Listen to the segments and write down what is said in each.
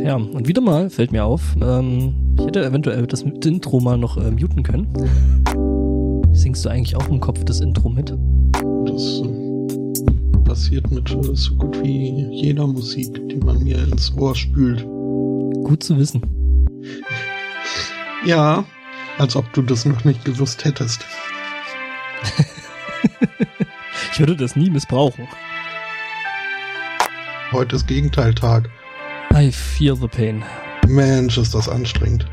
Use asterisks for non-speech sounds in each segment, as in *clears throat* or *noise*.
Ja, und wieder mal fällt mir auf, ähm, ich hätte eventuell das Intro mal noch äh, muten können. Singst du eigentlich auch im Kopf das Intro mit? Das äh, passiert mit äh, so gut wie jeder Musik, die man mir ins Ohr spült. Gut zu wissen. Ja, als ob du das noch nicht gewusst hättest. *laughs* ich würde das nie missbrauchen. Heute ist Gegenteiltag. I feel the pain. Mensch, ist das anstrengend.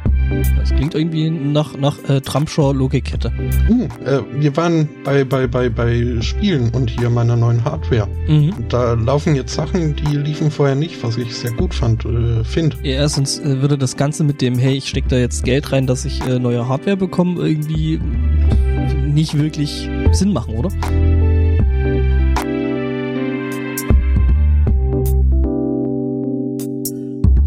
Das klingt irgendwie nach, nach äh, Trumpscher Logikkette. Uh, äh, wir waren bei, bei, bei, bei Spielen und hier meiner neuen Hardware. Mhm. Da laufen jetzt Sachen, die liefen vorher nicht, was ich sehr gut fand, äh, finde. Ja, erstens äh, würde das Ganze mit dem, hey, ich stecke da jetzt Geld rein, dass ich äh, neue Hardware bekomme, irgendwie nicht wirklich Sinn machen, oder?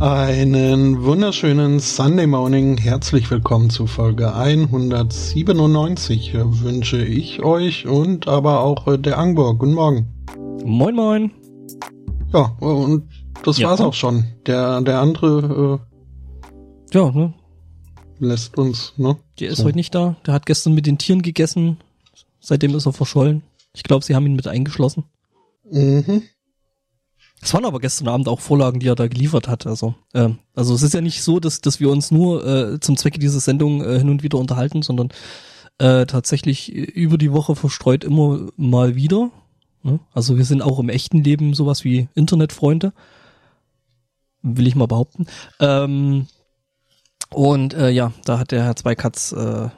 Einen wunderschönen Sunday Morning. Herzlich willkommen zu Folge 197 wünsche ich euch und aber auch der Angborg. Guten Morgen. Moin, moin. Ja, und das ja. war's auch schon. Der, der andere, äh, ja, ne? Lässt uns, ne? Der ist so. heute nicht da. Der hat gestern mit den Tieren gegessen. Seitdem ist er verschollen. Ich glaube, sie haben ihn mit eingeschlossen. Mhm. Es waren aber gestern Abend auch Vorlagen, die er da geliefert hat. Also, äh, also es ist ja nicht so, dass, dass wir uns nur äh, zum Zwecke dieser Sendung äh, hin und wieder unterhalten, sondern äh, tatsächlich über die Woche verstreut immer mal wieder. Ne? Also wir sind auch im echten Leben sowas wie Internetfreunde. Will ich mal behaupten. Ähm, und äh, ja, da hat der Herr Zweikatz äh,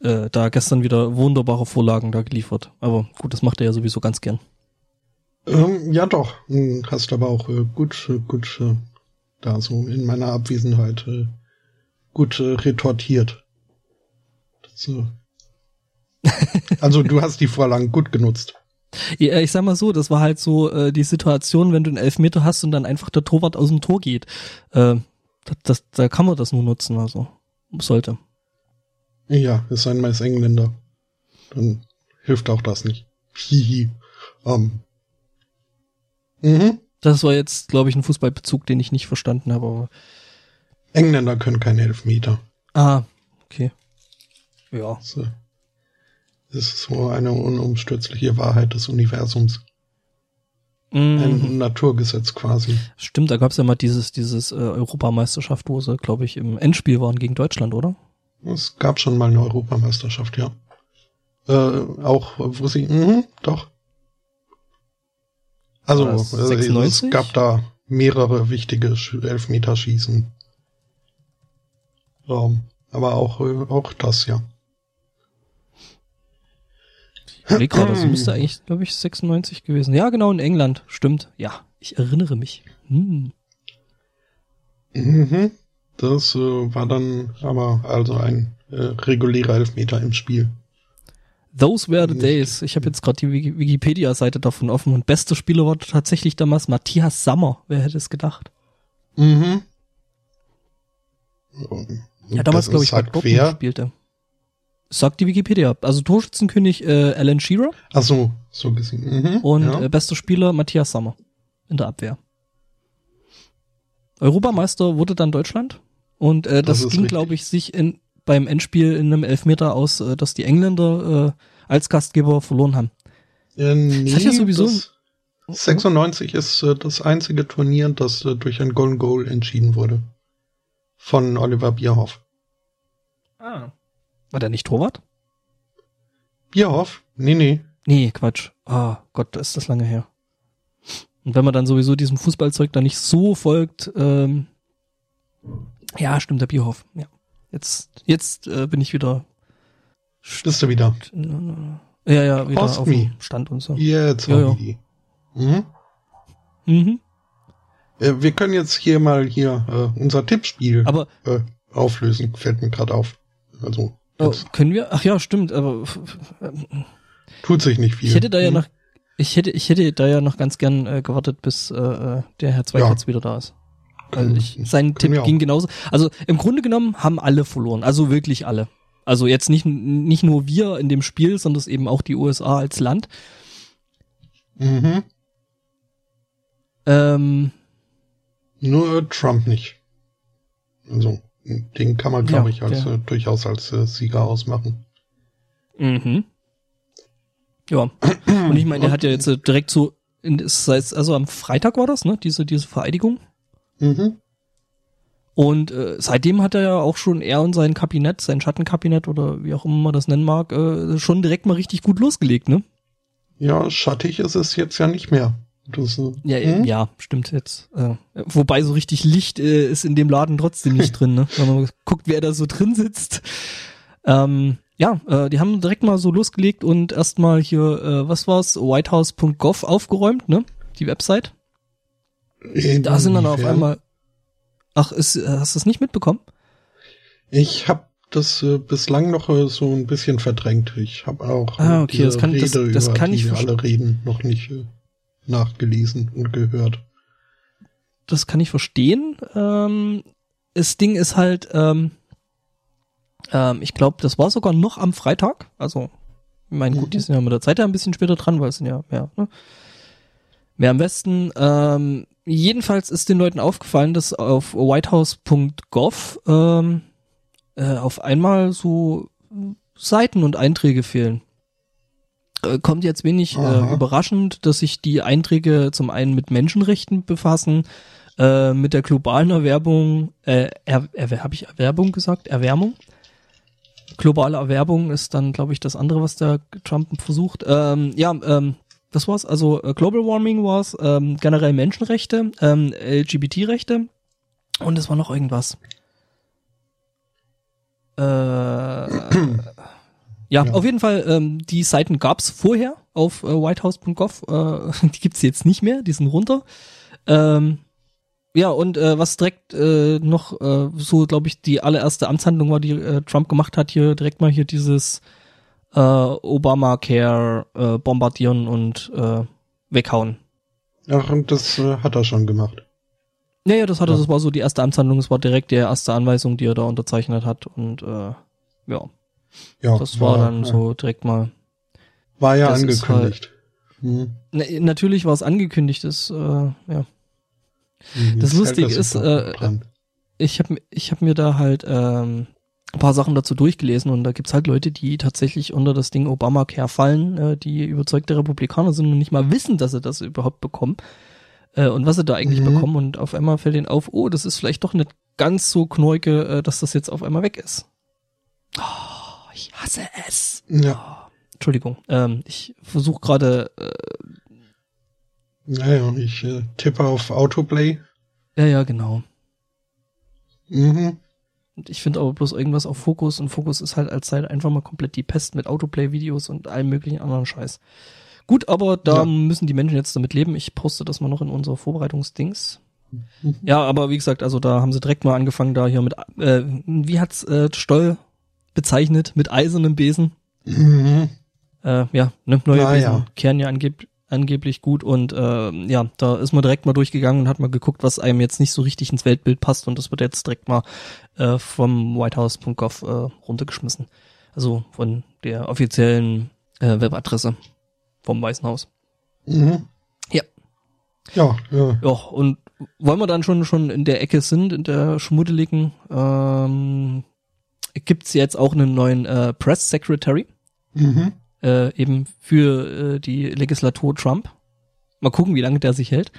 äh, da gestern wieder wunderbare Vorlagen da geliefert. Aber gut, das macht er ja sowieso ganz gern. Ähm, ja, doch. Hm, hast aber auch äh, gut, äh, gut äh, da so in meiner Abwesenheit äh, gut äh, retortiert. Das, äh, *laughs* also du hast die Vorlagen gut genutzt. Ja, ich sag mal so, das war halt so äh, die Situation, wenn du einen Elfmeter hast und dann einfach der Torwart aus dem Tor geht. Äh, das, das, da kann man das nur nutzen, also sollte. Ja, es sei denn, man ist Engländer. Dann hilft auch das nicht. Hihi. Um, Mhm. Das war jetzt, glaube ich, ein Fußballbezug, den ich nicht verstanden habe. Aber Engländer können keine Elfmeter. Ah, okay. Ja. So. Das ist so eine unumstürzliche Wahrheit des Universums. Mhm. Ein Naturgesetz quasi. Stimmt, da gab es ja mal dieses, dieses äh, Europameisterschaft, wo sie, glaube ich, im Endspiel waren gegen Deutschland, oder? Es gab schon mal eine Europameisterschaft, ja. Äh, auch, wo sie, mh, doch. Also äh, es gab da mehrere wichtige Elfmeterschießen. So, aber auch, äh, auch das, ja. Ich gerade, *clears throat* das müsste eigentlich, glaube ich, 96 gewesen. Ja, genau, in England. Stimmt. Ja, ich erinnere mich. Hm. Mhm. Das äh, war dann aber also ein äh, regulärer Elfmeter im Spiel. Those were the days. Ich habe jetzt gerade die Wikipedia-Seite davon offen und beste Spieler war tatsächlich damals Matthias Sammer. Wer hätte es gedacht? Mhm. Ja, damals glaube ich bei Dortmund spielte. Sagt die Wikipedia. Also Torschützenkönig äh, Alan Shearer. Ach so, so gesehen. Mhm, und ja. äh, bester Spieler Matthias Sammer in der Abwehr. Europameister wurde dann Deutschland und äh, das, das ging, glaube ich, sich in beim Endspiel in einem Elfmeter aus, äh, dass die Engländer äh, als Gastgeber verloren haben. Ja, nee, das hat ja sowieso. 96 ist äh, das einzige Turnier, das äh, durch ein Golden Goal entschieden wurde. Von Oliver Bierhoff. Ah. War der nicht Torwart? Bierhoff? Nee, nee. Nee, Quatsch. Ah, oh, Gott, ist das lange her. Und wenn man dann sowieso diesem Fußballzeug da nicht so folgt, ähm, ja, stimmt, der Bierhoff, ja. Jetzt, jetzt äh, bin ich wieder. Bist du wieder? Ja, ja, wieder Ask auf dem Stand und so. Jetzt ja, ja. die. Mhm. Mhm. Äh, wir können jetzt hier mal hier äh, unser Tippspiel aber, äh, auflösen, fällt mir gerade auf. Also. Oh, können wir? Ach ja, stimmt, aber tut sich nicht viel. Ich hätte da ja mhm. noch, ich hätte, ich hätte da ja noch ganz gern äh, gewartet, bis äh, äh der Herr Zweikatz ja. wieder da ist. Weil ich, sein Tipp ging genauso. Also im Grunde genommen haben alle verloren. Also wirklich alle. Also jetzt nicht, nicht nur wir in dem Spiel, sondern eben auch die USA als Land. Mhm. Ähm, Nur Trump nicht. Also, den kann man, glaube ja, ich, als äh, durchaus als äh, Sieger ausmachen. Mhm. Ja. Und ich meine, der hat ja jetzt äh, direkt so, in, also am Freitag war das, ne? Diese, diese Vereidigung. Mhm. Und äh, seitdem hat er ja auch schon er und sein Kabinett, sein Schattenkabinett oder wie auch immer man das nennen mag, äh, schon direkt mal richtig gut losgelegt, ne? Ja, schattig ist es jetzt ja nicht mehr. Das, äh, ja, hm? ja, stimmt jetzt. Äh, wobei so richtig Licht äh, ist in dem Laden trotzdem nicht *laughs* drin, ne? Wenn man guckt, wer da so drin sitzt. Ähm, ja, äh, die haben direkt mal so losgelegt und erstmal hier, äh, was war's, whitehouse.gov aufgeräumt, ne? Die Website. In da sind dann auf einmal Ach, ist, äh, hast du es nicht mitbekommen? Ich habe das äh, bislang noch äh, so ein bisschen verdrängt. Ich habe auch ah, okay, das kann, Rede, das, das kann ich wir alle reden, noch nicht äh, nachgelesen und gehört. Das kann ich verstehen. Ähm, das Ding ist halt, ähm, ähm, ich glaube, das war sogar noch am Freitag. Also, ich meine, gut, mhm. die sind ja mit der Zeit ja ein bisschen später dran, weil es sind ja mehr, ne? mehr am Westen. Ähm, jedenfalls ist den Leuten aufgefallen, dass auf whitehouse.gov ähm, äh, auf einmal so Seiten und Einträge fehlen. Äh, kommt jetzt wenig äh, überraschend, dass sich die Einträge zum einen mit Menschenrechten befassen, äh, mit der globalen Erwerbung, äh, er, er, habe ich Erwerbung gesagt? Erwärmung? Globale Erwerbung ist dann, glaube ich, das andere, was der Trump versucht. Ähm, ja, ähm, das war's. Also äh, Global Warming war's, ähm, generell Menschenrechte, ähm, LGBT-Rechte und es war noch irgendwas. Äh, ja, ja, auf jeden Fall, ähm, die Seiten gab's vorher auf äh, whitehouse.gov. Äh, *laughs* die gibt's jetzt nicht mehr, die sind runter. Ähm, ja, und äh, was direkt äh, noch äh, so, glaube ich, die allererste Amtshandlung war, die äh, Trump gemacht hat, hier direkt mal hier dieses äh, Obamacare äh, bombardieren und äh, weghauen. Ach, und das äh, hat er schon gemacht. Ja, ja, das hat er, ja. das war so die erste Amtshandlung, das war direkt die erste Anweisung, die er da unterzeichnet hat und äh, ja. Ja. Das war, war dann ja. so direkt mal. War ja angekündigt. Halt, hm. na, natürlich war es angekündigt, das, äh, ja. Mhm, das Lustige ist, äh, ich habe ich hab mir da halt ähm, ein paar Sachen dazu durchgelesen und da gibt's halt Leute, die tatsächlich unter das Ding Obamacare fallen, äh, die überzeugte Republikaner sind und nicht mal wissen, dass sie das überhaupt bekommen äh, und was sie da eigentlich mhm. bekommen und auf einmal fällt ihnen auf, oh, das ist vielleicht doch nicht ganz so knorke, äh, dass das jetzt auf einmal weg ist. Oh, ich hasse es. Ja. Oh, Entschuldigung, ähm, ich versuche gerade. Äh, naja, ich äh, tippe auf Autoplay. Ja, ja, genau. Mhm. Und ich finde aber bloß irgendwas auf Fokus und Fokus ist halt als Zeit einfach mal komplett die Pest mit Autoplay-Videos und allem möglichen anderen Scheiß. Gut, aber da ja. müssen die Menschen jetzt damit leben. Ich poste das mal noch in unser Vorbereitungsdings. Mhm. Ja, aber wie gesagt, also da haben sie direkt mal angefangen, da hier mit, äh, wie hat's äh, Stoll bezeichnet, mit eisernem Besen. Mhm. Äh, ja, ne, neue Na, Besen ja. kehren ja angeblich angeblich gut und äh, ja, da ist man direkt mal durchgegangen und hat mal geguckt, was einem jetzt nicht so richtig ins Weltbild passt und das wird jetzt direkt mal äh, vom whitehouse.gov äh, runtergeschmissen. Also von der offiziellen äh, Webadresse vom Weißen Haus. Mhm. Ja. Ja, ja. Ja, und wollen wir dann schon schon in der Ecke sind, in der schmuddeligen, ähm, gibt's jetzt auch einen neuen äh, Press Secretary. Mhm äh, eben für äh, die Legislatur Trump. Mal gucken, wie lange der sich hält.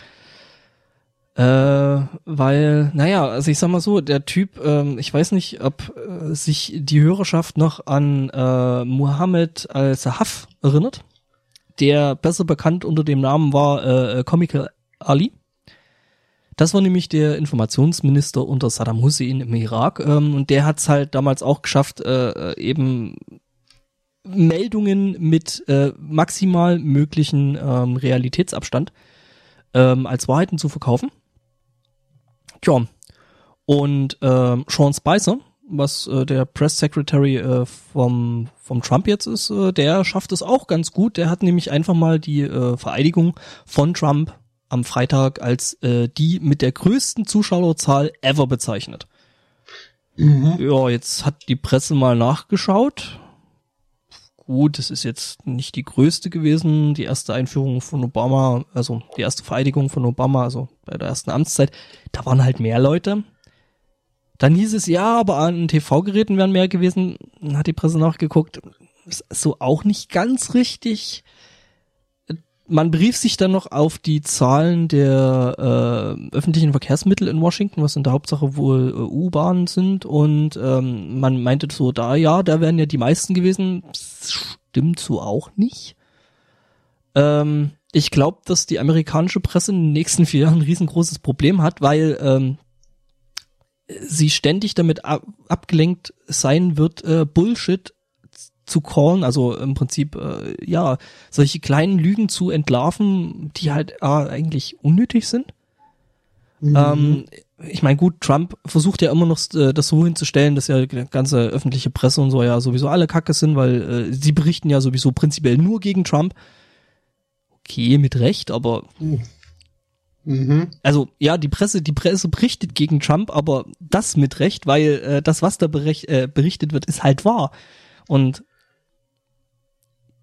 Äh, weil, naja, also ich sag mal so, der Typ, ähm, ich weiß nicht, ob äh, sich die Hörerschaft noch an äh, Muhammad al-Sahaf erinnert, der besser bekannt unter dem Namen war äh, Comical Ali. Das war nämlich der Informationsminister unter Saddam Hussein im Irak ähm, und der hat's halt damals auch geschafft, äh, eben Meldungen mit äh, maximal möglichen ähm, Realitätsabstand ähm, als Wahrheiten zu verkaufen. Tja, und äh, Sean Spicer, was äh, der Press Secretary äh, vom, vom Trump jetzt ist, äh, der schafft es auch ganz gut. Der hat nämlich einfach mal die äh, Vereidigung von Trump am Freitag als äh, die mit der größten Zuschauerzahl ever bezeichnet. Mhm. Ja, jetzt hat die Presse mal nachgeschaut gut, es ist jetzt nicht die größte gewesen, die erste Einführung von Obama, also die erste Vereidigung von Obama, also bei der ersten Amtszeit, da waren halt mehr Leute. Dann hieß es, ja, aber an TV-Geräten wären mehr gewesen, hat die Presse nachgeguckt, ist so auch nicht ganz richtig man berief sich dann noch auf die Zahlen der äh, öffentlichen Verkehrsmittel in Washington, was in der Hauptsache wohl äh, U-Bahnen sind. Und ähm, man meinte so, da ja, da wären ja die meisten gewesen. Stimmt so auch nicht. Ähm, ich glaube, dass die amerikanische Presse in den nächsten vier Jahren ein riesengroßes Problem hat, weil ähm, sie ständig damit ab abgelenkt sein wird, äh, Bullshit zu callen, also im Prinzip äh, ja solche kleinen Lügen zu entlarven, die halt äh, eigentlich unnötig sind. Mhm. Ähm, ich meine, gut, Trump versucht ja immer noch äh, das so hinzustellen, dass ja die ganze öffentliche Presse und so ja sowieso alle Kacke sind, weil äh, sie berichten ja sowieso prinzipiell nur gegen Trump. Okay, mit Recht, aber mhm. also ja, die Presse, die Presse berichtet gegen Trump, aber das mit Recht, weil äh, das, was da bericht, äh, berichtet wird, ist halt wahr. Und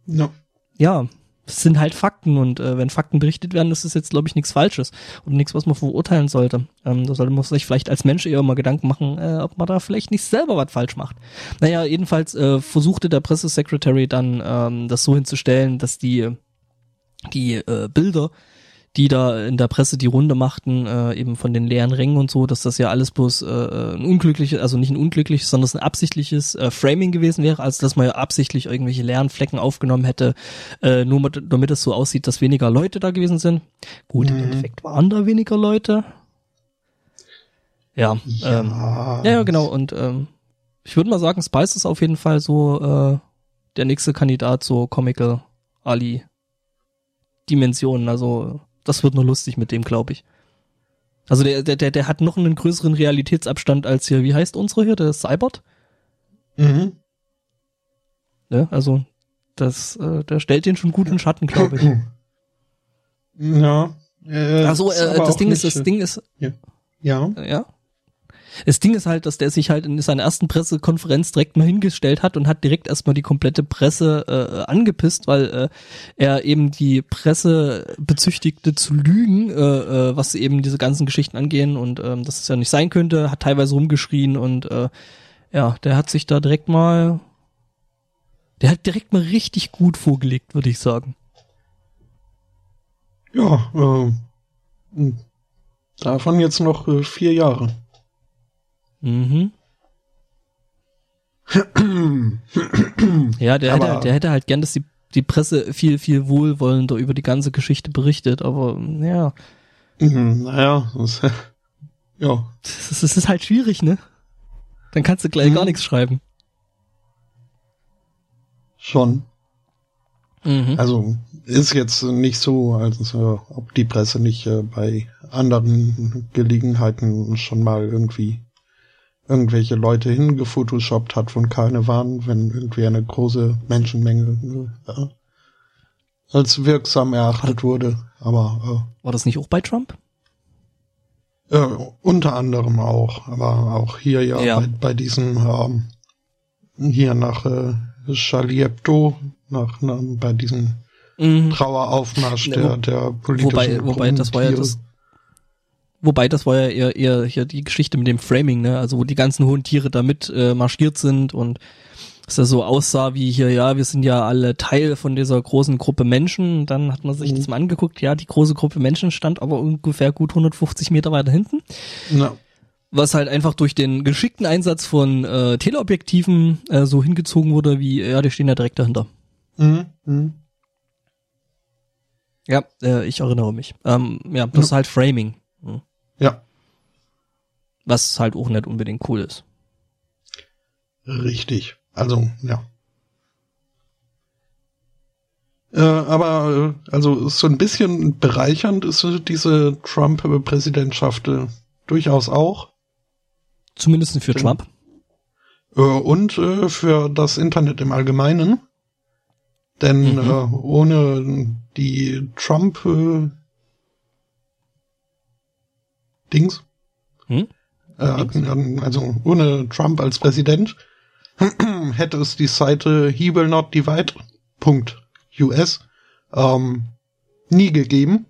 ja. Ja, es sind halt Fakten und äh, wenn Fakten berichtet werden, das ist jetzt, glaube ich, nichts Falsches und nichts, was man verurteilen sollte. Ähm, da sollte man sich vielleicht als Mensch eher mal Gedanken machen, äh, ob man da vielleicht nicht selber was falsch macht. Naja, jedenfalls äh, versuchte der Pressesecretary dann ähm, das so hinzustellen, dass die die äh, Bilder die da in der Presse die Runde machten, äh, eben von den leeren Rängen und so, dass das ja alles bloß äh, ein unglückliches, also nicht ein unglückliches, sondern ein absichtliches äh, Framing gewesen wäre, als dass man ja absichtlich irgendwelche leeren Flecken aufgenommen hätte, äh, nur mit, damit es so aussieht, dass weniger Leute da gewesen sind. Gut, mhm. im Endeffekt waren da weniger Leute. Ja, ja, ähm, ja, genau. Und ähm, ich würde mal sagen, Spice ist auf jeden Fall so äh, der nächste Kandidat, so Comical Ali Dimensionen. Also das wird nur lustig mit dem, glaube ich. Also der, der, der, der hat noch einen größeren Realitätsabstand als hier, wie heißt unsere hier, der Cybert? Mhm. Ja, also das, äh, der stellt den schon gut in Schatten, glaube ich. Ja. Äh, also äh, das Ding ist, das Ding ist. Ja. Ja. ja. Das Ding ist halt, dass der sich halt in seiner ersten Pressekonferenz direkt mal hingestellt hat und hat direkt erstmal die komplette Presse äh, angepisst, weil äh, er eben die Presse bezüchtigte zu lügen, äh, äh, was eben diese ganzen Geschichten angehen und ähm, dass es ja nicht sein könnte, hat teilweise rumgeschrien und äh, ja, der hat sich da direkt mal, der hat direkt mal richtig gut vorgelegt, würde ich sagen. Ja, äh, davon jetzt noch äh, vier Jahre. Mhm. *clears throat* ja, der hätte, der hätte halt gern, dass die, die Presse viel, viel wohlwollender über die ganze Geschichte berichtet, aber ja. Mhm, naja, das, *laughs* ja. Das, das, ist halt schwierig, ne? Dann kannst du gleich mhm. gar nichts schreiben. Schon. Mhm. Also ist jetzt nicht so, als ob die Presse nicht äh, bei anderen Gelegenheiten schon mal irgendwie irgendwelche Leute hingefotoshoppt hat, von keine waren, wenn irgendwie eine große Menschenmenge äh, als wirksam erachtet wurde. Aber äh, war das nicht auch bei Trump? Äh, unter anderem auch, aber auch hier ja, ja. Bei, bei diesem ähm, hier nach äh, Charlie Hebdo, nach, nach bei diesem mhm. Traueraufmarsch ne, der, der politischen Wobei, wobei das war ja das Wobei, das war ja eher, eher hier die Geschichte mit dem Framing, ne? Also wo die ganzen hohen Tiere da mit äh, marschiert sind und es ja so aussah wie hier, ja, wir sind ja alle Teil von dieser großen Gruppe Menschen. Dann hat man sich mhm. das mal angeguckt, ja, die große Gruppe Menschen stand aber ungefähr gut 150 Meter weiter hinten. Ja. Was halt einfach durch den geschickten Einsatz von äh, Teleobjektiven äh, so hingezogen wurde, wie, ja, die stehen ja direkt dahinter. Mhm. Mhm. Ja, äh, ich erinnere mich. Ähm, ja, das ist halt Framing. Ja. Was halt auch nicht unbedingt cool ist. Richtig. Also, ja. Äh, aber, äh, also, so ein bisschen bereichernd ist diese Trump-Präsidentschaft äh, durchaus auch. Zumindest für Trump. Äh, und äh, für das Internet im Allgemeinen. Denn mhm. Äh, ohne die Trump Dings. Hm? Äh, also ohne Trump als Präsident *clears throat* hätte es die Seite he will not divide.us ähm, nie gegeben.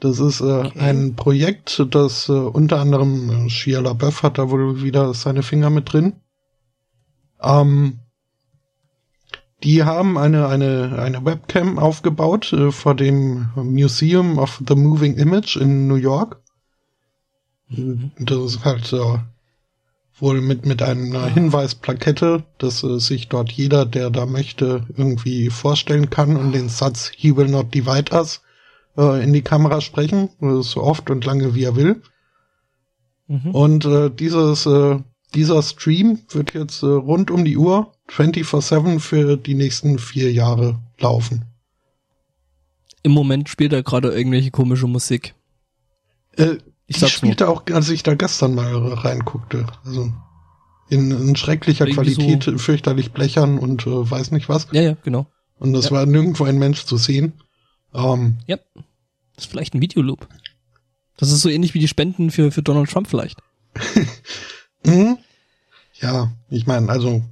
Das ist äh, okay. ein Projekt, das äh, unter anderem äh, Shia LaBeouf hat da wohl wieder seine Finger mit drin. Ähm, die haben eine, eine, eine Webcam aufgebaut äh, vor dem Museum of the Moving Image in New York. Mhm. Das ist halt äh, wohl mit, mit einer Hinweisplakette, dass äh, sich dort jeder, der da möchte, irgendwie vorstellen kann und den Satz He will not divide us äh, in die Kamera sprechen, so oft und lange wie er will. Mhm. Und äh, dieses, äh, dieser Stream wird jetzt äh, rund um die Uhr 24-7 für die nächsten vier Jahre laufen. Im Moment spielt er gerade irgendwelche komische Musik. Äh, ich die spielte nur. auch, als ich da gestern mal reinguckte. Also in, in schrecklicher Irgendwie Qualität, so fürchterlich blechern und äh, weiß nicht was. Ja, ja, genau. Und es ja. war nirgendwo ein Mensch zu sehen. Ähm, ja. Das ist vielleicht ein Videoloop. Das ist so ähnlich wie die Spenden für, für Donald Trump vielleicht. *laughs* mhm. Ja, ich meine, also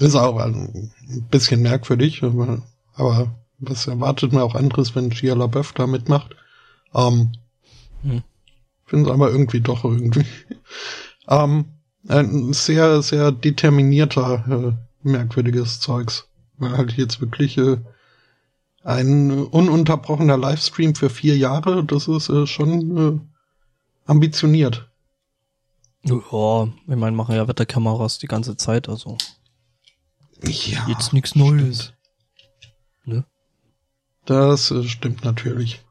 ist auch ein bisschen merkwürdig, aber, aber was erwartet man auch anderes, wenn Shia LaBeouf da mitmacht? Ähm, hm. Finde es aber irgendwie doch irgendwie. *laughs* ähm, ein sehr, sehr determinierter, äh, merkwürdiges Zeugs. Weil halt jetzt wirklich äh, ein ununterbrochener Livestream für vier Jahre, das ist äh, schon äh, ambitioniert. Ja, ich meine, machen ja Wetterkameras die ganze Zeit, also. Ja. Jetzt nichts Neues. Ne? Das äh, stimmt natürlich.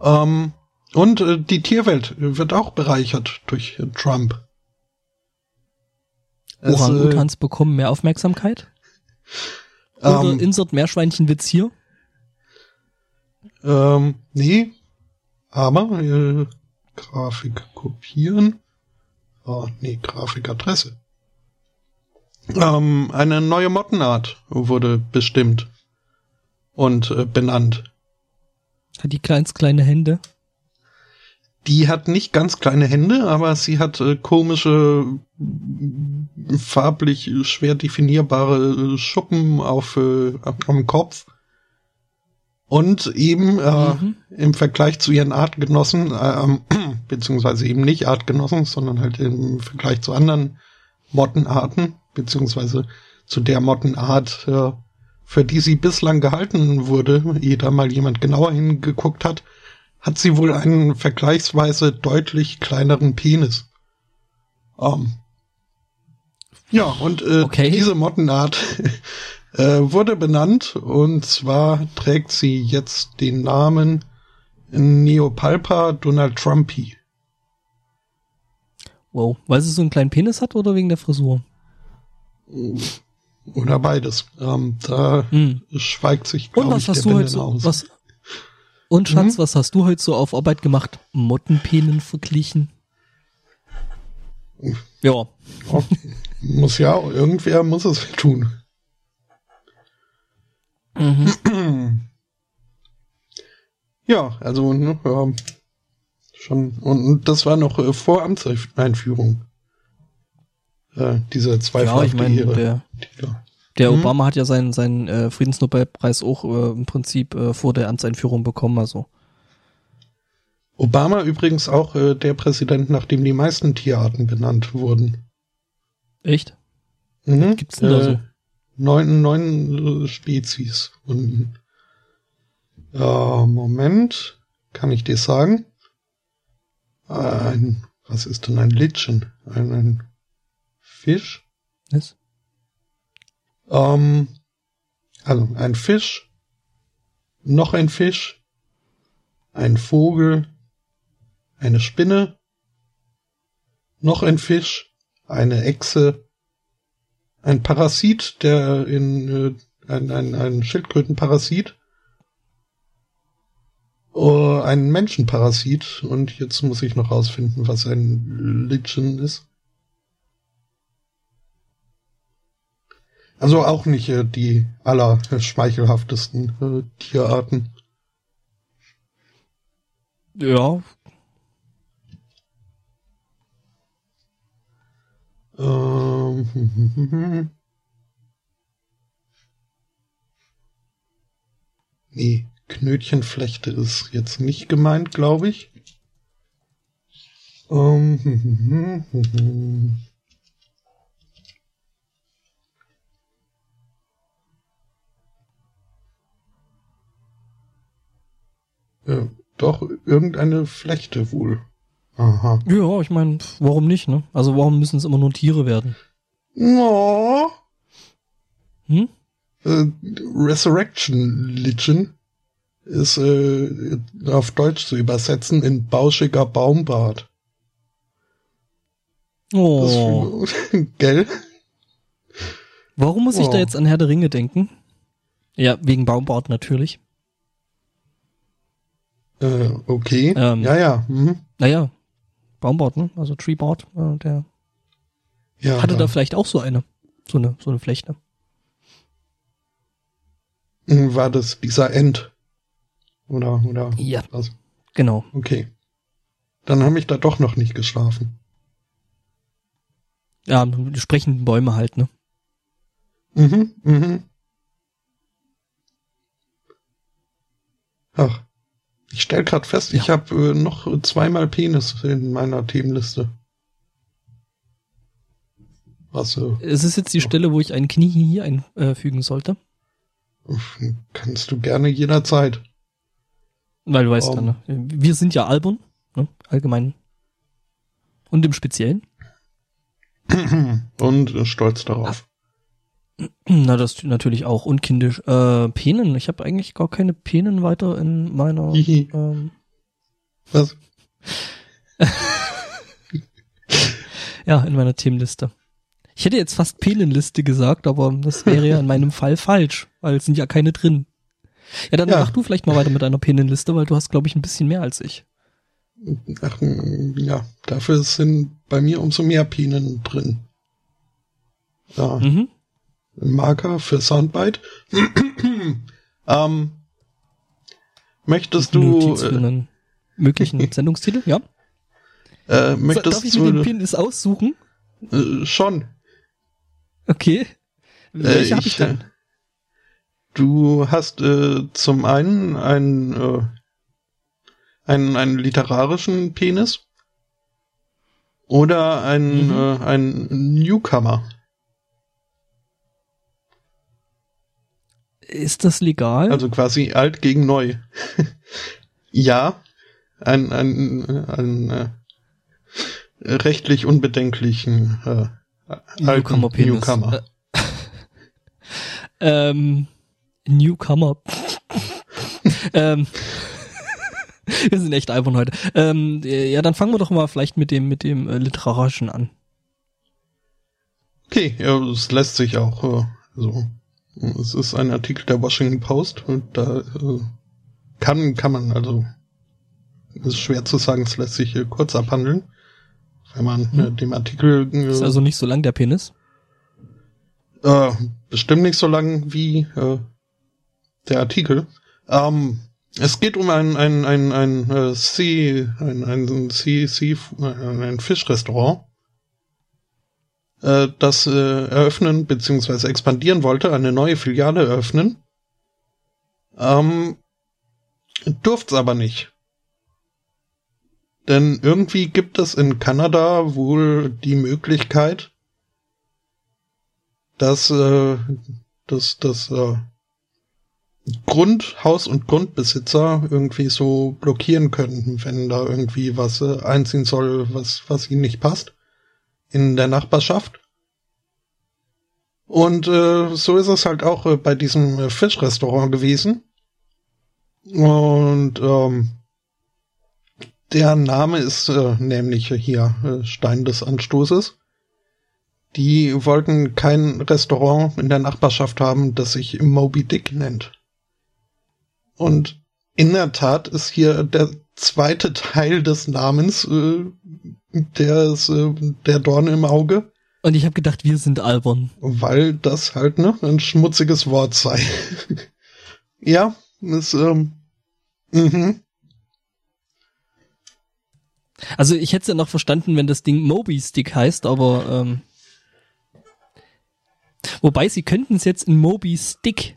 Ähm, und äh, die Tierwelt wird auch bereichert durch äh, Trump. Orang-Utans bekommen mehr Aufmerksamkeit? Oder ähm, insert Meerschweinchenwitz hier? Ähm, nee. Aber äh, Grafik kopieren. Oh, nee, Grafikadresse. Ähm, eine neue Mottenart wurde bestimmt und äh, benannt. Hat die ganz kleine Hände? Die hat nicht ganz kleine Hände, aber sie hat äh, komische, farblich schwer definierbare äh, Schuppen auf äh, am Kopf. Und eben äh, mhm. im Vergleich zu ihren Artgenossen, äh, *clears throat* beziehungsweise eben nicht Artgenossen, sondern halt im Vergleich zu anderen Mottenarten, beziehungsweise zu der Mottenart, äh, für die sie bislang gehalten wurde, ehe da mal jemand genauer hingeguckt hat, hat sie wohl einen vergleichsweise deutlich kleineren Penis. Um, ähm, ja, und äh, okay. diese Mottenart *laughs* äh, wurde benannt und zwar trägt sie jetzt den Namen Neopalpa Donald Trumpy. Wow, weil sie so einen kleinen Penis hat oder wegen der Frisur? Oder beides. Ähm, da hm. schweigt sich, glaube ich, hast der du heute so, aus. Was, und Schatz, mhm. was hast du heute so auf Arbeit gemacht? Mottenpenen verglichen? Ja. Oh, muss ja, irgendwer muss es tun. Mhm. Ja, also ne, ja, schon und, und, das war noch äh, vor Amtseinführung. Äh, diese zwei Ja, ich meine, der, der mhm. Obama hat ja seinen, seinen äh, Friedensnobelpreis auch äh, im Prinzip äh, vor der Amtseinführung bekommen, also. Obama übrigens auch äh, der Präsident, nachdem die meisten Tierarten benannt wurden. Echt? Mhm. Gibt's denn da so? Äh, neun, neun Spezies. Und, äh, Moment, kann ich dir sagen? Ein, was ist denn ein Litschen? Ein, ein Fisch? Was? Ähm, also ein Fisch, noch ein Fisch, ein Vogel, eine Spinne, noch ein Fisch, eine Echse, ein Parasit, der in äh, ein, ein, ein Schildkrötenparasit, uh, ein Menschenparasit und jetzt muss ich noch rausfinden, was ein Lichen ist. Also auch nicht äh, die allerschmeichelhaftesten äh, Tierarten. Ja. Äh, *laughs* nee, Knötchenflechte ist jetzt nicht gemeint, glaube ich. Um, *laughs* *laughs* äh, doch, irgendeine Flechte wohl. Aha. Ja, ich meine, warum nicht, ne? Also warum müssen es immer nur Tiere werden? No. Hm? Äh, Resurrection Lichen ist äh, auf Deutsch zu übersetzen in bauschiger Baumbart. Oh. Das, *laughs* gell? Warum muss oh. ich da oh. jetzt an Herr der Ringe denken? Ja, wegen Baumbart natürlich. Äh, okay. Ähm, ja, ja. Mhm. Naja, Baumbart, ne? Also Treeboard, äh, der ja, hatte da vielleicht auch so eine, so eine, so eine Flechte. Hm, war das dieser End? Oder, oder? Ja. Was? Genau. Okay. Dann habe ich da doch noch nicht geschlafen. Ja, die sprechenden Bäume halt, ne? Mhm, mhm. Ach, ich stell grad fest, ja. ich habe äh, noch zweimal Penis in meiner Themenliste. Was? Äh, es ist jetzt die Stelle, wo ich ein Knie hier einfügen sollte. Kannst du gerne jederzeit. Weil du weißt um, ja, ne? wir sind ja Albern, ne? allgemein. Und im Speziellen. Und stolz darauf. *clears throat* Na, das natürlich auch. Und kindisch. Äh, Penen. Ich habe eigentlich gar keine Penen weiter in meiner. ähm, Was? *laughs* ja, in meiner Themenliste. Ich hätte jetzt fast Penenliste gesagt, aber das wäre ja in meinem Fall falsch, weil es sind ja keine drin. Ja, dann ja. mach du vielleicht mal weiter mit deiner Penenliste, weil du hast, glaube ich, ein bisschen mehr als ich. Ach, ja, dafür sind bei mir umso mehr Penen drin. Ja. Mhm. Marker für Soundbite. *clears throat* ähm, möchtest du Notiz für einen möglichen *laughs* Sendungstitel? Ja. Äh, möchtest Darf ich mir den Pin aussuchen? Äh, schon. Okay. Welche äh, habe ich denn? Du hast äh, zum einen einen, äh, einen, einen literarischen Penis oder einen, mhm. äh, einen Newcomer. Ist das legal? Also quasi alt gegen neu. *laughs* ja, ein, ein, ein, ein äh, rechtlich unbedenklichen äh, Newcomer. Newcomer. *laughs* ähm, Newcomer. *laughs* ähm, wir sind echt albern heute. Ähm, ja, dann fangen wir doch mal vielleicht mit dem mit dem äh, literarischen an. Okay, ja, es lässt sich auch äh, so. Es ist ein Artikel der Washington Post und da äh, kann kann man also ist schwer zu sagen, es lässt sich äh, kurz abhandeln. Wenn man hm. äh, dem Artikel. Äh, ist also nicht so lang der Penis? Äh, bestimmt nicht so lang wie äh, der Artikel. Ähm, es geht um ein ein ein ein äh, See ein ein See See ein Fischrestaurant, äh, das äh, eröffnen beziehungsweise expandieren wollte, eine neue Filiale eröffnen. Ähm, durft's aber nicht. Denn irgendwie gibt es in Kanada wohl die Möglichkeit, dass äh, dass, dass äh, Grundhaus- und Grundbesitzer irgendwie so blockieren können, wenn da irgendwie was äh, einziehen soll, was, was ihnen nicht passt in der Nachbarschaft. Und äh, so ist es halt auch äh, bei diesem äh, Fischrestaurant gewesen. Und ähm, der Name ist äh, nämlich hier äh, Stein des Anstoßes. Die wollten kein Restaurant in der Nachbarschaft haben, das sich Moby Dick nennt. Und in der Tat ist hier der zweite *laughs* Teil des Namens, äh, der ist äh, der Dorn im Auge. Und ich habe gedacht, wir sind albern. Weil das halt ne, ein schmutziges Wort sei. *laughs* ja, ist, ähm, mhm. Also ich hätte es ja noch verstanden, wenn das Ding Moby Stick heißt, aber ähm, Wobei sie könnten es jetzt in Moby Stick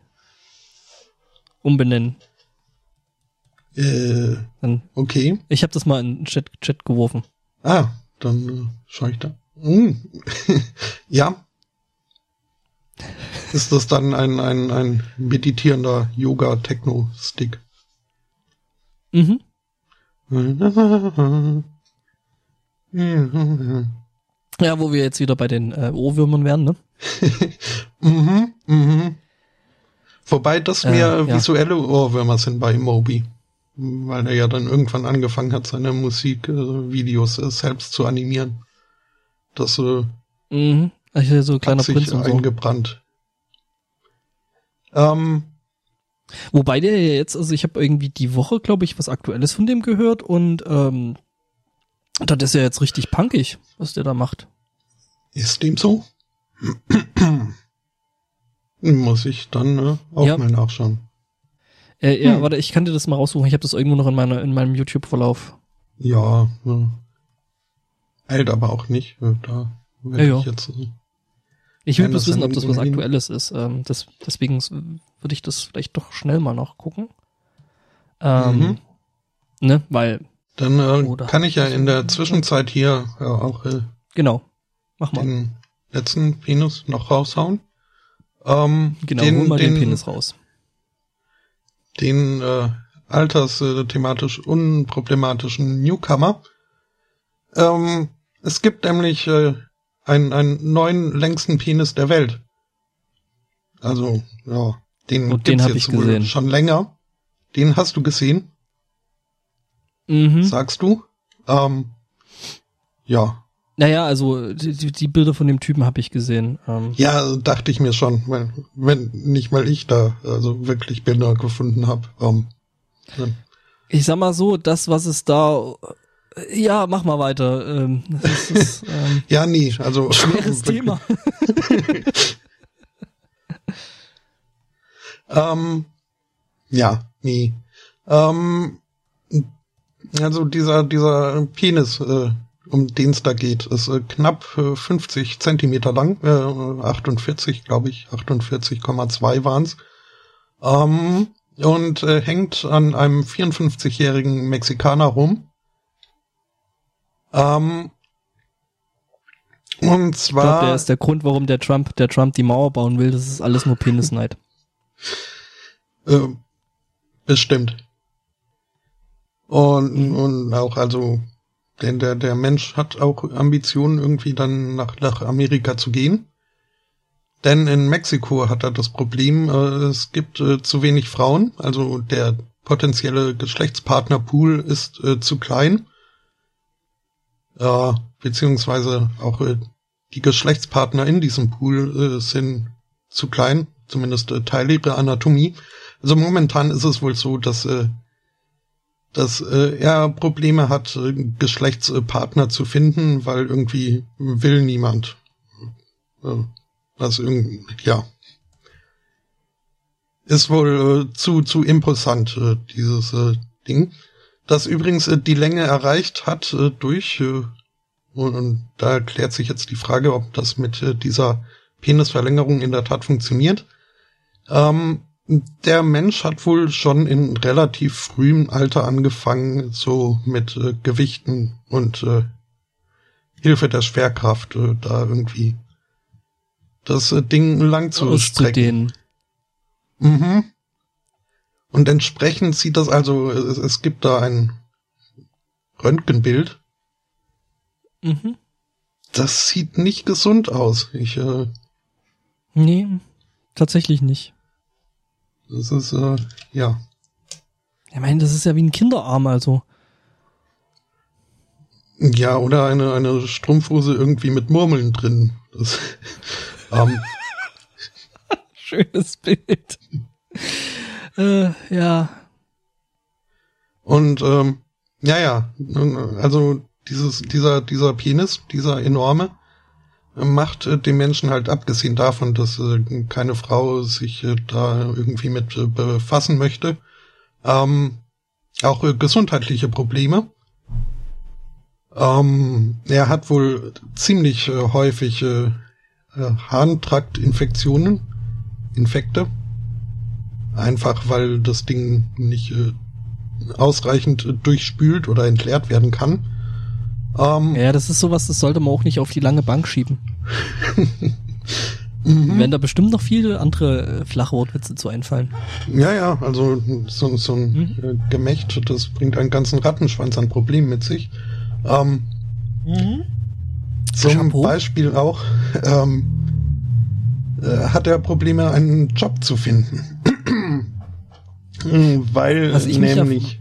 umbenennen. Äh, Dann, okay. ich habe das mal in den Chat, Chat geworfen. Ah, dann äh, schau ich da. Hm. *laughs* ja. Ist das dann ein, ein, ein meditierender Yoga-Techno-Stick? Mhm. *laughs* Ja, wo wir jetzt wieder bei den äh, Ohrwürmern wären, ne? *laughs* mhm, mhm. Wobei das Äh, mehr ja. visuelle Ohrwürmer sind bei Moby. Weil er ja dann irgendwann angefangen hat, seine Musikvideos äh, selbst zu animieren. Das äh, Mhm. Also so kleiner hat sich Prinz und so. eingebrannt. Ähm, Wobei der ja jetzt, also ich habe irgendwie die Woche, glaube ich, was Aktuelles von dem gehört und ähm, das ist ja jetzt richtig punkig, was der da macht. ist dem so? *clears throat* Muss ich dann äh, auch Ja. mal nachschauen. Äh, ja, Hm. warte, ich kann dir das mal raussuchen. Ich habe das irgendwo noch in meiner in meinem YouTube-Verlauf. Ja, äh, eilt aber auch nicht. Da werde Ja, ja. ich jetzt. Äh, Ich will bloß wissen, ob das was Aktuelles ist. Ähm, das, deswegen würde ich das vielleicht doch schnell mal nachgucken. Ähm, Mhm. Ne, weil, dann äh, kann ich ja in der Zwischenzeit hier äh, auch äh, genau. Mach mal. den letzten Penis noch raushauen. Ähm, Genau, den, hol mal den, den Penis raus. Den äh, altersthematisch unproblematischen Newcomer. Ähm, es gibt nämlich äh, einen, einen neuen längsten Penis der Welt. Also, ja, den Und den gibt's hab jetzt ich wohl gesehen. schon länger. Den hast du gesehen, Mhm. sagst du? Ähm, ja. Naja, also die, die Bilder von dem Typen habe ich gesehen. Ähm, Ja, dachte ich mir schon, weil, wenn nicht mal ich da also wirklich Bilder gefunden habe. Ähm, ich sag mal so, das, was es da. Ja, mach mal weiter. Ähm, das ist *laughs* ähm, ja, nee, also *laughs* schweres. *laughs* Thema. Ähm, ja, nee. Ähm, also dieser, dieser Penis, äh, um den es da geht, ist äh, knapp äh, 50 Zentimeter lang, äh, 48, glaube ich, 48,2 waren's. Ähm, und äh, hängt an einem 54-jährigen Mexikaner rum. Ähm, und Ich glaube, zwar. der ist der Grund, warum der Trump, der Trump die Mauer bauen will. Das ist alles nur Penisneid. Äh, bestimmt. Und, und auch, also, denn der, der Mensch hat auch Ambitionen, irgendwie dann nach, nach Amerika zu gehen. Denn in Mexiko hat er das Problem, äh, es gibt äh, zu wenig Frauen, also der potenzielle Geschlechtspartnerpool ist äh, zu klein. Äh, beziehungsweise auch äh, die Geschlechtspartner in diesem Pool äh, sind zu klein, zumindest Teile ihrer Anatomie. Also momentan ist es wohl so, dass, dass äh, er Probleme hat, äh, Geschlechtspartner zu finden, weil irgendwie will niemand. Äh, was irgendwie, ja. Ist wohl äh, zu, zu imposant, äh, dieses äh, Ding. Das übrigens äh, die Länge erreicht hat äh, durch, äh, und, und da klärt sich jetzt die Frage, ob das mit äh, dieser Penisverlängerung in der Tat funktioniert. Ähm, der Mensch hat wohl schon in relativ frühem Alter angefangen, so mit äh, Gewichten und äh, Hilfe der Schwerkraft äh, da irgendwie das äh, Ding lang zu strecken. Mhm. Und entsprechend sieht das also, es, es gibt da ein Röntgenbild. Mhm. Das sieht nicht gesund aus. Ich, äh, Nee, tatsächlich nicht. Das ist, äh, ja. Ich meine, das ist ja wie ein Kinderarm, also. Ja, oder eine, eine Strumpfhose irgendwie mit Murmeln drin. Das, *laughs* ähm, *laughs* Schönes Bild. äh, ja. und ähm, ja, ja, also dieses, dieser, dieser Penis, dieser enorme, macht äh, dem Menschen halt abgesehen davon, dass äh, keine Frau sich äh, da irgendwie mit äh, befassen möchte, ähm, auch äh, gesundheitliche Probleme. Ähm, er hat wohl ziemlich äh, häufig äh, äh, Harntraktinfektionen, Infekte. Einfach weil das Ding nicht äh, ausreichend äh, durchspült oder entleert werden kann. Ähm, ja, das ist sowas, das sollte man auch nicht auf die lange Bank schieben. *laughs* mhm. Werden da bestimmt noch viele andere äh, Flachwortwitze zu einfallen. Ja, ja, also so, so ein mhm. Äh, Gemächt, das bringt einen ganzen Rattenschwanz an Problemen mit sich. Ähm, mhm. Zum Chapeau. Beispiel auch *laughs* ähm, äh, hat er Probleme, einen Job zu finden. *clears throat* Weil ich nämlich.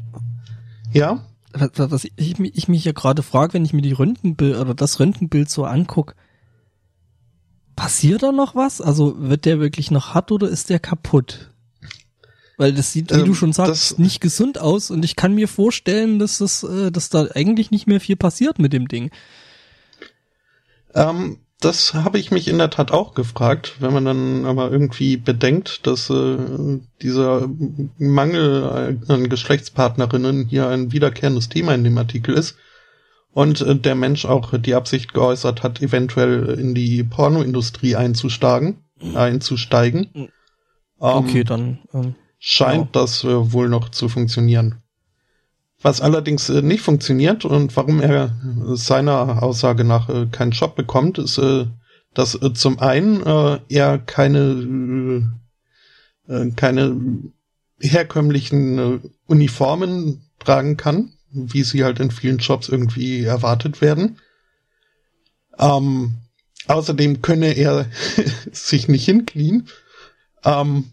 ja? Was, ich, ich mich ja gerade frage, wenn ich mir die Röntgenbild oder das Röntgenbild so anguck, passiert da noch was? Also wird der wirklich noch hart oder ist der kaputt? Weil das sieht, wie ähm, du schon sagst, nicht gesund aus und ich kann mir vorstellen, dass das, äh, dass da eigentlich nicht mehr viel passiert mit dem Ding. Ähm, das habe ich mich in der Tat auch gefragt, wenn man dann aber irgendwie bedenkt, dass äh, dieser Mangel an Geschlechtspartnerinnen hier ein wiederkehrendes Thema in dem Artikel ist und äh, der Mensch auch die Absicht geäußert hat, eventuell in die Pornoindustrie einzusteigen, einzusteigen. Ähm, okay, dann ähm, scheint ja. das äh, wohl noch zu funktionieren. Was allerdings äh, nicht funktioniert und warum er seiner Aussage nach äh, keinen Job bekommt, ist, äh, dass äh, zum einen äh, er keine, keine herkömmlichen Uniformen tragen kann, wie sie halt in vielen Jobs irgendwie erwartet werden. Ähm, außerdem könne er *laughs* sich nicht hinknien. Ähm,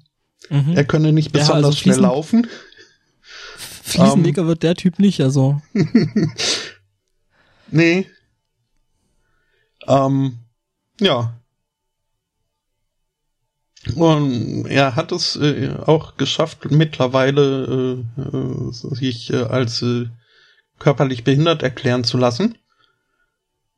mhm. Er könne nicht besonders ja, also schnell laufen. Fliesenleger um, wird der Typ nicht, also. *laughs* nee. Ähm, ja. Und er hat es äh, auch geschafft, mittlerweile äh, äh, sich äh, als äh, körperlich behindert erklären zu lassen.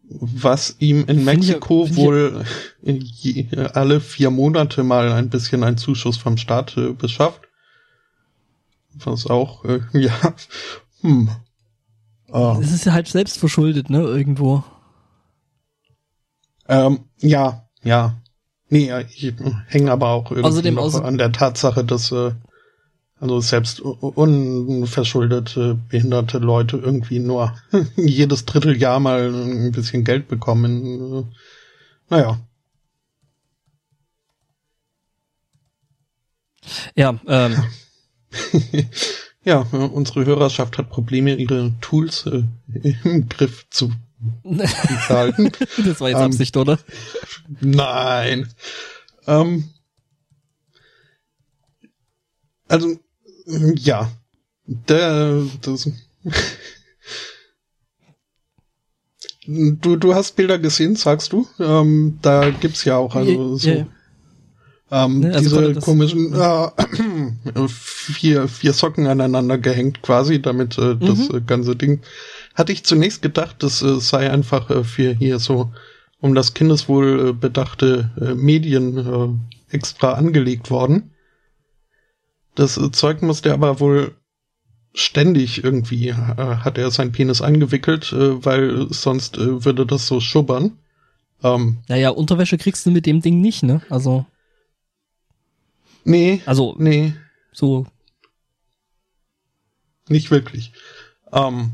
Was ihm in Mexiko ich, wohl je, alle vier Monate mal ein bisschen ein Zuschuss vom Staat äh, beschafft. Was auch, äh, *laughs* ja. Hm. Ah. Es ist ja halt selbst verschuldet, ne, irgendwo. Ähm, ja, ja. Nee, ich hänge aber auch irgendwie Außerdem noch an der Tatsache, dass äh, also selbst unverschuldete behinderte Leute irgendwie nur *laughs* jedes Dritteljahr mal ein bisschen Geld bekommen. Naja. Ja, ähm, *laughs* *laughs* ja, unsere Hörerschaft hat Probleme, ihre Tools äh, im Griff zu halten. *laughs* das war jetzt ähm, Absicht, oder? Nein. Ähm, also, ja. Der, das, *laughs* du, du hast Bilder gesehen, sagst du? Ähm, da gibt's ja auch also so. Yeah. Ähm, ne, also diese komischen äh, *clears throat* vier, vier Socken aneinander gehängt quasi, damit äh, mhm. das äh, ganze Ding. Hatte ich zunächst gedacht, das äh, sei einfach äh, für hier so um das Kindeswohl äh, bedachte äh, Medien äh, extra angelegt worden. Das äh, Zeug musste aber wohl ständig irgendwie, äh, hat er sein Penis eingewickelt, äh, weil sonst äh, würde das so schubbern. Ähm, naja, Unterwäsche kriegst du mit dem Ding nicht, ne? Also. Nee. Also, nee. So. Nicht wirklich. Ähm,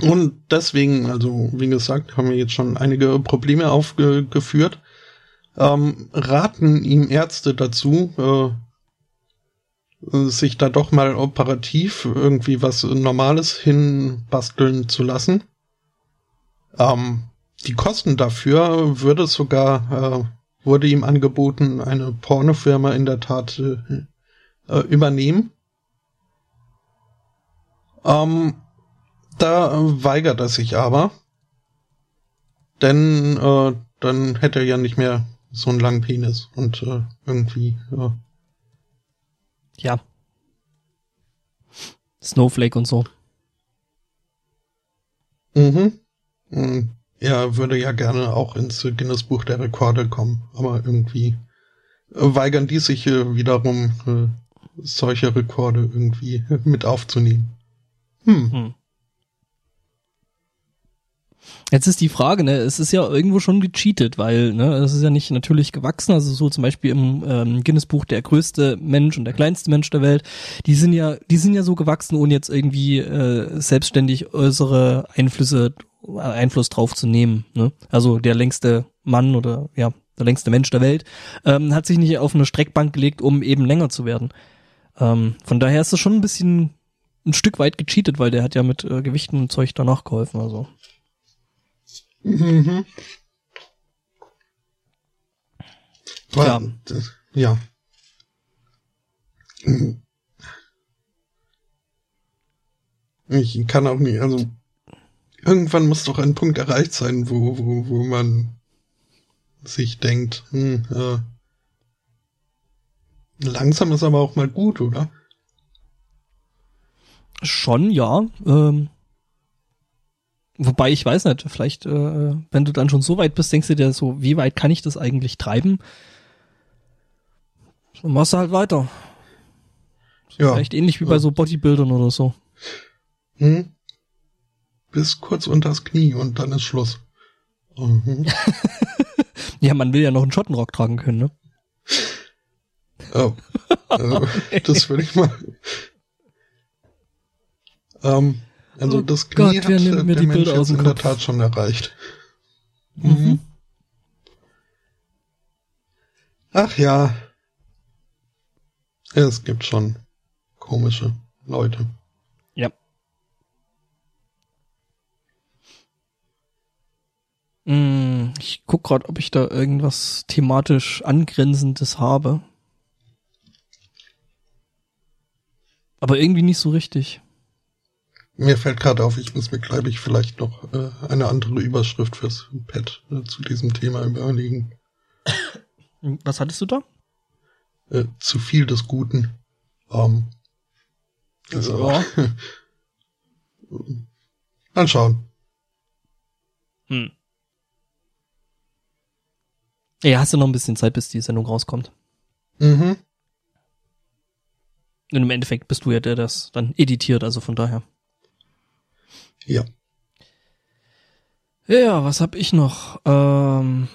und deswegen, also wie gesagt, haben wir jetzt schon einige Probleme aufgeführt. Ähm, raten ihm Ärzte dazu, äh, sich da doch mal operativ irgendwie was Normales hinbasteln zu lassen. Ähm, die Kosten dafür würde sogar äh, wurde ihm angeboten, eine Pornofirma in der Tat äh, äh, übernehmen. Ähm, da weigert er sich aber, denn äh, dann hätte er ja nicht mehr so einen langen Penis und äh, irgendwie. Äh, ja. Snowflake und so. Mhm. Er würde ja gerne auch ins Guinness Buch der Rekorde kommen, aber irgendwie weigern die sich wiederum, äh, solche Rekorde irgendwie *laughs* mit aufzunehmen. Hm. hm. Jetzt ist die Frage, ne, es ist ja irgendwo schon gecheatet, weil, ne, es ist ja nicht natürlich gewachsen, also so zum Beispiel im ähm, Guinness-Buch der größte Mensch und der kleinste Mensch der Welt, die sind ja, die sind ja so gewachsen, ohne jetzt irgendwie äh, selbstständig äußere Einflüsse, äh, Einfluss drauf zu nehmen. Ne? Also der längste Mann oder ja, der längste Mensch der Welt, ähm, hat sich nicht auf eine Streckbank gelegt, um eben länger zu werden. Ähm, von daher ist das schon ein bisschen ein Stück weit gecheatet, weil der hat ja mit äh, Gewichten und Zeug danach geholfen, also. Mhm. Ja. Ja. Ich kann auch nicht, also irgendwann muss doch ein Punkt erreicht sein, wo, wo, wo man sich denkt, hm, äh, langsam ist aber auch mal gut, oder? Schon, ja. Ähm, wobei ich weiß nicht, vielleicht, äh, wenn du dann schon so weit bist, denkst du dir so, wie weit kann ich das eigentlich treiben? Dann machst du halt weiter. Ja. Vielleicht ähnlich wie bei so Bodybuildern oder so. Hm. Bis kurz unters Knie und dann ist Schluss. Mhm. *laughs* ja, man will ja noch einen Schottenrock tragen können, ne? Oh. Also, *laughs* das würde ich mal, ähm, also oh das Knie Gott, hat mir der die Mensch jetzt in der Tat schon erreicht. Mhm. mhm. Ach ja. Es gibt schon komische Leute. Ich guck gerade, ob ich da irgendwas thematisch angrenzendes habe. Aber irgendwie nicht so richtig. Mir fällt gerade auf, ich muss mir, glaube ich, vielleicht noch äh, eine andere Überschrift fürs Pad äh, zu diesem Thema überlegen. Was hattest du da? Äh, zu viel des Guten. Ähm, also, ja. *laughs* mal schauen. Hm. Ja, hast du noch ein bisschen Zeit, bis die Sendung rauskommt. Mhm. Und im Endeffekt bist du ja der, der das dann editiert, also von daher. Ja. Ja, was hab ich noch? Ähm,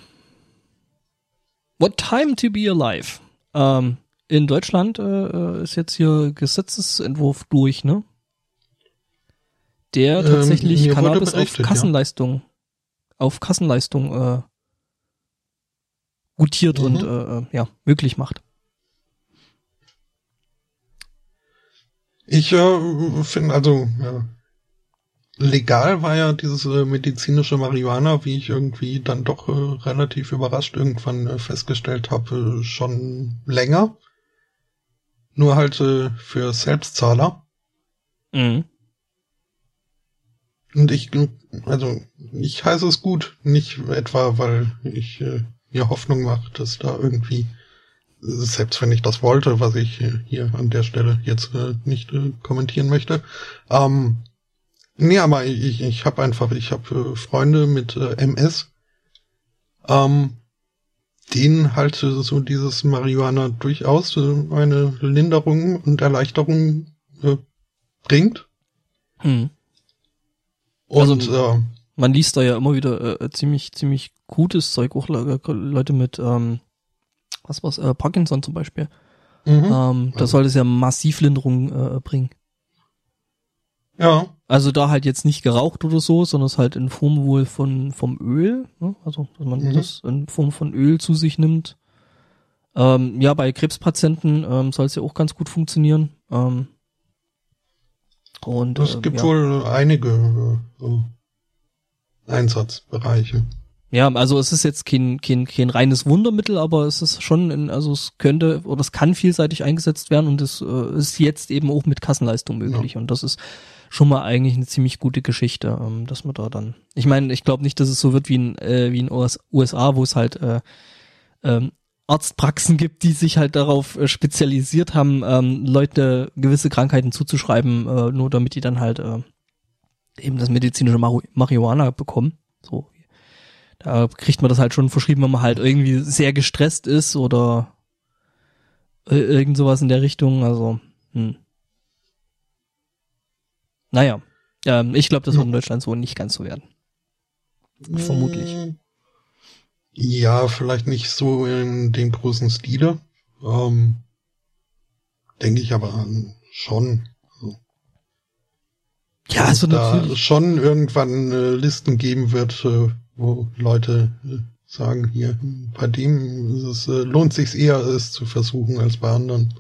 What Time to Be Alive. Ähm, in Deutschland äh, äh ist jetzt hier Gesetzesentwurf durch, ne? Der ähm, tatsächlich ähm, Cannabis auf Kassenleistung, ja. auf Kassenleistung äh, gutiert mhm. und äh, äh, ja, möglich macht. Ich äh, finde, also, ja, legal war ja dieses äh, medizinische Marihuana, wie ich irgendwie dann doch äh, relativ überrascht irgendwann äh, festgestellt habe, äh, schon länger. Nur halt äh, für Selbstzahler. Mhm. Und ich, also, ich heiße es gut, nicht etwa, weil ich äh, mir Hoffnung mache, dass da irgendwie, selbst wenn ich das wollte, was ich äh, hier an der Stelle jetzt äh, nicht äh, kommentieren möchte, ähm, Nee, aber ich, ich habe einfach, ich habe Freunde mit MS, ähm, denen halt so dieses Marihuana durchaus eine Linderung und Erleichterung äh, bringt. Hm. Und also, äh, man liest da ja immer wieder äh, ziemlich, ziemlich gutes Zeug, auch Leute mit, ähm, was was, äh, Parkinson zum Beispiel. Mhm. Ähm, da also. soll es ja massiv Linderung äh, bringen. Ja. Also da halt jetzt nicht geraucht oder so, sondern es halt in Form wohl von vom Öl, ne? also dass man mhm. das in Form von Öl zu sich nimmt. Ähm, ja, bei Krebspatienten ähm, soll es ja auch ganz gut funktionieren. Ähm, und es äh, gibt ja. wohl einige äh, Einsatzbereiche. Ja, also es ist jetzt kein, kein, kein reines Wundermittel, aber es ist schon, in, also es könnte oder es kann vielseitig eingesetzt werden und es äh, ist jetzt eben auch mit Kassenleistung möglich. Ja. Und das ist schon mal eigentlich eine ziemlich gute Geschichte, ähm, dass man da dann. Ich meine, ich glaube nicht, dass es so wird wie in, äh, wie in USA, wo es halt äh, ähm, Arztpraxen gibt, die sich halt darauf äh, spezialisiert haben, ähm, Leute gewisse Krankheiten zuzuschreiben, äh, nur damit die dann halt äh, eben das medizinische Mar Marihuana bekommen. So. Da kriegt man das halt schon verschrieben, wenn man halt irgendwie sehr gestresst ist oder äh, irgend sowas in der Richtung. Also, hm. Naja, ähm, ich glaube, das wird in Deutschland so nicht ganz so werden. Vermutlich. Ja, vielleicht nicht so in dem großen Stile. Ähm, Denke ich aber schon. Ja, also da natürlich. schon irgendwann äh, Listen geben wird, äh, wo Leute äh, sagen, hier, bei dem es, äh, lohnt sich eher, es zu versuchen als bei anderen.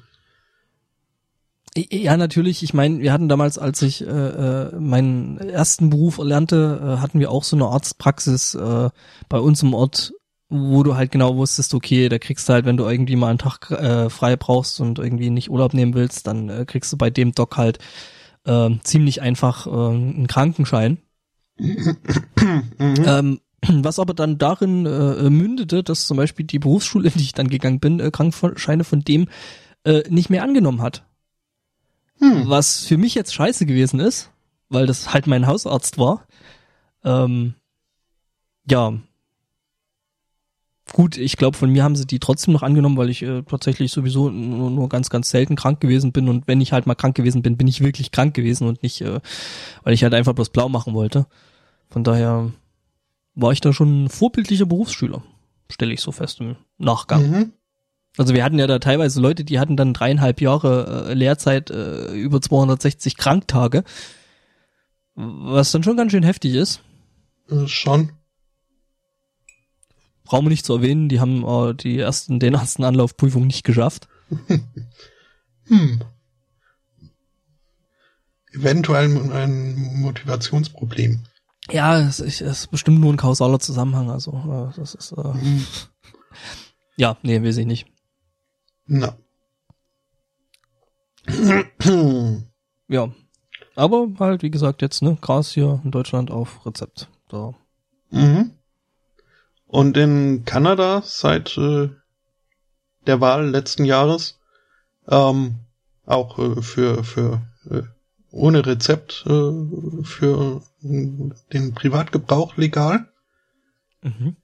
Ja, natürlich. Ich meine, wir hatten damals, als ich äh, äh, meinen ersten Beruf erlernte, äh, hatten wir auch so eine Arztpraxis äh, bei uns im Ort, wo du halt genau wusstest, okay, da kriegst du halt, wenn du irgendwie mal einen Tag äh, frei brauchst und irgendwie nicht Urlaub nehmen willst, dann äh, kriegst du bei dem Doc halt äh, ziemlich einfach äh, einen Krankenschein. Ähm, was aber dann darin äh, mündete, dass zum Beispiel die Berufsschule, *laughs* in die ich dann gegangen bin, äh, Krankenscheine von dem äh, nicht mehr angenommen hat. Hm. Was für mich jetzt scheiße gewesen ist, weil das halt mein Hausarzt war. Ähm, ja. Gut, ich glaube, von mir haben sie die trotzdem noch angenommen, weil ich äh, tatsächlich sowieso nur, nur ganz, ganz selten krank gewesen bin. Und wenn ich halt mal krank gewesen bin, bin ich wirklich krank gewesen und nicht, äh, weil ich halt einfach bloß blau machen wollte. Von daher war ich da schon ein vorbildlicher Berufsschüler, stelle ich so fest im Nachgang. Mhm. Also wir hatten ja da teilweise Leute, die hatten dann dreieinhalb Jahre äh, Lehrzeit, äh, über 260 Kranktage, was dann schon ganz schön heftig ist. Schon. Brauchen wir nicht zu erwähnen, die haben äh, die ersten, den ersten Anlaufprüfung nicht geschafft. *laughs* Hm. Eventuell ein Motivationsproblem. Ja, es ist, es ist bestimmt nur ein kausaler Zusammenhang, also äh, das ist äh, Hm. *laughs* ja, nee, weiß ich nicht. Na. Ja. Aber halt, wie gesagt, jetzt, ne, Gras hier in Deutschland auf Rezept. Da. Mhm. Und in Kanada seit äh, der Wahl letzten Jahres ähm, auch äh, für für äh, ohne Rezept äh, für äh, den Privatgebrauch legal Mhm.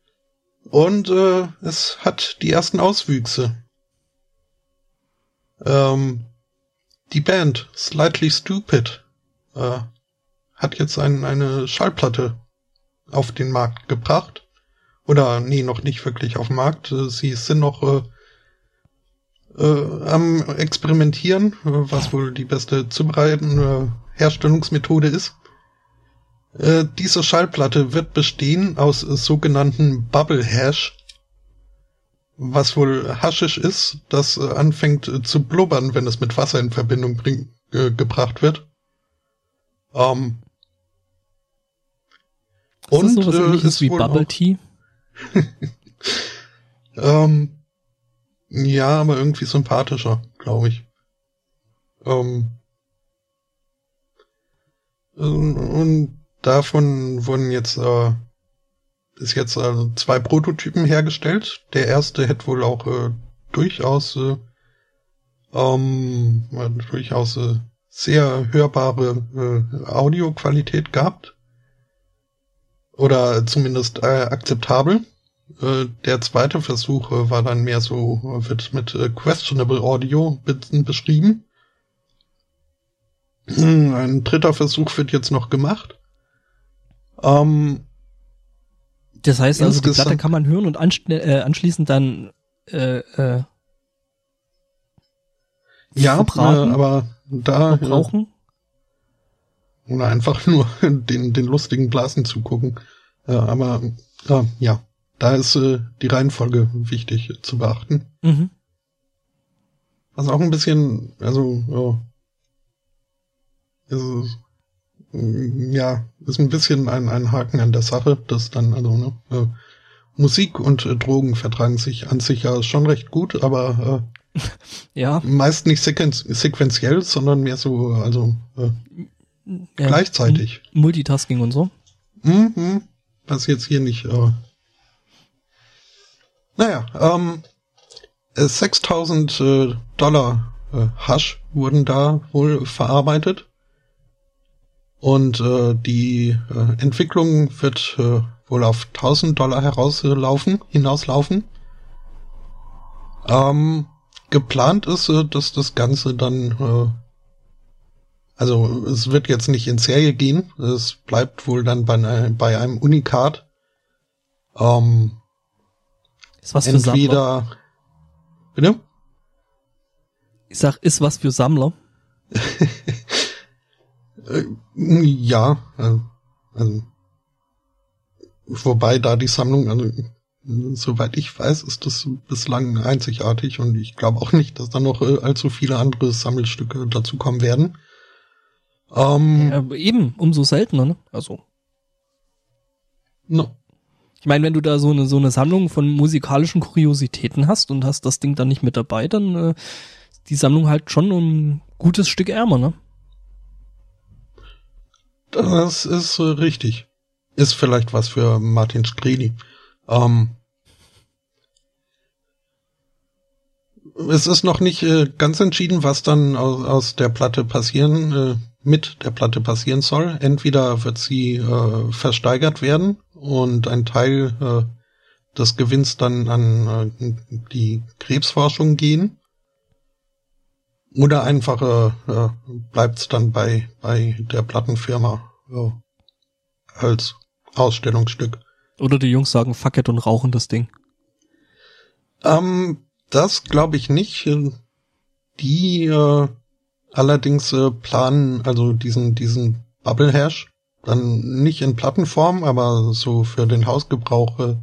und äh, es hat die ersten Auswüchse. Ähm, die Band Slightly Stupid äh, hat jetzt ein, eine Schallplatte auf den Markt gebracht. Oder nee, noch nicht wirklich auf den Markt. Äh, Sie sind noch äh, äh, am Experimentieren, äh, was wohl die beste Zubereiten äh, Herstellungsmethode ist. Äh, diese Schallplatte wird bestehen aus sogenannten Bubble Hash, was wohl Haschisch ist, das anfängt zu blubbern, wenn es mit Wasser in Verbindung bring, gebracht wird. Ähm, Ist das und sowas äh, ist wie Bubble Tea? *laughs* Ähm, ja, aber irgendwie sympathischer, glaube ich. Ähm, und davon wurden jetzt äh, ist jetzt äh, zwei Prototypen hergestellt. Der erste hätte wohl auch äh, durchaus äh, ähm, äh, durchaus äh, sehr hörbare äh, Audioqualität gehabt. Oder zumindest äh, akzeptabel. Äh, der zweite Versuch äh, war dann mehr so, äh, wird mit äh, questionable Audio be beschrieben. Hm, Ein dritter Versuch wird jetzt noch gemacht. Ähm, Das heißt also, die Platte kann man hören und äh, anschließend dann ja, aber da äh, brauchen. Oder einfach *laughs* nur den, den lustigen Blasen zugucken. Äh, aber äh, ja, da ist äh, die Reihenfolge wichtig zu beachten. Mhm. Was auch ein bisschen, also, ja, ist, mm, ja, ist ein bisschen ein, ein Haken an der Sache, dass dann, also, ne, äh, Musik und äh, Drogen vertragen sich an sich ja schon recht gut, aber *laughs* Ja, äh, meist nicht sequen sequenziell, sondern mehr so, also äh, ja. gleichzeitig. Multitasking und so. Mhm. Was jetzt hier nicht. Äh naja, ähm, äh, 6000 äh, Dollar äh, Hasch wurden da wohl verarbeitet. Und äh, die äh, Entwicklung wird äh, wohl auf 1000 Dollar herauslaufen, hinauslaufen. Ähm, geplant ist, äh, dass das Ganze dann äh, also es wird jetzt nicht in Serie gehen. Es bleibt wohl dann bei, einer- bei einem Unikat. Ähm, ist was entweder, für Sammler. Bitte? Ich sag, ist was für Sammler. *laughs* Ja, also, also, wobei da die Sammlung, also soweit ich weiß, ist das bislang einzigartig und ich glaube auch nicht, dass da noch äh, allzu viele andere Sammelstücke dazukommen werden. Ähm, ja, eben, umso seltener, ne? Also. No. Ich meine, wenn du da so eine so eine Sammlung von musikalischen Kuriositäten hast und hast das Ding dann nicht mit dabei, dann äh, die Sammlung halt schon um gutes Stück ärmer, ne? Das ist äh, richtig. Ist vielleicht was für Martin Skrini. Ähm, es ist noch nicht äh, ganz entschieden, was dann aus, aus der Platte passieren, äh, mit der Platte passieren soll. Entweder wird sie äh, versteigert werden und ein Teil äh, des Gewinns dann an äh, die Krebsforschung gehen. Oder einfach äh, äh bleibt es dann bei, bei der Plattenfirma ja, als Ausstellungsstück. Oder die Jungs sagen Fuck it und rauchen das Ding. Ähm, das glaube ich nicht. Die äh, allerdings äh, planen also diesen diesen Bubble Hash dann nicht in Plattenform, aber so für den Hausgebrauch. Äh,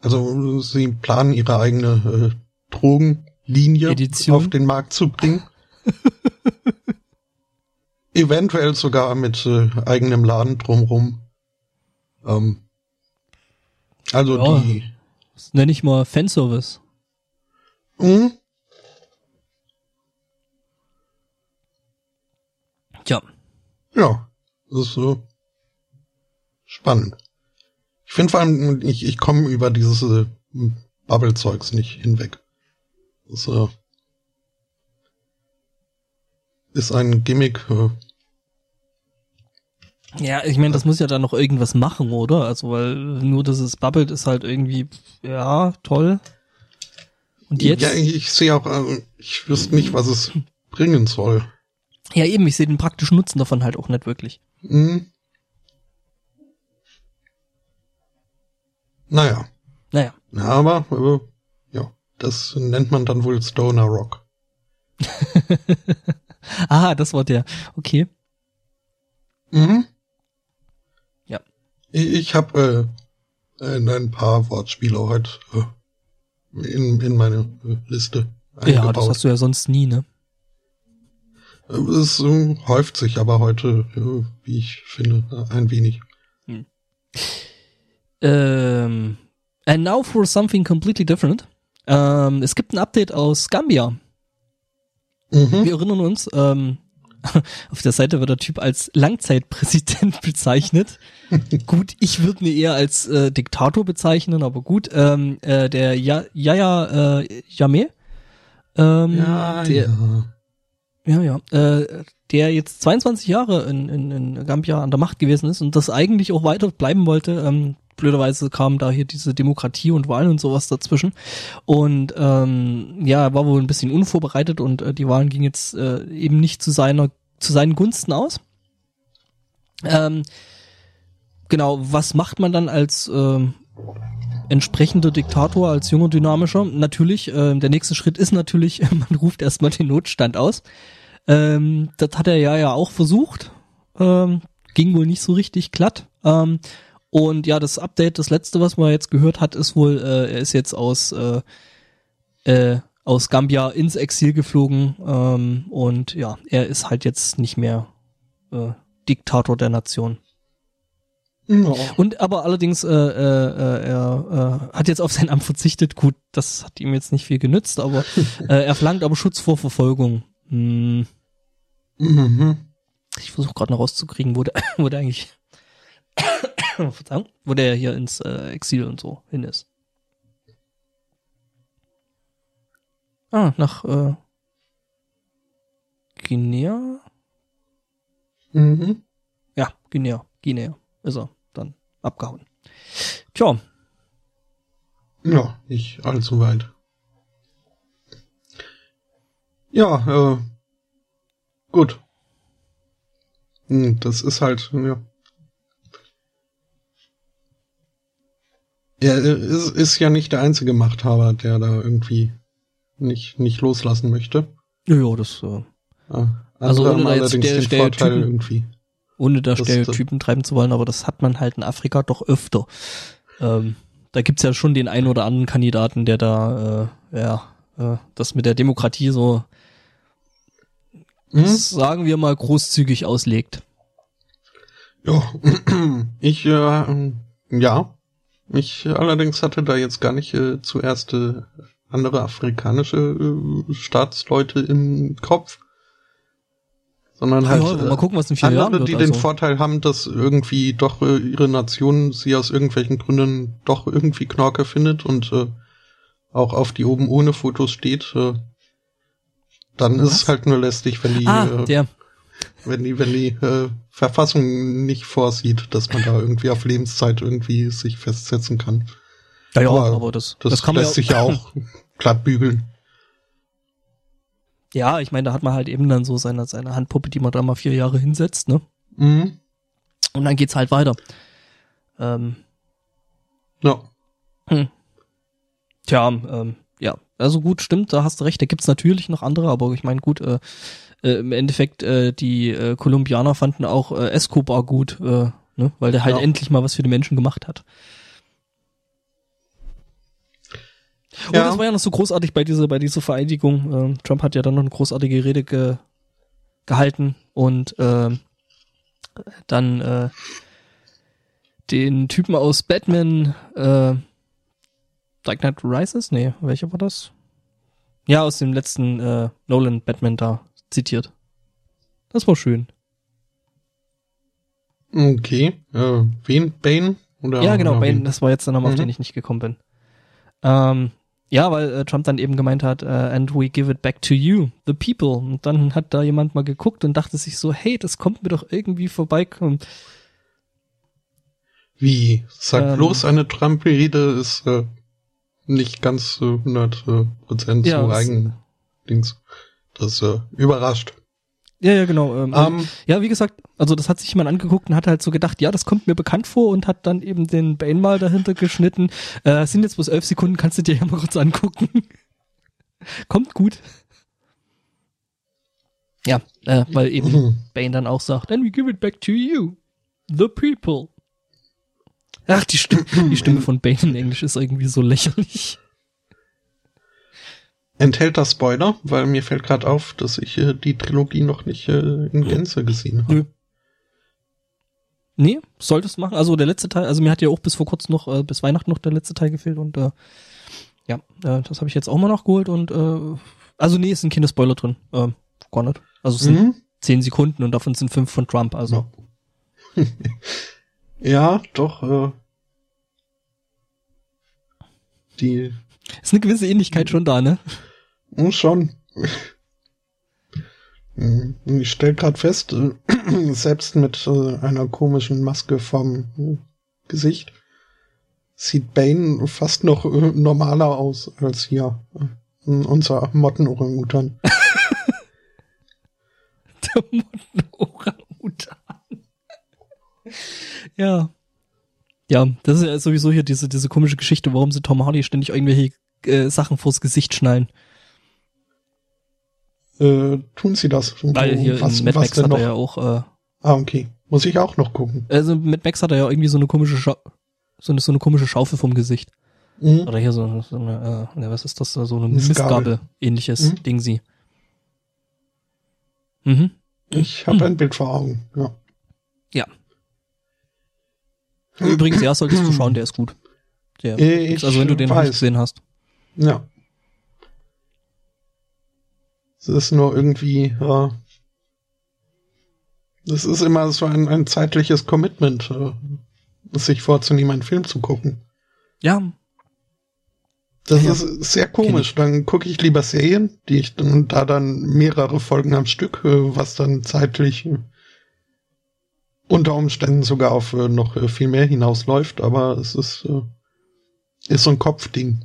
also sie planen ihre eigene äh, Drogenlinie Edition. auf den Markt zu bringen. *laughs* Eventuell sogar mit äh, eigenem Laden drumrum. Ähm, also ja, die. Das nenne ich mal Fanservice. Mhm. Tja. Ja, das ist so spannend. Ich finde vor allem, ich, ich komme über dieses äh, Bubble-Zeugs nicht hinweg. Das äh, ist ein Gimmick. Äh, ja, ich meine, das muss ja dann noch irgendwas machen, oder? Also, weil nur, dass es bubbelt, ist halt irgendwie, ja, toll. Und jetzt? Ja, ich, ich sehe auch, äh, ich wüsste nicht, was es bringen soll. Ja, eben, ich sehe den praktischen Nutzen davon halt auch nicht wirklich. Mhm. Naja. Naja. Na, aber, aber, ja, das nennt man dann wohl Stoner Rock. *laughs* ah, das war der. Okay. Mhm. Ja. Ich, ich habe äh, ein paar Wortspiele heute äh, in, in meine Liste eingebaut. Ja, das hast du ja sonst nie, ne? Es äh, häuft sich aber heute, äh, wie ich finde, ein wenig. Hm. Ähm, and now for something completely different. Ähm, es gibt ein Update aus Gambia. Mhm. Wir erinnern uns, ähm, *laughs* auf der Seite wird der Typ als Langzeitpräsident *laughs* bezeichnet. *laughs* gut, ich würde ihn eher als äh, Diktator bezeichnen, aber gut. Ähm, äh, der ja Yaya äh, Yame, ähm, ja, der, ja, ja, ja äh, der jetzt 22 Jahre in, in, in Gambia an der Macht gewesen ist und das eigentlich auch weiter bleiben wollte. Ähm, blöderweise kam da hier diese Demokratie und Wahlen und sowas dazwischen. Und ähm, ja, war wohl ein bisschen unvorbereitet und äh, die Wahlen gingen jetzt äh, eben nicht zu seiner zu seinen Gunsten aus. Ähm, genau, was macht man dann als ähm, entsprechender Diktator, als junger Dynamischer? Natürlich, äh, der nächste Schritt ist natürlich, *laughs* man ruft erstmal den Notstand aus. Ähm, das hat er ja ja auch versucht. Ähm, ging wohl nicht so richtig glatt. Ähm, und ja, das Update, das letzte, was man jetzt gehört hat, ist wohl, äh, er ist jetzt aus, äh, äh, aus Gambia ins Exil geflogen ähm, und ja, er ist halt jetzt nicht mehr äh, Diktator der Nation. Ja. Und aber allerdings, äh, äh, äh, er äh, hat jetzt auf sein Amt verzichtet. Gut, das hat ihm jetzt nicht viel genützt, aber *laughs* äh, er verlangt aber Schutz vor Verfolgung. Hm. Mhm. Ich versuche gerade noch rauszukriegen, wo der, *laughs* wo der eigentlich *coughs* Verzeihung, wo der hier ins äh, Exil und so hin ist. Ah, nach äh, Guinea? Mhm. Ja, Guinea, Guinea ist er dann abgehauen. Tja. Ja, nicht allzu weit. Ja, äh, gut. Hm, das ist halt, ja, Er ist, ist ja nicht der einzige Machthaber, der da irgendwie nicht, nicht loslassen möchte. Ja, ja das. Äh, ja, also ohne allerdings den Vorteil irgendwie. Ohne da Stereotypen treiben zu wollen, aber das hat man halt in Afrika doch öfter. Ähm, da gibt's ja schon den einen oder anderen Kandidaten, der da, äh, ja, äh, das mit der Demokratie so, hm? sagen wir mal, großzügig auslegt. Ja, *clears throat* ich, äh, ja, ich allerdings hatte da jetzt gar nicht äh, zuerst äh, andere afrikanische äh, Staatsleute im Kopf, sondern halt ja, mal gucken, was in vier andere, Jahren wird, die also. den Vorteil haben, dass irgendwie doch äh, ihre Nation sie aus irgendwelchen Gründen doch irgendwie Knorke findet und äh, auch auf die oben ohne Fotos steht. Äh, dann was? ist es halt nur lästig, wenn die ah, äh, der wenn die, wenn die äh, Verfassung nicht vorsieht, dass man da irgendwie auf Lebenszeit irgendwie sich festsetzen kann. Ja, ja, aber, aber das, das, das kann man lässt ja sich ja auch *laughs* glatt bügeln. Ja, ich meine, da hat man halt eben dann so seine, seine Handpuppe, die man da mal vier Jahre hinsetzt, ne? Mhm. Und dann geht's halt weiter. Ähm, ja. Hm. Tja, ähm, also gut, stimmt, da hast du recht, da gibt's natürlich noch andere, aber ich meine, gut, äh, äh, im Endeffekt, äh, die äh, Kolumbianer fanden auch äh, Escobar gut, äh, ne? weil der halt ja. endlich mal was für die Menschen gemacht hat. Und ja. das war ja noch so großartig bei dieser, bei dieser Vereidigung. Ähm, Trump hat ja dann noch eine großartige Rede ge gehalten und äh, dann äh, den Typen aus Batman, äh, Dark Knight Rises? Nee, welcher war das? Ja, aus dem letzten äh, Nolan Batman da zitiert. Das war schön. Okay. Äh, wen? Bane? Oder, ja, genau, Bane, das war jetzt der Name, mhm. auf den ich nicht gekommen bin. Ähm, ja, weil äh, Trump dann eben gemeint hat, uh, and we give it back to you, the people. Und dann hat da jemand mal geguckt und dachte sich so, hey, das kommt mir doch irgendwie vorbeikommen. Wie? Sag ähm, bloß, eine Trump-Rede ist äh, nicht ganz äh, 100 Prozent ja, so eigen Dings. Das äh, überrascht. Ja, ja, genau. Ähm, um, ähm, ja, wie gesagt, also das hat sich jemand angeguckt und hat halt so gedacht, ja, das kommt mir bekannt vor und hat dann eben den Bane mal dahinter geschnitten. Äh, sind jetzt bloß elf Sekunden, kannst du dir ja mal kurz angucken. *laughs* kommt gut. Ja, äh, weil eben. *laughs* Bane dann auch sagt, then we give it back to you, the people. Ach, die Stimme, die Stimme von Bane in Englisch ist irgendwie so lächerlich. Enthält das Spoiler? Weil mir fällt gerade auf, dass ich äh, die Trilogie noch nicht äh, in Gänze gesehen habe. Nö. Nee, solltest machen. Also der letzte Teil, also mir hat ja auch bis vor kurzem noch, äh, bis Weihnachten noch der letzte Teil gefehlt und äh, ja, äh, das habe ich jetzt auch mal nachgeholt und äh, also nee, es sind keine Spoiler drin. Äh, gar nicht. Also es sind mhm. zehn Sekunden und davon sind fünf von Trump, also. Ja, *laughs* ja doch, äh, die. Ist eine gewisse Ähnlichkeit schon da, ne? Hm, schon. Hm, ich stelle gerade fest, äh, *clears throat* selbst mit äh, einer komischen Maske vom äh, Gesicht sieht Bane fast noch normaler aus als hier unser Motten-Orang-Utan. *laughs* Der Motten-Orang-Utan. Ja. Ja, das ist ja sowieso hier diese, diese komische Geschichte, warum sie Tom Hardy ständig irgendwelche äh, Sachen vors Gesicht schnallen äh, tun sie das. Weil hier was, in Mad Max hat er ja auch. Äh, ah, okay. Muss ich auch noch gucken. Also Mad Max hat er ja irgendwie so eine komische Scha so eine, so eine komische Schaufel vom Gesicht. Mhm. Oder hier so, so eine, äh, was ist das, so eine Mistgabel, ähnliches mhm. Ding sie. Mhm. Ich habe mhm. ein Bild vor Augen, ja. Ja. Übrigens, ja, solltest du schauen, der ist gut. Der, ich also wenn du den weiß. nicht gesehen hast. Ja. Es ist nur irgendwie, ja, es ist immer so ein, ein zeitliches Commitment, äh, sich vorzunehmen, einen Film zu gucken. Ja. Das ja, ist sehr komisch. Dann gucke ich lieber Serien, die ich dann, da dann mehrere Folgen am Stück, äh, was dann zeitlich äh, unter Umständen sogar auf noch viel mehr hinausläuft, aber es ist, ist so ein Kopfding.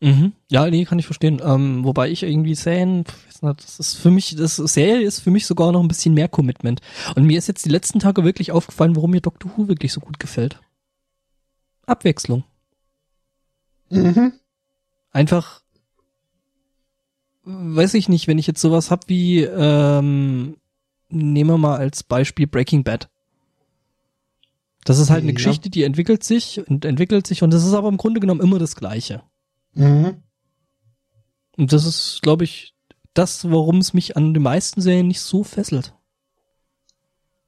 Mhm. Ja, nee, kann ich verstehen. Ähm, wobei ich irgendwie Serien, das ist für mich, das Serie ist für mich sogar noch ein bisschen mehr Commitment. Und mir ist jetzt die letzten Tage wirklich aufgefallen, warum mir Doctor Who wirklich so gut gefällt. Abwechslung. Mhm. Einfach, weiß ich nicht, wenn ich jetzt sowas hab wie, ähm, nehmen wir mal als Beispiel Breaking Bad. Das ist halt eine ja. Geschichte, die entwickelt sich und entwickelt sich und das ist aber im Grunde genommen immer das Gleiche. Mhm. Und das ist, glaube ich, das, warum es mich an den meisten Serien nicht so fesselt.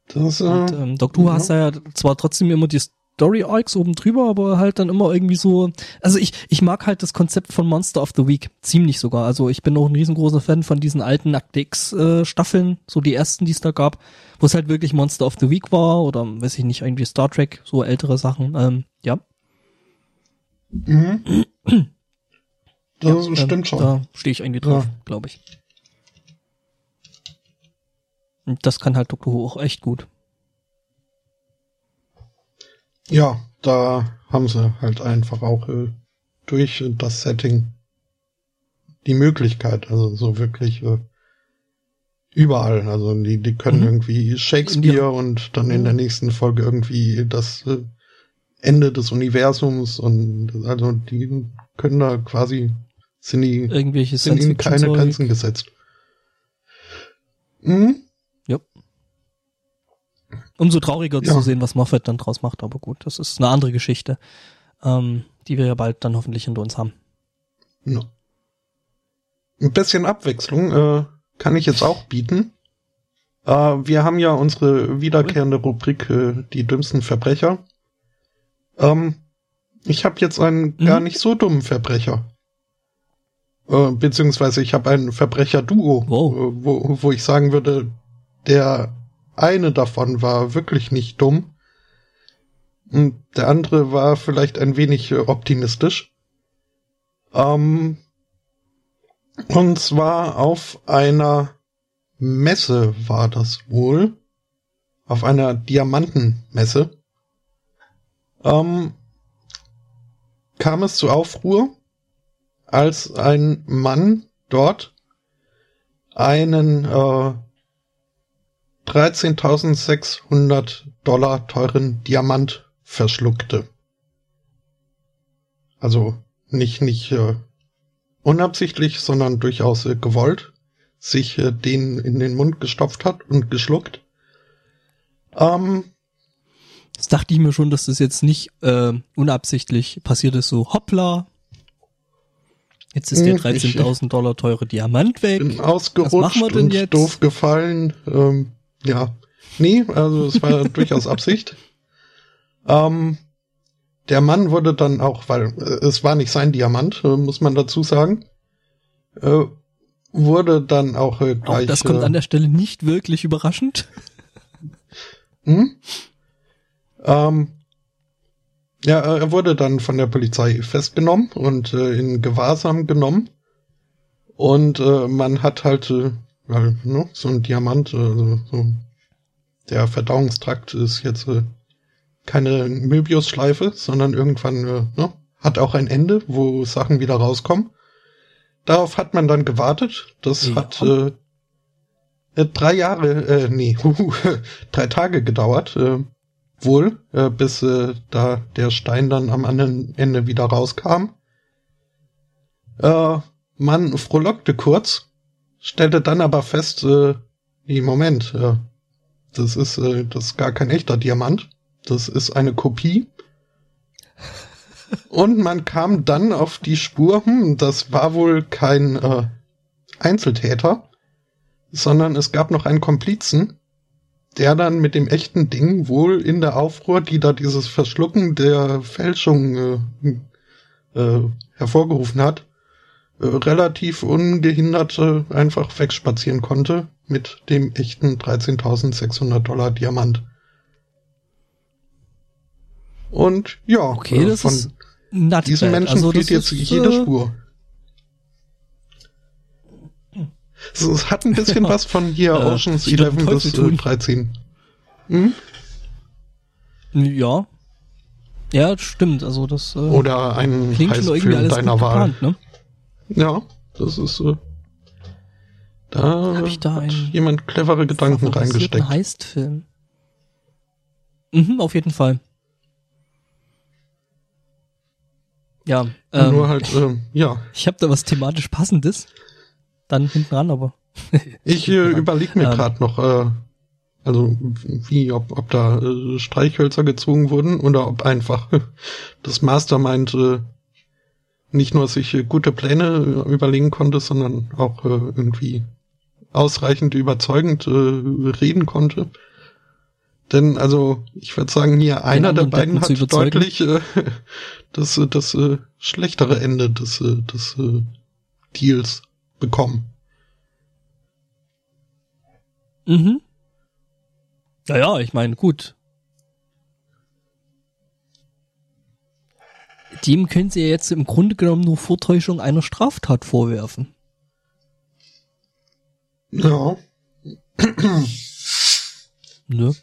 Das, äh, und, ähm, Doc, du ja. hast ja zwar trotzdem immer die Story Arcs oben drüber, aber halt dann immer irgendwie so, also ich, ich mag halt das Konzept von Monster of the Week ziemlich sogar. Also ich bin auch ein riesengroßer Fan von diesen alten X äh, Staffeln, so die ersten, die es da gab, wo es halt wirklich Monster of the Week war oder weiß ich nicht, irgendwie Star Trek, so ältere Sachen, ähm, ja. Mhm. *clears throat* Das ja, stimmt schon. Da stehe ich irgendwie drauf, ja. glaube ich. Und das kann halt Doctor Who auch echt gut. Ja, da haben sie halt einfach auch äh, durch das Setting die Möglichkeit, also so wirklich äh, überall. Also die, die können mhm. irgendwie Shakespeare ja. und dann in der nächsten Folge irgendwie das äh, Ende des Universums und also die können da quasi sind die irgendwelche sind ihnen keine Grenzen gesetzt. Mhm. Umso trauriger ja. zu sehen, was Moffat dann draus macht, aber gut, das ist eine andere Geschichte, ähm, die wir ja bald dann hoffentlich hinter uns haben. Ja. Ein bisschen Abwechslung äh, kann ich jetzt auch bieten. Äh, wir haben ja unsere wiederkehrende Rubrik äh, Die dümmsten Verbrecher. Ähm, ich habe jetzt einen mhm. gar nicht so dummen Verbrecher. Äh, beziehungsweise ich habe ein Verbrecher-Duo, wow. äh, wo, wo ich sagen würde, der eine davon war wirklich nicht dumm. Und der andere war vielleicht ein wenig äh, optimistisch. Ähm, und zwar auf einer Messe war das wohl. Auf einer Diamantenmesse. Ähm, kam es zu Aufruhr, als ein Mann dort einen äh, 13.600 Dollar teuren Diamant verschluckte. Also nicht, nicht äh, unabsichtlich, sondern durchaus äh, gewollt, sich äh, den in den Mund gestopft hat und geschluckt. Ähm, das dachte ich mir schon, dass das jetzt nicht äh, unabsichtlich passiert ist, so hoppla. Jetzt ist der 13.000 hm, Dollar teure Diamant weg. Bin ausgerutscht Was machen wir denn und jetzt? doof gefallen. Ähm, ja, nee, also es war *laughs* durchaus Absicht. Ähm, der Mann wurde dann auch, weil äh, es war nicht sein Diamant, äh, muss man dazu sagen, äh, wurde dann auch äh, gleich. Auch das kommt äh, an der Stelle nicht wirklich überraschend. Hm? Ähm, ja, er wurde dann von der Polizei festgenommen und in Gewahrsam genommen. Und man hat halt weil, ne, so ein Diamant, also so, der Verdauungstrakt ist jetzt äh, keine Möbius-Schleife, sondern irgendwann äh, ne, hat auch ein Ende, wo Sachen wieder rauskommen. Darauf hat man dann gewartet. Das ja. hat äh, äh, drei Jahre, äh, nee, *laughs* uh, drei Tage gedauert, äh, wohl, äh, bis äh, da der Stein dann am anderen Ende wieder rauskam. Äh, man frohlockte kurz, stellte dann aber fest, äh, nee, Moment, äh, das ist, äh, das ist gar kein echter Diamant. Das ist eine Kopie. *laughs* Und man kam dann auf die Spur, hm, das war wohl kein äh, Einzeltäter, sondern es gab noch einen Komplizen, der dann mit dem echten Ding wohl in der Aufruhr, die da dieses Verschlucken der Fälschung äh, äh, hervorgerufen hat, relativ ungehindert äh, einfach wegspazieren konnte mit dem echten 13.600 Dollar Diamant. Und ja, okay, äh, von diesen Menschen also, fehlt jetzt ist, jede äh, Spur. So, es hat ein bisschen *laughs* was von hier äh, Oceans 11 bis äh, 13. Hm? Ja. Ja, stimmt. Also das äh, Oder ein alles deiner Wahl. Geplant, ne? Ja, das ist so. Äh, da Hab ich da hat jemand clevere Gedanken reingesteckt. Heistfilm. Mhm, auf jeden Fall. Ja, ähm, nur halt, ähm, ja. Ich habe da was thematisch passendes. Dann hinten ran, aber. *laughs* ich äh, überlege mir ähm, gerade noch, äh, also wie, ob, ob da äh, Streichhölzer gezogen wurden oder ob einfach *laughs* das Mastermind äh, nicht nur sich äh, gute Pläne äh, überlegen konnte, sondern auch äh, irgendwie ausreichend überzeugend reden konnte. Denn also ich würde sagen, hier einer der beiden hat deutlich äh, *laughs* das, das äh, schlechtere Ende des, des äh, Deals bekommen. Mhm. Naja, ich meine, gut. Dem können Sie ja jetzt im Grunde genommen nur Vortäuschung einer Straftat vorwerfen. Ja. ne?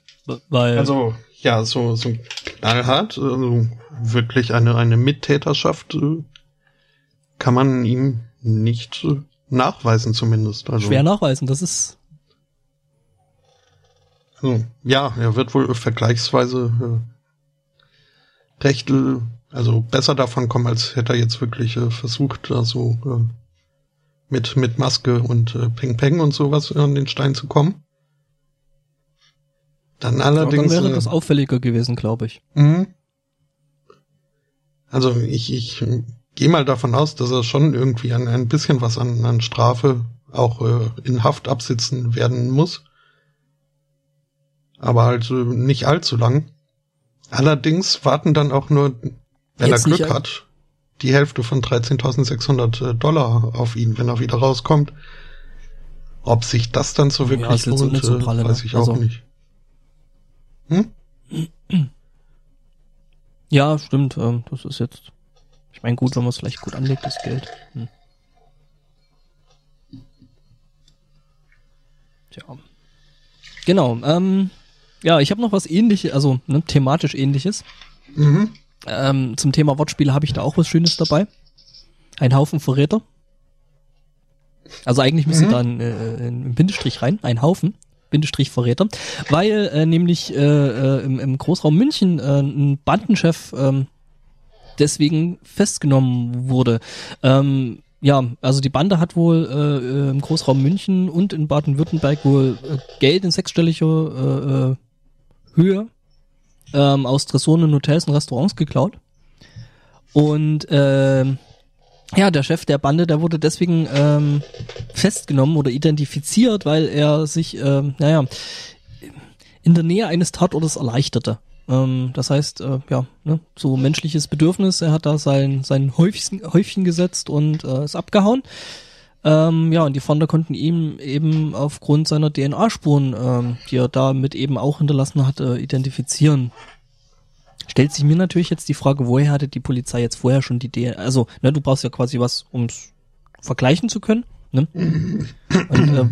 Weil. Also, ja, so, so knallhart, also wirklich eine, eine Mittäterschaft äh, kann man ihm nicht äh, nachweisen zumindest. Also, Schwer nachweisen, das ist. Also, ja, er wird wohl vergleichsweise äh, recht, äh, also besser davon kommen, als hätte er jetzt wirklich äh, versucht, also äh, mit, mit Maske und äh, Peng Peng und sowas an den Stein zu kommen. Dann allerdings. Ja, dann wäre das äh, auffälliger gewesen, glaube ich. Mhm. Also ich, ich gehe mal davon aus, dass er schon irgendwie ein, ein bisschen was an, an Strafe auch äh, in Haft absitzen werden muss. Aber halt äh, nicht allzu lang. Allerdings warten dann auch nur, wenn Jetzt er Glück hat, die Hälfte von 13.600 äh, Dollar auf ihn, wenn er wieder rauskommt. Ob sich das dann so wirklich ja, lohnt, so pralle, weiß ne? ich also, auch nicht. Hm? *clears throat* Ja, stimmt. Ähm, das ist jetzt. Ich meine, gut, wenn man es vielleicht gut anlegt, das Geld. Hm. Tja. Genau. Ähm, ja, ich habe noch was ähnliches, also ne, thematisch ähnliches. Mhm. Ähm, zum Thema Wortspiele habe ich da auch was Schönes dabei. Ein Haufen Verräter. Also eigentlich müsste mhm. da ein, äh, ein Bindestrich rein, ein Haufen. Bindestrich Verräter, weil äh, nämlich äh, äh, im, im Großraum München äh, ein Bandenchef äh, deswegen festgenommen wurde. Ähm, ja, also die Bande hat wohl äh, äh, im Großraum München und in Baden-Württemberg wohl äh, Geld in sechsstelliger äh, äh, Höhe ähm, aus Tresoren in Hotels und Restaurants geklaut. Und äh, ja, der Chef der Bande, der wurde deswegen ähm, festgenommen oder identifiziert, weil er sich, ähm, naja, in der Nähe eines Tatortes erleichterte. Ähm, das heißt, äh, ja, ne, so menschliches Bedürfnis, er hat da sein, sein Häufchen, Häufchen gesetzt und äh, ist abgehauen. Ähm, ja, und die Fonder konnten ihm eben aufgrund seiner DNA-Spuren, ähm, die er damit eben auch hinterlassen hatte, identifizieren. Stellt sich mir natürlich jetzt die Frage, woher hatte die Polizei jetzt vorher schon die DNA? Also, ne, du brauchst ja quasi was, ums vergleichen zu können. Ne? Und äh,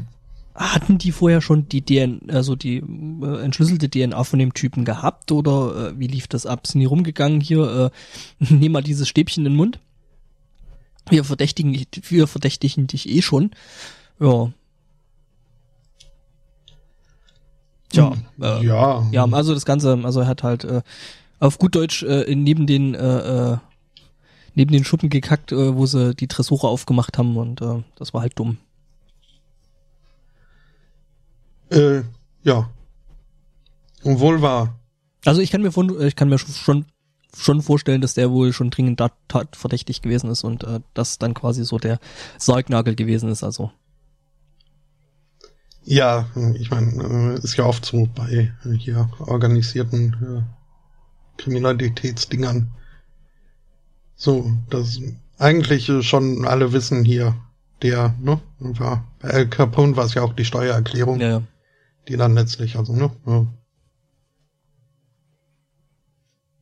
hatten die vorher schon die DNA, also die äh, entschlüsselte DNA von dem Typen gehabt oder äh, wie lief das ab? Sind die rumgegangen hier, äh, *laughs* nehm mal dieses Stäbchen in den Mund? Wir verdächtigen, wir verdächtigen dich eh schon. Ja. Tja, hm, äh, ja. Ja, also das Ganze, also er hat halt äh, auf gut Deutsch äh, neben den äh, äh, neben den Schuppen gekackt, äh, wo sie die Tresore aufgemacht haben und äh, das war halt dumm. Äh, ja. Und wohl wahr. Also ich kann mir von, ich kann mir schon schon vorstellen, dass der wohl schon dringend verdächtig gewesen ist und äh, das dann quasi so der Sargnagel gewesen ist, also. Ja, ich meine, äh, ist ja oft so bei äh, hier organisierten äh, Kriminalitätsdingern. So, dass eigentlich schon alle wissen hier, der, ne, war, bei El Capone war es ja auch die Steuererklärung, ja, ja. die dann letztlich, also, ne,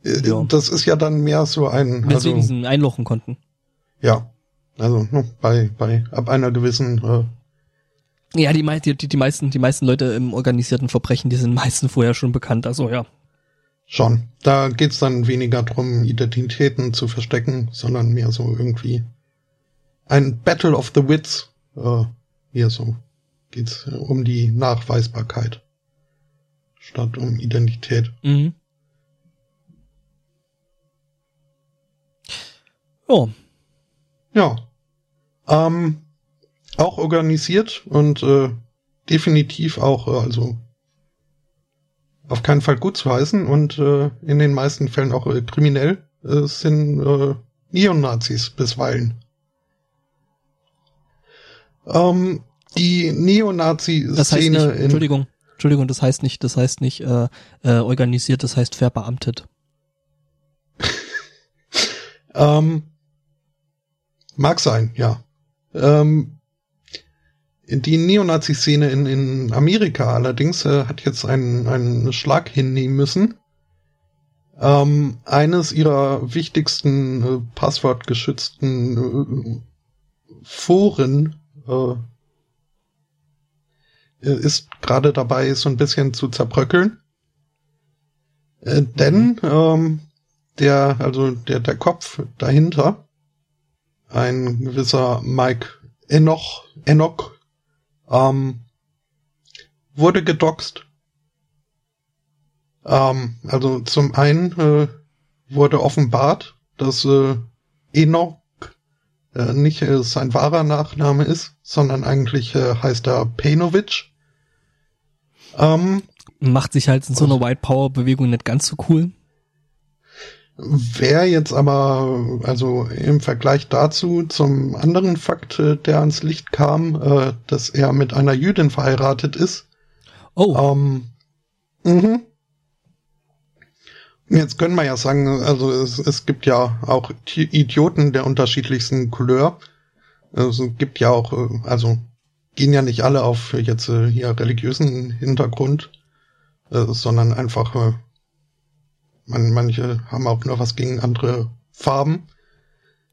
ja, Äh. Das ist ja dann mehr so ein. Weswegen also, sie einlochen konnten. Ja. Also ne, bei, bei ab einer gewissen äh, ja, die, die, die, meisten, die meisten Leute im organisierten Verbrechen, die sind meistens vorher schon bekannt, also ja. Schon. Da geht's dann weniger drum, Identitäten zu verstecken, sondern mehr so irgendwie ein Battle of the Wits. Äh, hier so geht's um die Nachweisbarkeit statt um Identität. Mhm. Ja. Ja. Ähm, auch organisiert und äh, definitiv auch, äh, also auf keinen Fall gut zu heißen und äh, in den meisten Fällen auch äh, kriminell äh, sind äh, Neonazis bisweilen. Ähm, die Neonazi-Szene das heißt nicht, Entschuldigung, Entschuldigung, das heißt nicht, das heißt nicht äh, äh, organisiert, das heißt verbeamtet. *laughs* ähm, mag sein, ja. Ähm, die Neonazi-Szene in, in Amerika allerdings äh, hat jetzt einen, einen Schlag hinnehmen müssen. Ähm, eines ihrer wichtigsten äh, passwortgeschützten äh, Foren äh, ist gerade dabei, so ein bisschen zu zerbröckeln. Äh, denn ähm, der, also der, der Kopf dahinter, ein gewisser Mike Enoch, Enoch, ähm, wurde gedoxt. Ähm, also zum einen äh, wurde offenbart, dass äh, Enoch äh, nicht äh, sein wahrer Nachname ist, sondern eigentlich äh, heißt er Pejnovic. Ähm, Macht sich halt in so einer White Power Bewegung nicht ganz so cool. Wer jetzt aber, also im Vergleich dazu zum anderen Fakt, äh, der ans Licht kam, äh, dass er mit einer Jüdin verheiratet ist. Oh. Ähm, mhm. Jetzt können wir ja sagen, also es, es gibt ja auch Idioten der unterschiedlichsten Couleur. Es gibt ja auch, äh, also gehen ja nicht alle auf jetzt hier religiösen Hintergrund, sondern einfach man, manche haben auch nur was gegen andere Farben.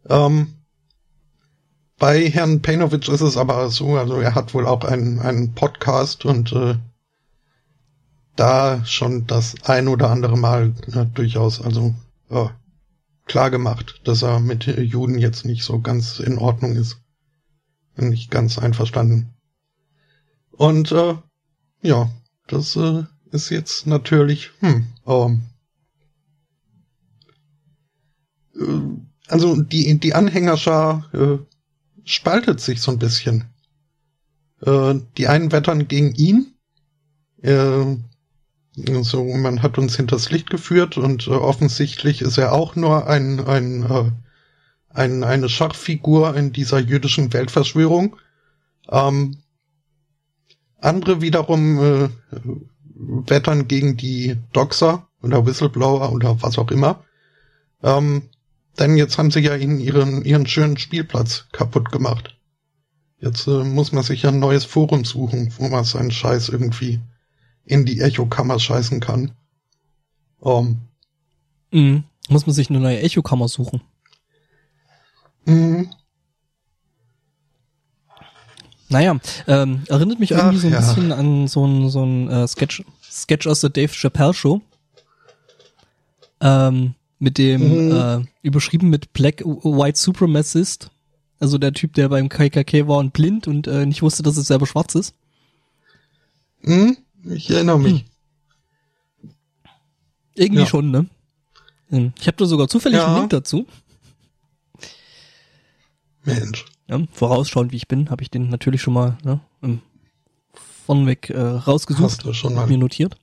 Ähm, bei Herrn Pejnovic ist es aber so, also er hat wohl auch einen, einen Podcast und äh, da schon das ein oder andere Mal ja, durchaus also äh, klar gemacht, dass er mit Juden jetzt nicht so ganz in Ordnung ist. Nicht ganz einverstanden. Und äh, ja, das äh, ist jetzt natürlich, hm, ähm, äh, also die, die Anhängerschar äh, spaltet sich so ein bisschen. Äh, die einen wettern gegen ihn. Äh, also man hat uns hinters Licht geführt und äh, offensichtlich ist er auch nur ein, ein, äh, ein, eine Schachfigur in dieser jüdischen Weltverschwörung. Ähm, andere wiederum äh, wettern gegen die Doxer oder Whistleblower oder was auch immer. Ähm, denn jetzt haben sie ja ihnen ihren, ihren schönen Spielplatz kaputt gemacht. Jetzt äh, muss man sich ja ein neues Forum suchen, wo man seinen Scheiß irgendwie in die Echokammer scheißen kann. Um, ähm. mhm. Muss man sich eine neue Echokammer suchen. Mhm. Naja, ähm, erinnert mich irgendwie Ach, so ein ja. bisschen an so ein, so ein äh, Sketch, Sketch aus der Dave Chappelle Show. Ähm, mit dem mhm. äh, überschrieben mit Black White Supremacist. Also der Typ, der beim KKK war und blind und äh, nicht wusste, dass es selber schwarz ist. Mhm. Ich erinnere mich. Hm. Irgendwie ja. schon, ne? Hm. Ich habe da sogar zufällig ja. einen Link dazu. Mensch. Ja, vorausschauend wie ich bin, habe ich den natürlich schon mal ne, vornweg äh, rausgesucht Hast du schon mal. mir notiert.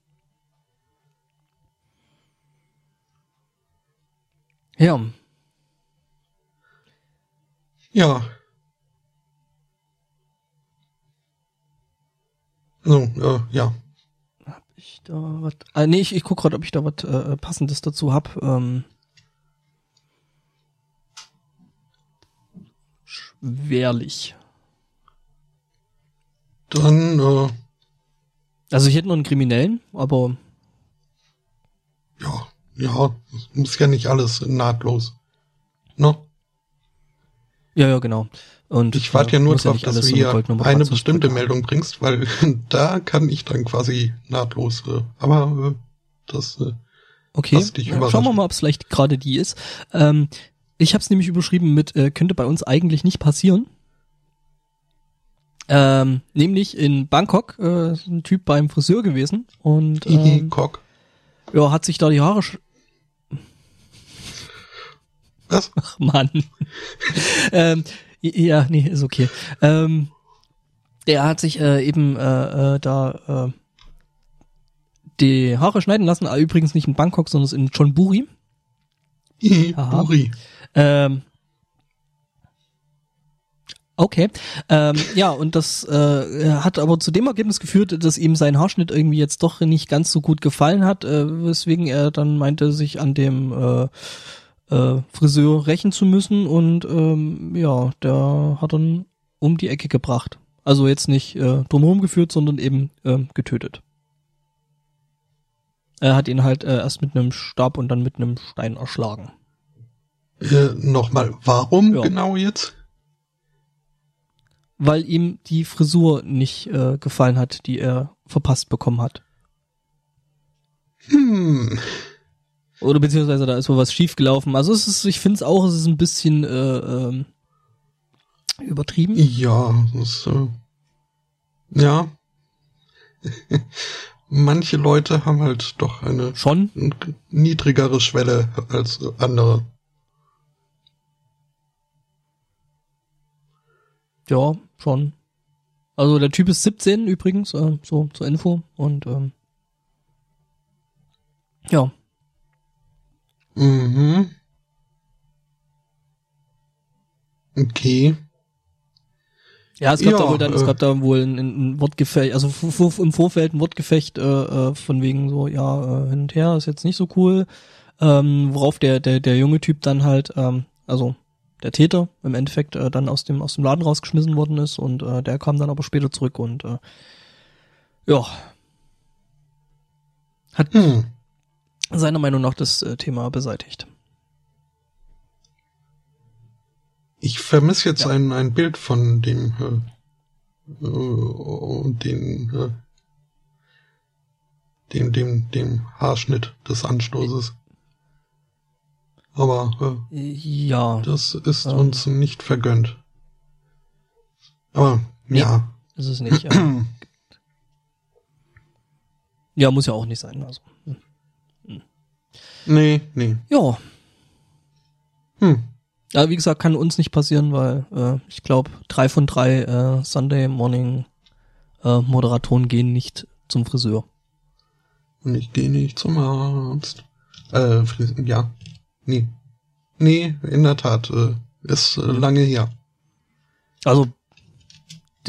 Ja. Ja. So, äh, ja. Hab ich da was? Ah, nee, ich, ich guck gerade, ob ich da was äh, passendes dazu hab. Ähm, schwerlich. Dann, äh, Also ich hätte noch einen Kriminellen, aber. Ja. Ja, muss ja nicht alles nahtlos. Ne? Ja, ja, genau. Und ich warte ja nur darauf, dass du hier eine bestimmte bekommen. Meldung bringst, weil *laughs* da kann ich dann quasi nahtlos. Äh, aber äh, das äh, okay. dich ja, Schauen wir mal, ob es vielleicht gerade die ist. Ähm, ich habe es nämlich überschrieben mit äh, könnte bei uns eigentlich nicht passieren. Ähm, nämlich in Bangkok äh, ein Typ beim Friseur gewesen und ähm, ja, hat sich da die Haare Was? Ach Mann. *laughs* ähm, ja, nee, ist okay. Ähm, der hat sich äh, eben äh, äh, da äh, die Haare schneiden lassen, ah, übrigens nicht in Bangkok, sondern in Chonburi. Buri. Ähm, okay. Ähm, ja, und das äh, hat aber zu dem Ergebnis geführt, dass ihm sein Haarschnitt irgendwie jetzt doch nicht ganz so gut gefallen hat, äh, weswegen er dann meinte, sich an dem äh, Friseur rächen zu müssen und ähm, ja, der hat dann um die Ecke gebracht. Also jetzt nicht äh, drumherum geführt, sondern eben äh, getötet. Er hat ihn halt äh, erst mit einem Stab und dann mit einem Stein erschlagen. Äh, Nochmal, warum Ja. genau jetzt? Weil ihm die Frisur nicht äh, gefallen hat, die er verpasst bekommen hat. Hm. Oder beziehungsweise da ist wohl was schiefgelaufen. Also es ist, ich finde es auch, es ist ein bisschen äh, ähm, übertrieben. Ja, das, äh, ja. *laughs* Manche Leute haben halt doch eine Schon. niedrigere Schwelle als andere. Ja, schon. Also der Typ ist 17 übrigens, äh, so zur Info. Und ähm, ja, Mhm. Okay. Ja, es gab Ja, da wohl dann, es äh, gab da wohl ein, ein Wortgefecht, also im Vorfeld ein Wortgefecht äh, äh, von wegen so, ja, äh, hin und her ist jetzt nicht so cool. Ähm, worauf der, der, der junge Typ dann halt, ähm, also der Täter im Endeffekt äh, dann aus dem, aus dem Laden rausgeschmissen worden ist und äh, der kam dann aber später zurück und äh, ja. Hat Hm. Seiner Meinung nach das äh, Thema beseitigt. Ich vermisse jetzt Ja. ein, ein Bild von dem, äh, äh, den, äh, dem, dem, dem Haarschnitt des Anstoßes. Aber Ja, äh, das ist Ähm. uns nicht vergönnt. Aber Nee. ja. ist es nicht. Ja. *clears throat* ja, muss ja auch nicht sein. Also. Nee, nee. Ja, Hm. Ja, wie gesagt, kann uns nicht passieren, weil äh, ich glaube, drei von drei äh, Sunday Morning äh, Moderatoren gehen nicht zum Friseur. Und ich gehe nicht zum Arzt. Äh, ja. Nee. Nee, in der Tat. Äh, ist äh, lange her. Also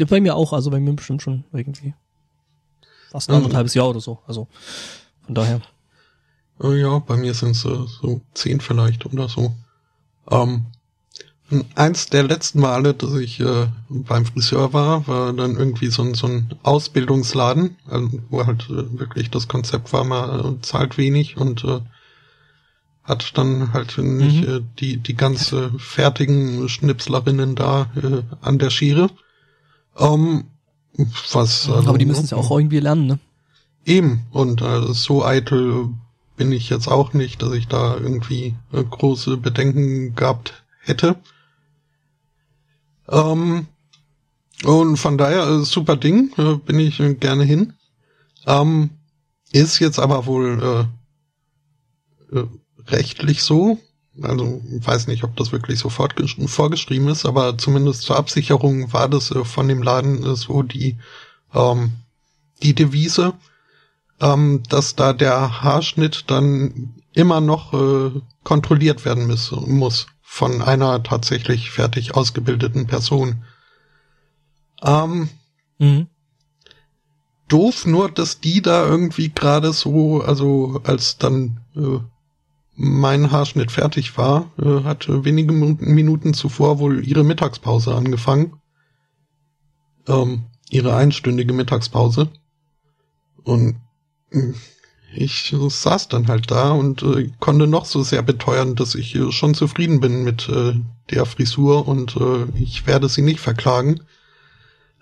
bei mir auch, also bei mir bestimmt schon irgendwie fast Mhm. anderthalbes Jahr oder so. Also von daher. Äh, ja, bei mir sind es äh, so zehn vielleicht oder so. Ähm, eins der letzten Male, dass ich äh, beim Friseur war, war dann irgendwie so ein, so ein Ausbildungsladen, also, wo halt äh, wirklich das Konzept war, man äh, zahlt wenig und äh, hat dann halt nicht Mhm. äh, die, die ganze fertigen Schnipslerinnen da äh, an der Schere. Ähm, was, Aber die müssen es ja auch irgendwie lernen, ne? Eben, und äh, so eitel bin ich jetzt auch nicht, dass ich da irgendwie äh, große Bedenken gehabt hätte. Ähm, und von daher, äh, super Ding, äh, bin ich gerne hin. Ähm, ist jetzt aber wohl rechtlich so. Also weiß nicht, ob das wirklich so vorgeschrieben ist, aber zumindest zur Absicherung war das von dem Laden so die ähm, die Devise, ähm, dass da der Haarschnitt dann immer noch äh, kontrolliert werden muss, muss von einer tatsächlich fertig ausgebildeten Person. Ähm, Mhm. doof nur, dass die da irgendwie gerade so, also als dann äh, mein Haarschnitt fertig war, äh, hat wenige Minuten, zuvor wohl ihre Mittagspause angefangen. Ähm, ihre einstündige Mittagspause. Und ich saß dann halt da und äh, konnte noch so sehr beteuern, dass ich äh, schon zufrieden bin mit äh, der Frisur und äh, ich werde sie nicht verklagen.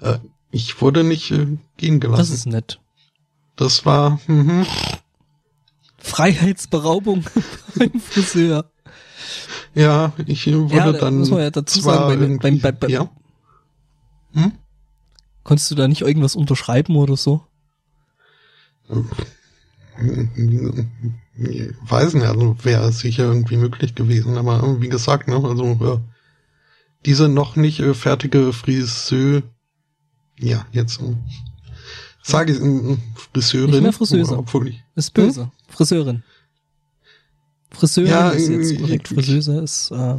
Äh, ich wurde nicht äh, gehen gelassen. Das ist nett. Das war, mhm. Freiheitsberaubung *laughs* beim Friseur. ja, ich wurde Ja, da dann muss man ja dazu sagen, beim- beim- beim- ja. Hm? Konntest du da nicht irgendwas unterschreiben oder so? Weiß nicht, also wäre sicher irgendwie möglich gewesen, aber wie gesagt, ne, also diese noch nicht äh, fertige Friseur, ja, jetzt äh, sage ich äh, Friseurin. Nicht mehr Friseuse. Obwohl ich, ist böse. Hm? Friseurin. Friseurin ja, ist jetzt korrekt. Friseuse ist äh,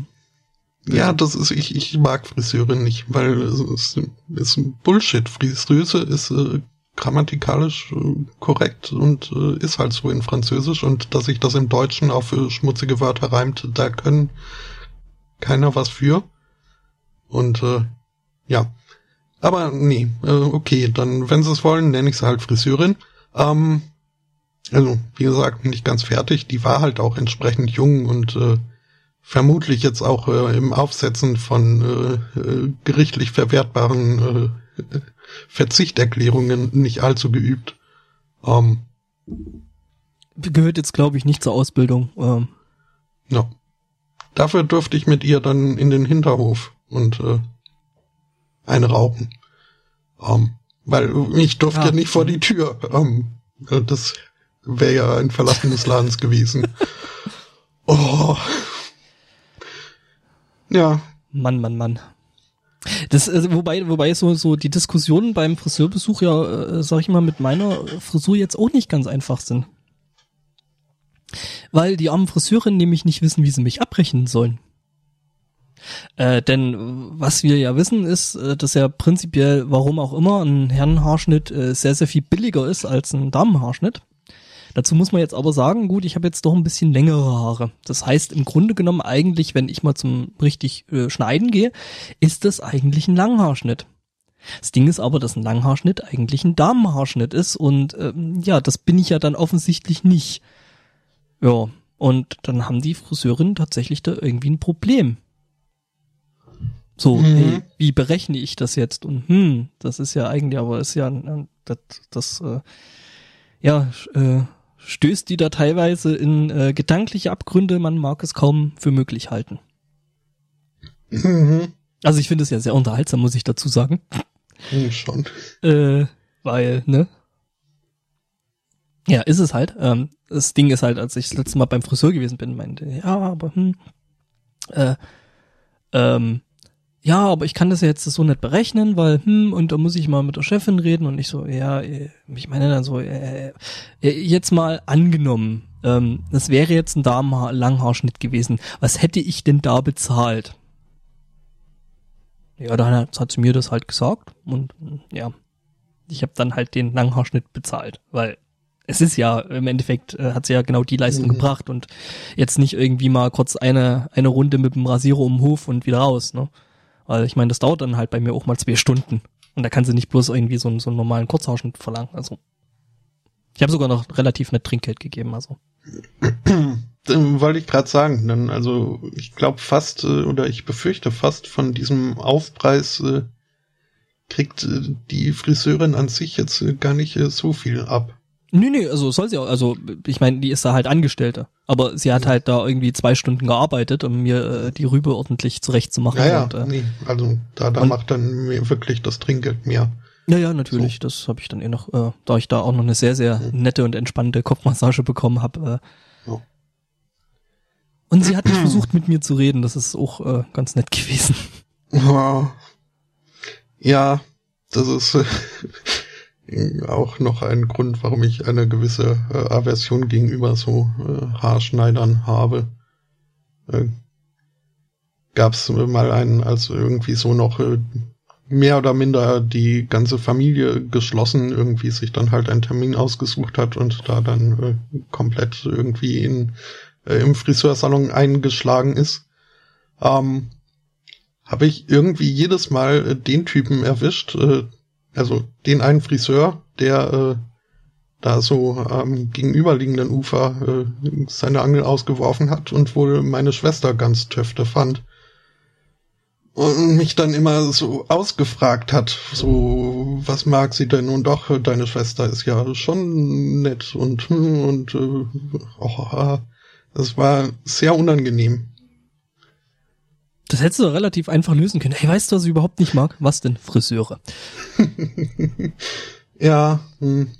ja, das ist, ich, ich mag Friseurin nicht, weil es ist, ist Bullshit. Friseuse ist äh, grammatikalisch äh, korrekt und äh, ist halt so in Französisch und dass sich das im Deutschen auf äh, schmutzige Wörter reimt, da können keiner was für. Und äh, ja. Aber nee, äh, okay, dann, wenn sie es wollen, nenne ich sie halt Friseurin. Ähm, also, wie gesagt, nicht ganz fertig. Die war halt auch entsprechend jung und äh, vermutlich jetzt auch äh, im Aufsetzen von äh, äh, gerichtlich verwertbaren äh, Verzichterklärungen nicht allzu geübt. Ähm, Gehört jetzt, glaube ich, nicht zur Ausbildung. Ähm. Ja. Dafür durfte ich mit ihr dann in den Hinterhof und äh, eine rauchen. Ähm, weil ich durfte ja. nicht vor die Tür. Ähm, das wäre ja ein Verlassen des Ladens gewesen. *laughs* Oh. Ja. Mann, Mann, Mann. Das, also, wobei, wobei so, so die Diskussionen beim Friseurbesuch ja, äh, sag ich mal, mit meiner Frisur jetzt auch nicht ganz einfach sind. Weil die armen Friseurinnen nämlich nicht wissen, wie sie mich abbrechen sollen. Äh, denn was wir ja wissen ist, äh, dass ja prinzipiell, warum auch immer, ein Herrenhaarschnitt äh, sehr, sehr viel billiger ist als ein Damenhaarschnitt. Dazu muss man jetzt aber sagen, gut, ich habe jetzt doch ein bisschen längere Haare. Das heißt, im Grunde genommen eigentlich, wenn ich mal zum richtig äh, schneiden gehe, ist das eigentlich ein Langhaarschnitt. Das Ding ist aber, dass ein Langhaarschnitt eigentlich ein Damenhaarschnitt ist und ähm, ja, das bin ich ja dann offensichtlich nicht. Ja, und dann haben die Friseurinnen tatsächlich da irgendwie ein Problem. So, mhm. hey, wie berechne ich das jetzt? Und hm, das ist ja eigentlich, aber ist ja das, das äh, ja, äh, stößt die da teilweise in äh, gedankliche Abgründe, man mag es kaum für möglich halten. Mhm. Also ich finde es ja sehr unterhaltsam, muss ich dazu sagen. Mhm, schon. Äh, weil, ne? Ja, ist es halt. Ähm, das Ding ist halt, als ich das letzte Mal beim Friseur gewesen bin, meinte, ja, aber hm, äh, ähm, ja, aber ich kann das ja jetzt so nicht berechnen, weil, hm, und da muss ich mal mit der Chefin reden und ich so, ja, äh, ich meine dann so, äh, äh, jetzt mal angenommen, ähm, das wäre jetzt ein Damenlanghaarschnitt gewesen, was hätte ich denn da bezahlt? Ja, dann hat, hat sie mir das halt gesagt und ja, ich habe dann halt den Langhaarschnitt bezahlt, weil es ist ja im Endeffekt äh, hat sie ja genau die Leistung mhm. gebracht und jetzt nicht irgendwie mal kurz eine eine Runde mit dem Rasierer um den Hof und wieder raus, ne? Weil ich meine, das dauert dann halt bei mir auch mal zwei Stunden. Und da kann sie nicht bloß irgendwie so, einen, so einen normalen Kurzhaarschnitt verlangen. Also ich habe sogar noch relativ nett Trinkgeld gegeben. Also wollte ich gerade sagen. Dann, also ich glaube fast äh, oder ich befürchte fast von diesem Aufpreis äh, kriegt äh, die Friseurin an sich jetzt gar nicht so viel ab. Nee, nee, also soll sie auch, also ich meine, die ist da halt Angestellte. Aber sie hat halt da irgendwie zwei Stunden gearbeitet, um mir äh, die Rübe ordentlich zurechtzumachen. Ja, ja, und, äh, nee, also da, da macht dann mir wirklich das Trinkgeld mehr. Ja, ja, natürlich. So. Das habe ich dann eh noch, äh, da ich da auch noch eine sehr, sehr mhm. nette und entspannte Kopfmassage bekommen habe. Äh, oh. Und sie hat nicht *clears throat* versucht, mit mir zu reden. Das ist auch äh, ganz nett gewesen. Ja, das ist *laughs* auch noch ein Grund, warum ich eine gewisse äh, Aversion gegenüber so äh, Haarschneidern habe. Äh, Gab es mal einen, als irgendwie so noch äh, mehr oder minder die ganze Familie geschlossen irgendwie sich dann halt einen Termin ausgesucht hat und da dann äh, komplett irgendwie in, äh, im Friseursalon eingeschlagen ist. Ähm, habe ich irgendwie jedes Mal äh, den Typen erwischt, also den einen Friseur, der äh, da so am gegenüberliegenden Ufer äh, seine Angel ausgeworfen hat und wohl meine Schwester ganz töfte fand. Und mich dann immer so ausgefragt hat, so, was mag sie denn? Und doch, deine Schwester ist ja schon nett und, und, äh, oh, das war sehr unangenehm. Das hättest du relativ einfach lösen können. Hey, weißt du, was ich überhaupt nicht mag? Was denn? Friseure. *laughs* ja. Hm.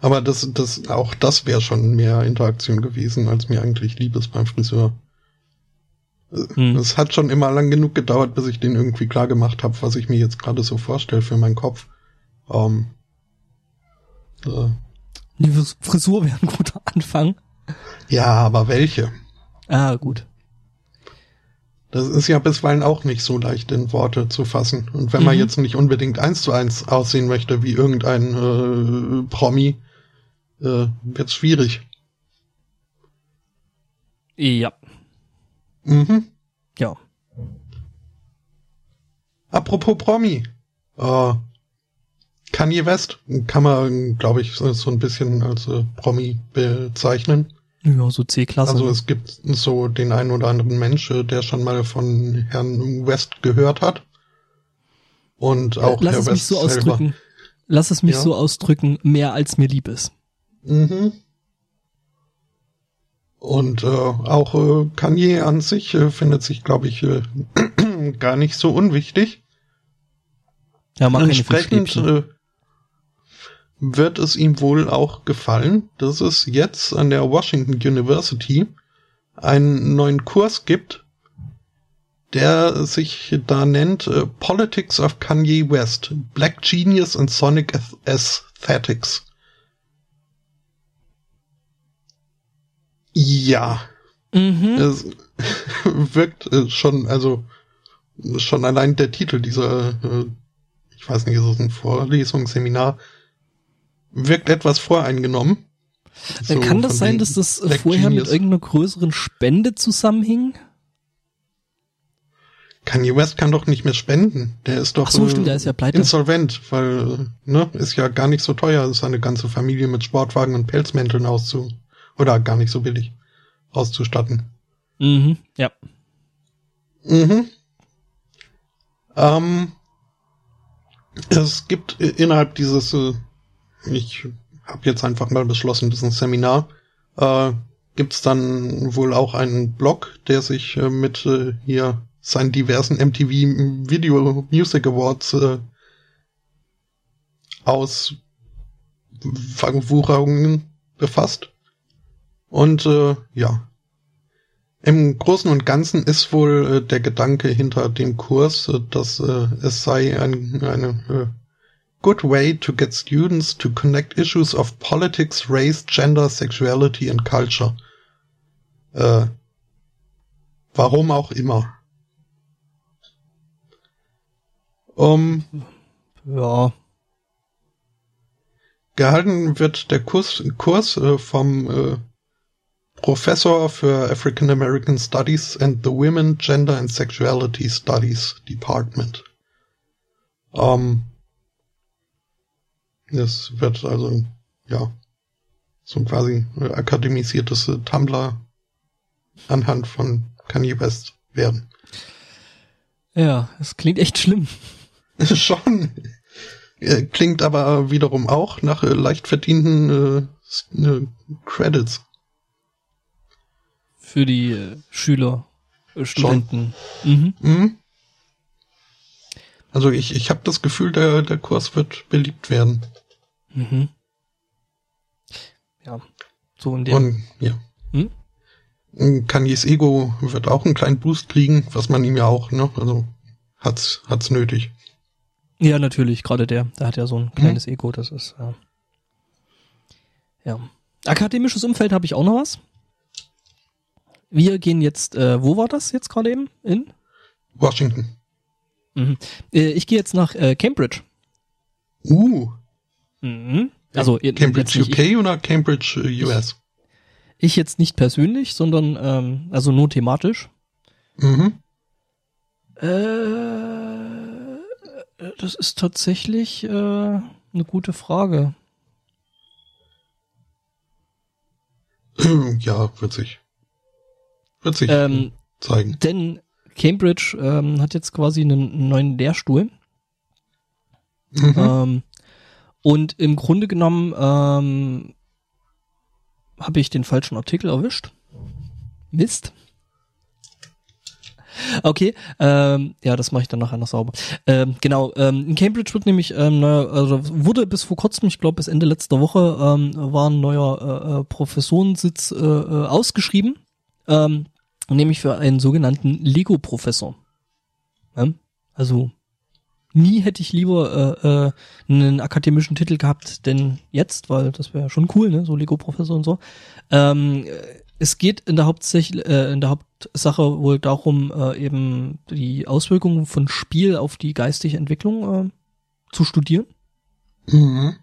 Aber das, das, auch das wäre schon mehr Interaktion gewesen, als mir eigentlich lieb ist beim Friseur. Hm. Es hat schon immer lang genug gedauert, bis ich den irgendwie klar gemacht habe, was ich mir jetzt gerade so vorstelle für meinen Kopf. Ähm, äh. Die Frisur wäre ein guter Anfang. Ja, aber welche? Ah, gut. Das ist ja bisweilen auch nicht so leicht in Worte zu fassen. Und wenn mhm. man jetzt nicht unbedingt eins zu eins aussehen möchte wie irgendein äh, Promi, äh, wird's schwierig. Ja. Mhm. Ja. Apropos Promi. Äh, Kanye West kann man, glaube ich, so ein bisschen als äh, Promi bezeichnen. Ja, so C-Klasse. Also es gibt so den einen oder anderen Mensch, äh, der schon mal von Herrn West gehört hat. Und auch Lass Herr es West mich so selber. ausdrücken. Lass es mich ja. so ausdrücken, mehr als mir lieb ist. Mhm. Und äh, auch äh, Kanye an sich äh, findet sich, glaube ich, äh, *clears throat* gar nicht so unwichtig. Ja, mach Entsprechend äh, wird es ihm wohl auch gefallen, dass es jetzt an der Washington University einen neuen Kurs gibt, der sich da nennt äh, Politics of Kanye West, Black Genius and Sonic Aesthetics. Ja. Mhm. Es *laughs* wirkt äh, schon, also schon allein der Titel dieser, äh, ich weiß nicht, ist es ein Vorlesungsseminar, wirkt etwas voreingenommen. So Kann das sein, dass das Black vorher Genius. mit irgendeiner größeren Spende zusammenhing? Kanye West kann doch nicht mehr spenden. Der ist doch so, stimmt, der ist ja insolvent, weil ne, ist ja gar nicht so teuer, seine ganze Familie mit Sportwagen und Pelzmänteln auszu oder gar nicht so billig auszustatten. Mhm, ja. Mhm. Ähm, es gibt innerhalb dieses äh, ich habe jetzt einfach mal beschlossen, das ist ein Seminar, äh, gibt dann wohl auch einen Blog, der sich äh, mit äh, hier seinen diversen MTV Video Music Awards äh, aus Wucherungen befasst. Und äh, ja, im Großen und Ganzen ist wohl äh, der Gedanke hinter dem Kurs, äh, dass äh, es sei ein, eine äh, good way to get students to connect issues of politics, race, gender, sexuality and culture. Äh, warum auch immer. Um, ja. Gehalten wird der Kurs, Kurs äh, vom äh, Professor für African American Studies and the Women, Gender and Sexuality Studies Department. Um, es wird also, ja, so ein quasi akademisiertes Tumblr anhand von Kanye West werden. Ja, es klingt echt schlimm. *laughs* Schon. Klingt aber wiederum auch nach äh, leicht verdienten äh, äh, Credits. Für die äh, Schüler, äh, Studenten. Mhm. Mhm. Also ich, ich habe das Gefühl, der, der Kurs wird beliebt werden. Mhm. Ja, so in dem. Und, ja. Hm? Kanyes Ego wird auch einen kleinen Boost kriegen, was man ihm ja auch, ne, also hat's, hat's nötig. Ja, natürlich, gerade der, der hat ja so ein kleines hm. Ego, das ist, ja. ja. Akademisches Umfeld habe ich auch noch was. Wir gehen jetzt, äh, wo war das jetzt gerade eben? In? Washington. Mhm. Äh, ich gehe jetzt nach äh, Cambridge. Uh. Mhm. Also Cambridge UK ich, oder Cambridge äh, US? Ich jetzt nicht persönlich, sondern ähm, also nur thematisch. Mhm. Äh, das ist tatsächlich äh, eine gute Frage. *clears throat* Ja, wird sich. Wird sich ähm, zeigen. Denn Cambridge ähm, hat jetzt quasi einen neuen Lehrstuhl. Mhm. Ähm, und im Grunde genommen ähm, habe ich den falschen Artikel erwischt. Mist. Okay, ähm, ja, das mache ich dann nachher noch sauber. Ähm, genau, ähm, in Cambridge wird nämlich, ähm, neuer, also wurde bis vor kurzem, ich glaube bis Ende letzter Woche, ähm, war ein neuer äh, äh Professorensitz äh, äh, ausgeschrieben, ähm, nämlich für einen sogenannten Lego-Professor. Ja? Also nie hätte ich lieber äh, äh, einen akademischen Titel gehabt denn jetzt, weil das wäre schon cool, ne, so Lego-Professor und so. Ähm, es geht in der äh, in der Hauptsache wohl darum, äh, eben die Auswirkungen von Spiel auf die geistige Entwicklung äh, zu studieren. Mhm.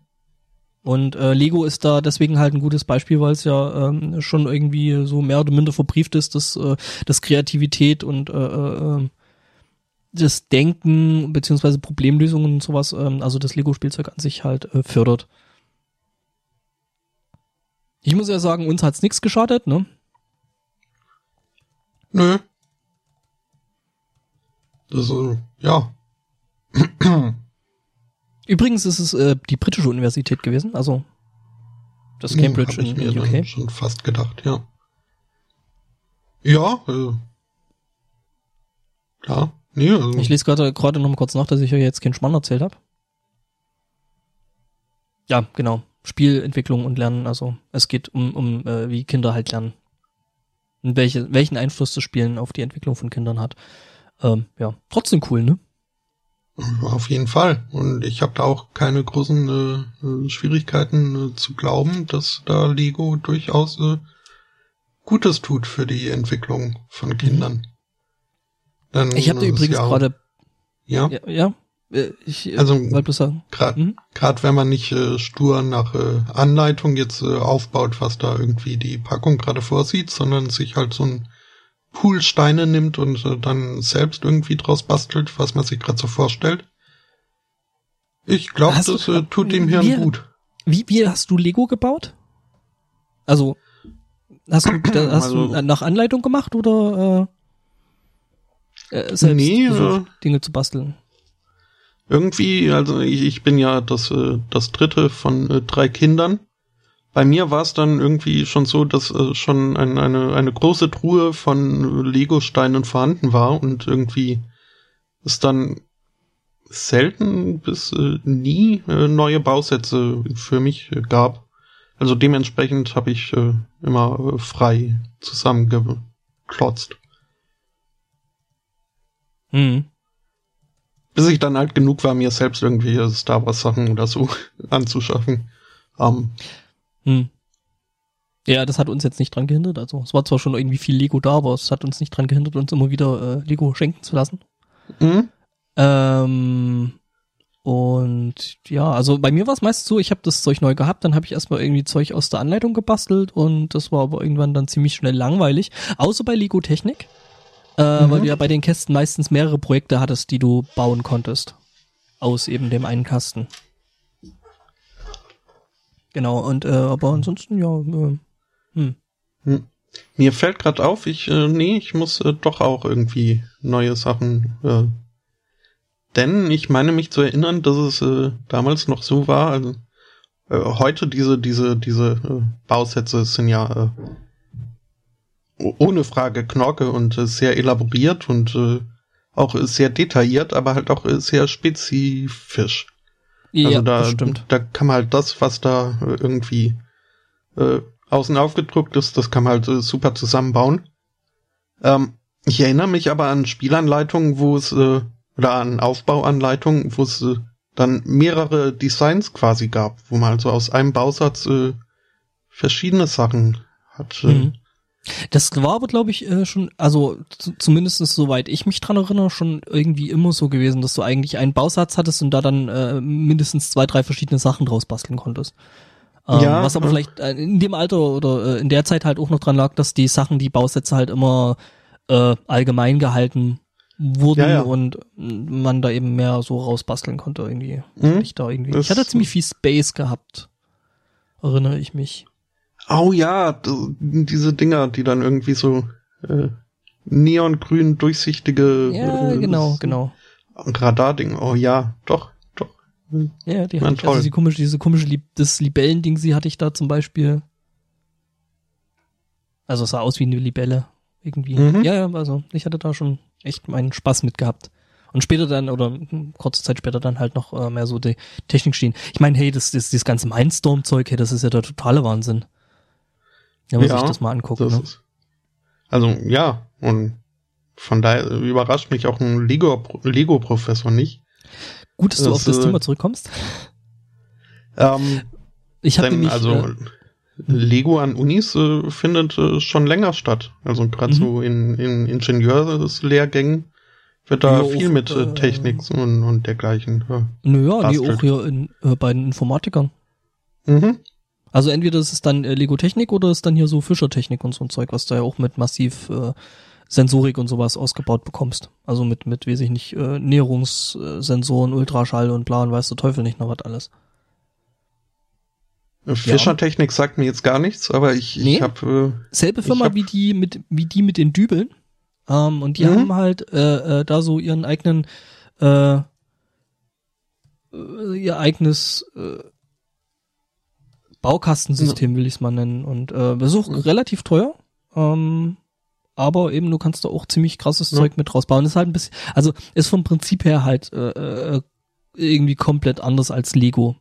Und äh, Lego ist da deswegen halt ein gutes Beispiel, weil es ja ähm, schon irgendwie so mehr oder minder verbrieft ist, dass, äh, dass Kreativität und äh, äh, äh das Denken beziehungsweise Problemlösungen und sowas, ähm, also das Lego-Spielzeug an sich halt äh, fördert. Ich muss ja sagen, uns hat's nichts geschadet, ne? Nö. Das, äh, ja. *clears throat* *clears throat* Übrigens ist es äh, die britische Universität gewesen, also das Cambridge hm, in, UK. schon fast gedacht, ja. Ja, äh, klar. Nee, also. Ich lese gerade gerade noch mal kurz nach, dass ich euch jetzt keinen Schmarrn erzählt habe. Ja, genau. Spielentwicklung und Lernen. Also es geht um, um äh, wie Kinder halt lernen. Und welche, welchen Einfluss das Spielen auf die Entwicklung von Kindern hat. Ähm, ja, trotzdem cool, ne? Auf jeden Fall. Und ich habe da auch keine großen äh, Schwierigkeiten äh, zu glauben, dass da Lego durchaus äh, Gutes tut für die Entwicklung von mhm. Kindern. Dann, ich habe übrigens ja gerade ja, ja, ja äh, ich äh, also gerade mhm. gerade wenn man nicht äh, stur nach äh, Anleitung jetzt äh, aufbaut, was da irgendwie die Packung gerade vorsieht, sondern sich halt so ein Pool Steine nimmt und äh, dann selbst irgendwie draus bastelt, was man sich gerade so vorstellt. Ich glaube, das äh, tut dem Hirn wie, gut. Wie, wie hast du Lego gebaut? Also hast du, da, hast also, du nach Anleitung gemacht oder äh, äh selbst nee, äh, Dinge zu basteln? Irgendwie, also ich, ich bin ja das, äh, das dritte von äh, drei Kindern. Bei mir war es dann irgendwie schon so, dass äh, schon ein, eine, eine große Truhe von Lego-Steinen vorhanden war und irgendwie es dann selten bis äh, nie äh, neue Bausätze für mich äh, gab. Also dementsprechend habe ich äh, immer äh, frei zusammengeklotzt. Mhm bis ich dann halt genug war, mir selbst irgendwie Star Wars Sachen oder so *laughs* anzuschaffen. Um, hm. Ja, das hat uns jetzt nicht dran gehindert. Also es war zwar schon irgendwie viel Lego da, aber es hat uns nicht dran gehindert, uns immer wieder äh, Lego schenken zu lassen. Mhm. Ähm, und ja, also bei mir war es meist so, ich habe das Zeug neu gehabt, dann habe ich erstmal irgendwie Zeug aus der Anleitung gebastelt und das war aber irgendwann dann ziemlich schnell langweilig. Außer bei Lego Technik äh, mhm. weil du ja bei den Kästen meistens mehrere Projekte hattest, die du bauen konntest. Aus eben dem einen Kasten. Genau, und äh, aber ansonsten, ja, äh, hm. Hm. Mir fällt gerade auf, ich, äh, nee, ich muss äh, doch auch irgendwie neue Sachen. Äh, denn ich meine mich zu erinnern, dass es äh, damals noch so war, also äh, heute diese, diese, diese äh, Bausätze sind ja äh, ohne Frage Knorke und äh, sehr elaboriert und äh, auch sehr detailliert, aber halt auch äh, sehr spezifisch. Ja, also da, stimmt. da kann man halt das, was da äh, irgendwie äh, außen aufgedruckt ist, das kann man halt äh, super zusammenbauen. Ähm, ich erinnere mich aber an Spielanleitungen, wo es, äh, oder an Aufbauanleitungen, wo es äh, dann mehrere Designs quasi gab, wo man also aus einem Bausatz äh, verschiedene Sachen hat. Äh, mhm. Das war aber, glaube ich, äh, schon, also zumindest soweit ich mich dran erinnere, schon irgendwie immer so gewesen, dass du eigentlich einen Bausatz hattest und da dann äh, mindestens zwei, drei verschiedene Sachen draus basteln konntest. Ähm, ja, was aber vielleicht äh, in dem Alter oder äh, in der Zeit halt auch noch dran lag, dass die Sachen, die Bausätze halt immer äh, allgemein gehalten wurden ja, ja. und man da eben mehr so rausbasteln konnte irgendwie. Mhm. Ich da irgendwie. ich hatte ziemlich viel Space gehabt, erinnere ich mich. Oh ja, diese Dinger, die dann irgendwie so äh, neongrün durchsichtige. Ja, äh, genau, genau. Radarding. Oh ja, doch, doch. Ja, die hatte ich, also diese komische, diese komische Lib das Libellending, sie hatte ich da zum Beispiel. Also es sah aus wie eine Libelle irgendwie. Mhm. Ja, ja, also ich hatte da schon echt meinen Spaß mit gehabt. Und später dann, oder kurze Zeit später dann halt noch äh, mehr so die Technik stehen. Ich meine, hey, das, das, das ganze Mindstorm-Zeug, hey, das ist ja der totale Wahnsinn. Ja, muss ja, ich das mal angucken. Das ne? ist, also, ja, und von daher überrascht mich auch ein Lego-Professor Lego nicht. Gut, dass das, du auf das äh, Thema zurückkommst. Ähm, ich habe nämlich, also äh, Lego an Unis äh, findet äh, schon länger statt. Also gerade mhm. so in, in Ingenieurslehrgängen wird da ja, viel auch, mit äh, Technik und, und dergleichen. Ja, naja, nee, auch hier in, äh, bei den Informatikern. Mhm. Also entweder ist es dann äh, Lego Technik oder ist dann hier so Fischer Technik und so ein Zeug, was du ja auch mit massiv äh, Sensorik und sowas ausgebaut bekommst. Also mit, mit, weiß ich nicht, äh, Näherungssensoren, Ultraschall und bla und weiß der Teufel nicht noch was alles. Fischertechnik ja. sagt mir jetzt gar nichts, aber ich, nee. ich habe äh, selbe Firma hab, wie die mit wie die mit den Dübeln. Ähm, und die mhm. haben halt äh, äh, da so ihren eigenen äh, äh ihr eigenes äh, Baukastensystem will ich es mal nennen und äh, das ist auch mhm. relativ teuer. Ähm, aber eben du kannst da auch ziemlich krasses ja. Zeug mit rausbauen. Das ist halt ein bisschen, also ist vom Prinzip her halt äh, äh, irgendwie komplett anders als Lego.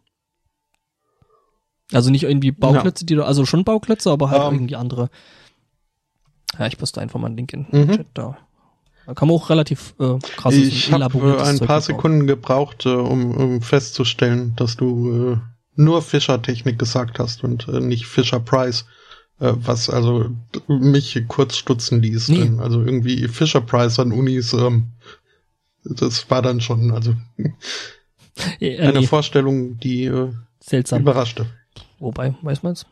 Also nicht irgendwie Bauklötze, ja. die du, also schon Bauklötze, aber halt um. Ähm. irgendwie andere. Ja, ich poste einfach mal einen Link in den mhm. Chat da. Da kann man auch relativ äh, krasses Ich habe äh, ein Zeug paar Sekunden gebraucht, äh, um, um festzustellen, dass du äh, nur Fischer-Technik gesagt hast und äh, nicht Fischer-Price. Äh, was also mich kurz stutzen ließ. Nee. Denn, also irgendwie Fisher-Price an Unis, ähm, das war dann schon, also ja, eine nee. Vorstellung, die äh, Seltsam. überraschte. Wobei, weiß man's?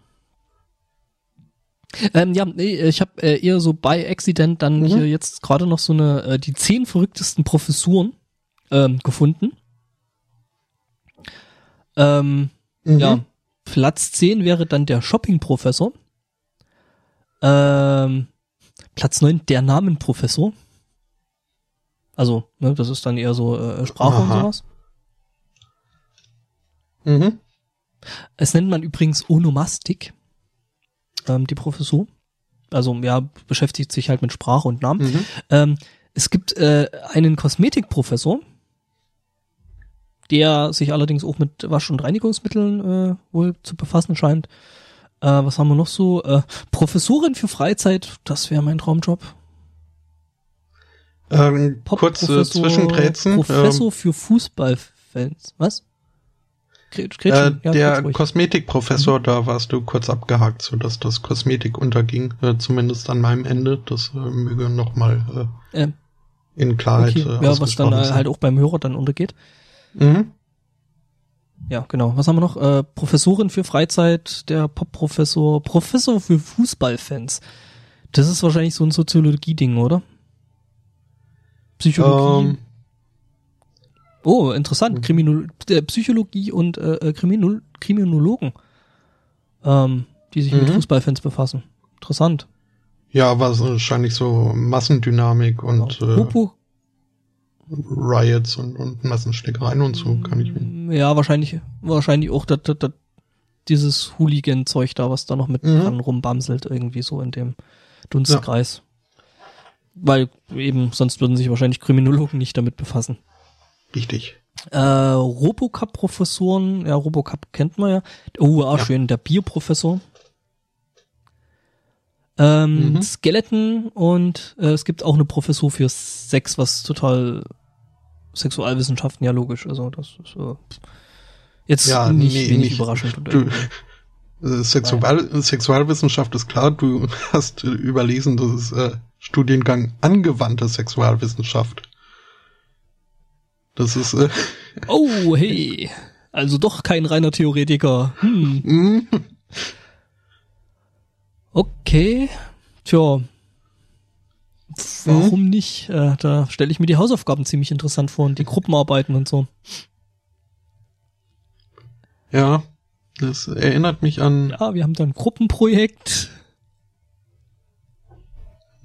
Ähm, ja, nee, ich habe äh, eher so bei Accident dann mhm. hier jetzt gerade noch so eine äh, die zehn verrücktesten Professuren ähm, gefunden. Ähm, mhm. Ja, Platz 10 wäre dann der Shopping-Professor. Ähm, Platz 9, der Namenprofessor. Also, ne, das ist dann eher so äh, Sprache Aha. und sowas. Mhm. Es nennt man übrigens Onomastik, ähm, die Professur. Also ja, beschäftigt sich halt mit Sprache und Namen. Mhm. Ähm, es gibt äh, einen Kosmetikprofessor, der sich allerdings auch mit Wasch- und Reinigungsmitteln äh, wohl zu befassen scheint. Äh, was haben wir noch so? Äh, Professorin für Freizeit, das wäre mein Traumjob. Ähm, kurz äh, Zwischengrätzen. Professor ähm, für Fußballfans. Was? Gretchen, äh, ja, der Kosmetikprofessor, mhm. da warst du kurz abgehakt, so dass das Kosmetik unterging, äh, zumindest an meinem Ende. Das äh, möge nochmal äh, ähm, in Klarheit. Okay. Äh, ja, was dann äh, halt auch beim Hörer dann untergeht. Mhm. Ja, genau. Was haben wir noch? Äh, Professorin für Freizeit, der Pop-Professor, Professor für Fußballfans. Das ist wahrscheinlich so ein Soziologie-Ding, oder? Psychologie. Um. Ähm. Oh, interessant. Mhm. Kriminol äh, Psychologie und äh, äh, Kriminol Kriminologen, ähm, die sich mhm. mit Fußballfans befassen. Interessant. Ja, war wahrscheinlich so Massendynamik und genau. äh, Riots und, und Massenschlägereien und so, kann ich mir. Ja, wahrscheinlich, wahrscheinlich auch das, das, das, dieses Hooligan-Zeug da, was da noch mit mhm. dran rumbamselt, irgendwie so in dem Dunstkreis. Ja. Weil eben, sonst würden sich wahrscheinlich Kriminologen nicht damit befassen. Richtig. Äh, Robocup-Professoren, ja, Robocup kennt man ja. Oh, auch ja. schön, der Bioprofessor. Ähm, mhm. Skeleton und äh, es gibt auch eine Professur für Sex, was total Sexualwissenschaften, ja logisch. Also das ist äh, jetzt ja, nicht nee, wenig nicht, überraschend. Du, *laughs* äh, Sexual, Sexualwissenschaft ist klar, du *laughs* hast äh, überlesen, das ist äh, Studiengang angewandte Sexualwissenschaft. Das ist. Äh, oh, hey. Also doch kein reiner Theoretiker. Hm. *laughs* Okay. Tja. Warum mhm. nicht? Äh, da stelle ich mir die Hausaufgaben ziemlich interessant vor und die Gruppenarbeiten und so. Ja, das erinnert mich an. Ja, wir haben da ein Gruppenprojekt.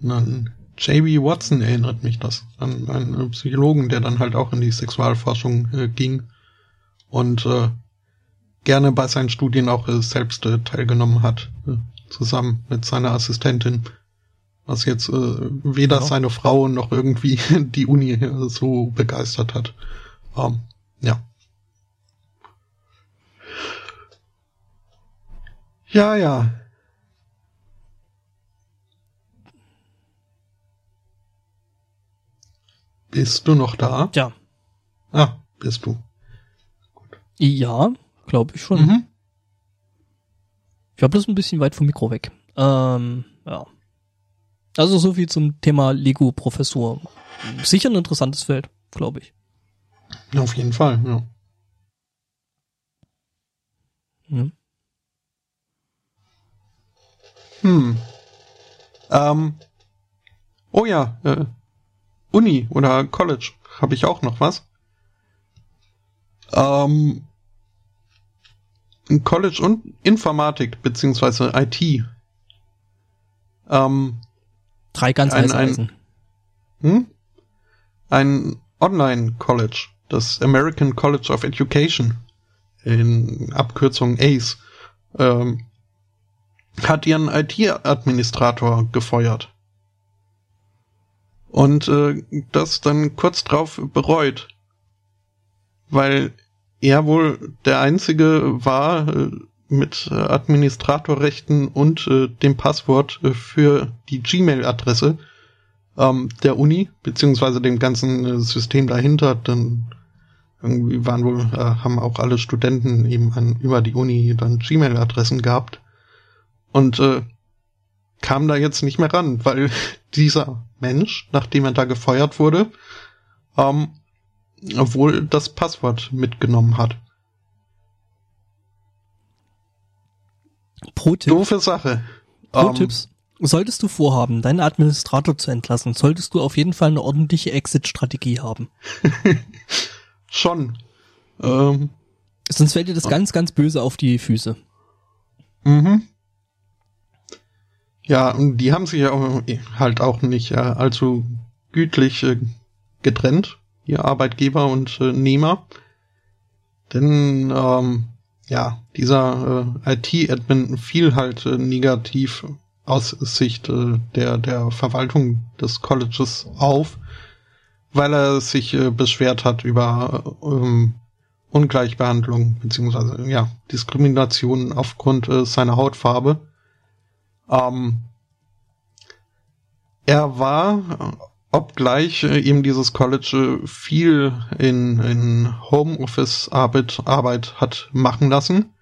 An J.B. Watson erinnert mich das. An einen Psychologen, der dann halt auch in die Sexualforschung äh, ging und äh, gerne bei seinen Studien auch äh, selbst äh, teilgenommen hat, zusammen mit seiner Assistentin Was jetzt äh, weder ja. seine Frau noch irgendwie *laughs* die Uni äh, so begeistert hat. Ähm, ja. Ja, ja. Bist du noch da? Ja. Ah, bist du. Gut. Ja, glaube ich schon. Mhm. Ich war bloß ein bisschen weit vom Mikro weg. Ähm, ja. Also so viel zum Thema Lego-Professur. Sicher ein interessantes Feld, glaube ich. Auf jeden Fall, ja. ja. Hm. Ähm. Oh ja, äh, Uni oder College habe ich auch noch was. Ähm, College und Informatik beziehungsweise IT. Ähm, Drei ganz ein, ein, hm? ein Online-College, das American College of Education, in Abkürzung ACE, ähm, hat ihren IT-Administrator gefeuert. Und äh, das dann kurz drauf bereut. Weil er wohl der Einzige war äh, mit äh, Administratorrechten und äh, dem Passwort für die Gmail-Adresse ähm, der Uni, beziehungsweise dem ganzen System dahinter. Dann irgendwie waren wohl, äh, haben auch alle Studenten eben an, über die Uni dann Gmail-Adressen gehabt. Und äh, kam da jetzt nicht mehr ran, weil *laughs* dieser Mensch, nachdem er da gefeuert wurde, ähm, wohl das Passwort mitgenommen hat. Pro Tipp. Doofe Sache. Pro um, ähm, Tipps. Solltest du vorhaben, deinen Administrator zu entlassen, solltest du auf jeden Fall eine ordentliche Exit-Strategie haben. *laughs* Schon. Ähm, Sonst fällt dir das ganz, ganz böse auf die Füße. Mhm. Ja, und die haben sich ja auch, halt auch nicht äh, allzu gütlich äh, getrennt, ihr Arbeitgeber und äh, Nehmer. Denn ähm, ja, dieser äh, IT-Admin fiel halt äh, negativ aus Sicht äh, der, der Verwaltung des Colleges auf, weil er sich äh, beschwert hat über ähm, Ungleichbehandlung beziehungsweise ja Diskrimination aufgrund äh, seiner Hautfarbe. Ähm, er war, obgleich äh, ihm dieses College äh, viel in, in Homeoffice-Arbeit Arbeit hat machen lassen,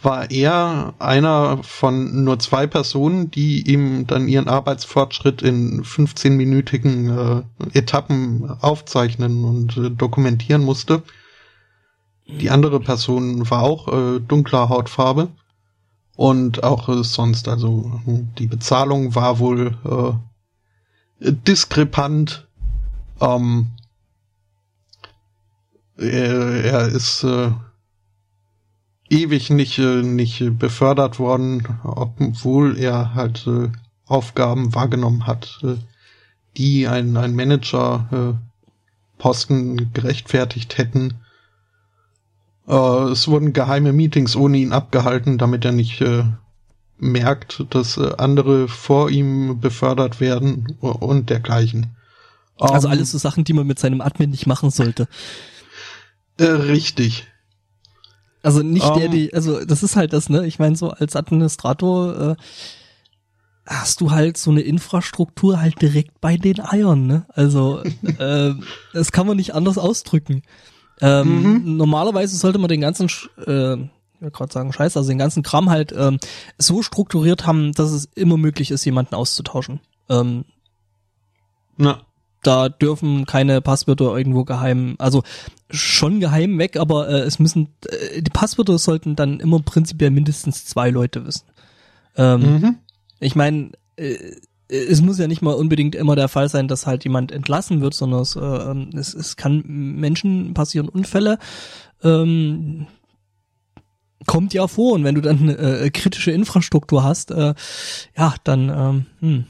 war er einer von nur zwei Personen, die ihm dann ihren Arbeitsfortschritt in 15-minütigen äh, Etappen aufzeichnen und äh, dokumentieren musste. Die andere Person war auch äh, dunkler Hautfarbe. Und auch sonst, also die Bezahlung war wohl diskrepant. Ähm, er, er ist äh, ewig nicht, äh, nicht befördert worden, obwohl er halt äh, Aufgaben wahrgenommen hat, äh, die ein, ein Manager äh, Posten gerechtfertigt hätten. Äh, es wurden geheime Meetings ohne ihn abgehalten, damit er nicht äh, merkt, dass äh, andere vor ihm befördert werden und dergleichen. Also ähm, alles so Sachen, die man mit seinem Admin nicht machen sollte. Äh, richtig. Also nicht um, der, ähm. die, also das ist halt das, ne? Ich meine, so als Administrator äh, hast du halt so eine Infrastruktur halt direkt bei den Eiern, ne? Also *laughs* äh, das kann man nicht anders ausdrücken. Ähm, mhm. Normalerweise sollte man den ganzen, äh, ich will gerade sagen Scheiß, also den ganzen Kram halt ähm, so strukturiert haben, dass es immer möglich ist, jemanden auszutauschen. Ähm, Na. Da dürfen keine Passwörter irgendwo geheim, also schon geheim weg, aber äh, es müssen, äh, die Passwörter sollten dann immer prinzipiell mindestens zwei Leute wissen. Ähm, mhm. Ich meine, äh, es muss ja nicht mal unbedingt immer der Fall sein, dass halt jemand entlassen wird, sondern es, äh, es, es kann Menschen passieren, Unfälle. Ähm, kommt ja vor und wenn du dann eine äh, kritische Infrastruktur hast, äh, ja, dann ähm, hm.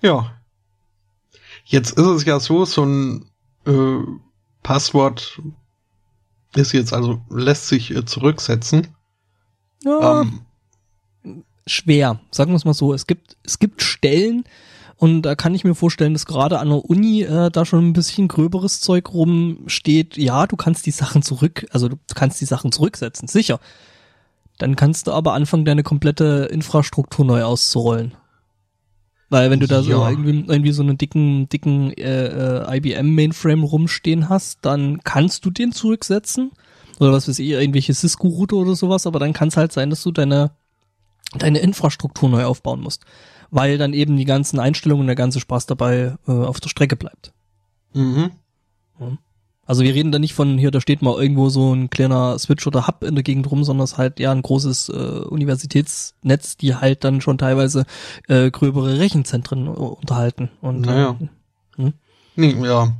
ja. Jetzt ist es ja so, so ein äh, Passwort ist jetzt also lässt sich äh, zurücksetzen. Ja. Ähm, schwer. Sagen wir es mal so. Es gibt, es gibt Stellen, und da kann ich mir vorstellen, dass gerade an der Uni äh, da schon ein bisschen gröberes Zeug rumsteht. Ja, du kannst die Sachen zurück, also du kannst die Sachen zurücksetzen, sicher. Dann kannst du aber anfangen, deine komplette Infrastruktur neu auszurollen. Weil wenn du da ja. so irgendwie, irgendwie so einen dicken, dicken äh, äh, IBM-Mainframe rumstehen hast, dann kannst du den zurücksetzen. Oder was weiß ich, irgendwelche Cisco-Router oder sowas, aber dann kann es halt sein, dass du deine, deine Infrastruktur neu aufbauen musst. Weil dann eben die ganzen Einstellungen und der ganze Spaß dabei äh, auf der Strecke bleibt. Mhm. Ja. Also wir reden da nicht von hier, da steht mal irgendwo so ein kleiner Switch oder Hub in der Gegend rum, sondern es ist halt ja ein großes äh, Universitätsnetz, die halt dann schon teilweise äh, gröbere Rechenzentren unterhalten. Und, naja. Äh, hm? Nee, ja.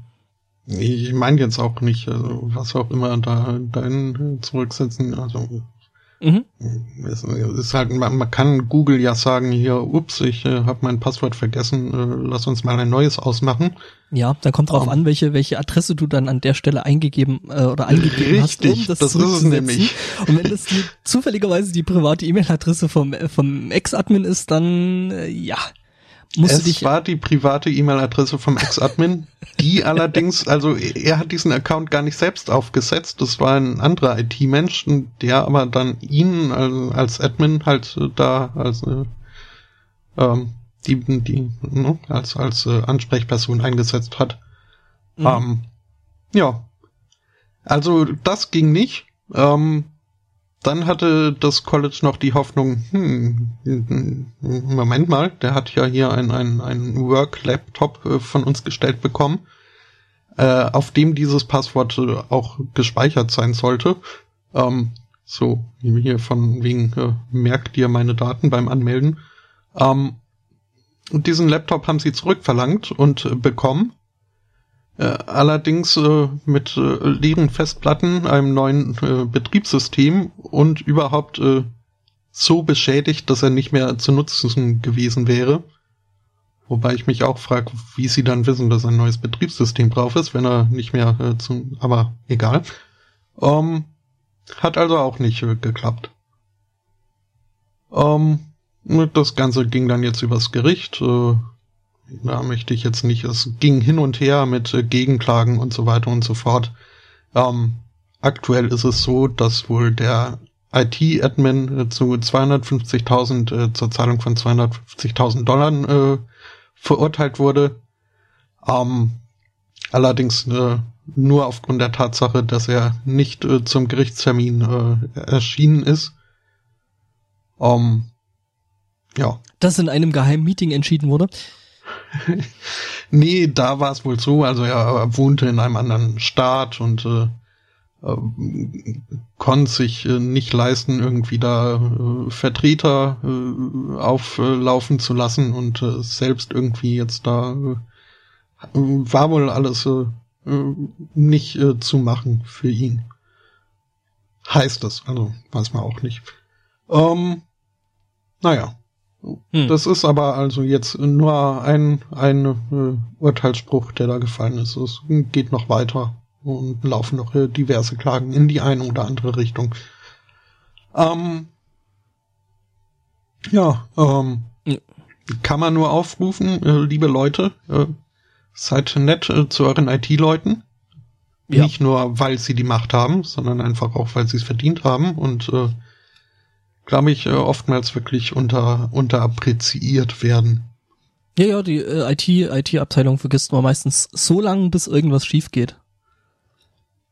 Ich meine jetzt auch nicht, also was auch immer da dahin zurücksetzen, also Mhm. Es ist halt, man, man, kann Google ja sagen, hier, ups, ich äh, habe mein Passwort vergessen, äh, lass uns mal ein neues ausmachen. Ja, da kommt drauf um, an, welche, welche Adresse du dann an der Stelle eingegeben äh, oder angegeben richtig, hast, um das, das ist es nämlich. Und wenn das die, zufälligerweise die private E-Mail-Adresse vom, vom Ex-Admin ist, dann äh, ja, Musst es dich war die private E-Mail-Adresse vom Ex-Admin, die *laughs* allerdings, also er hat diesen Account gar nicht selbst aufgesetzt, das war ein anderer IT-Mensch, der aber dann ihn als, Admin halt da als äh, ähm, die, die ne, als als äh, Ansprechperson eingesetzt hat. Mhm. Ähm, ja, also das ging nicht. Ähm, dann hatte das College noch die Hoffnung, hm, Moment mal, der hat ja hier ein, ein, Work-Laptop äh, von uns gestellt bekommen, äh, auf dem dieses Passwort äh, auch gespeichert sein sollte. Ähm, so, hier von wegen, äh, merkt dir meine Daten beim Anmelden. Ähm, diesen Laptop haben sie zurückverlangt und äh, bekommen. Äh, allerdings äh, mit äh, leeren Festplatten, einem neuen äh, Betriebssystem und überhaupt äh, so beschädigt, dass er nicht mehr zu nutzen gewesen wäre. Wobei ich mich auch frage, wie sie dann wissen, dass ein neues Betriebssystem drauf ist, wenn er nicht mehr äh, zu, aber egal. Ähm, hat also auch nicht äh, geklappt. Ähm, das Ganze ging dann jetzt übers Gericht. Äh, da möchte ich jetzt nicht, es ging hin und her mit äh, Gegenklagen und so weiter und so fort. Ähm, aktuell ist es so, dass wohl der IT-Admin äh, zu 250.000, äh, zur Zahlung von 250.000 Dollar äh, verurteilt wurde. Ähm, allerdings äh, nur aufgrund der Tatsache, dass er nicht äh, zum Gerichtstermin erschienen ist. Ähm, ja. Das in einem geheimen Meeting entschieden wurde? *laughs* nee, da war es wohl so. Also er wohnte in einem anderen Staat und äh, äh, konnte sich äh, nicht leisten, irgendwie da äh, Vertreter äh, auflaufen zu lassen und äh, selbst irgendwie jetzt da äh, war wohl alles nicht zu machen für ihn. Heißt es, also weiß man auch nicht. Ähm, naja. Hm. Das ist aber also jetzt nur ein, ein äh, Urteilsspruch, der da gefallen ist. Es geht noch weiter und laufen noch äh, diverse Klagen in die eine oder andere Richtung. Ähm, ja, ähm, ja. kann man nur aufrufen, äh, liebe Leute, äh, seid nett äh, zu euren IT-Leuten. Ja. Nicht nur, weil sie die Macht haben, sondern einfach auch, weil sie es verdient haben und äh, glaube ich, äh, oftmals wirklich unter, unterappreziiert werden. Ja, ja, die äh, IT, IT-Abteilung vergisst man meistens so lange, bis irgendwas schief geht.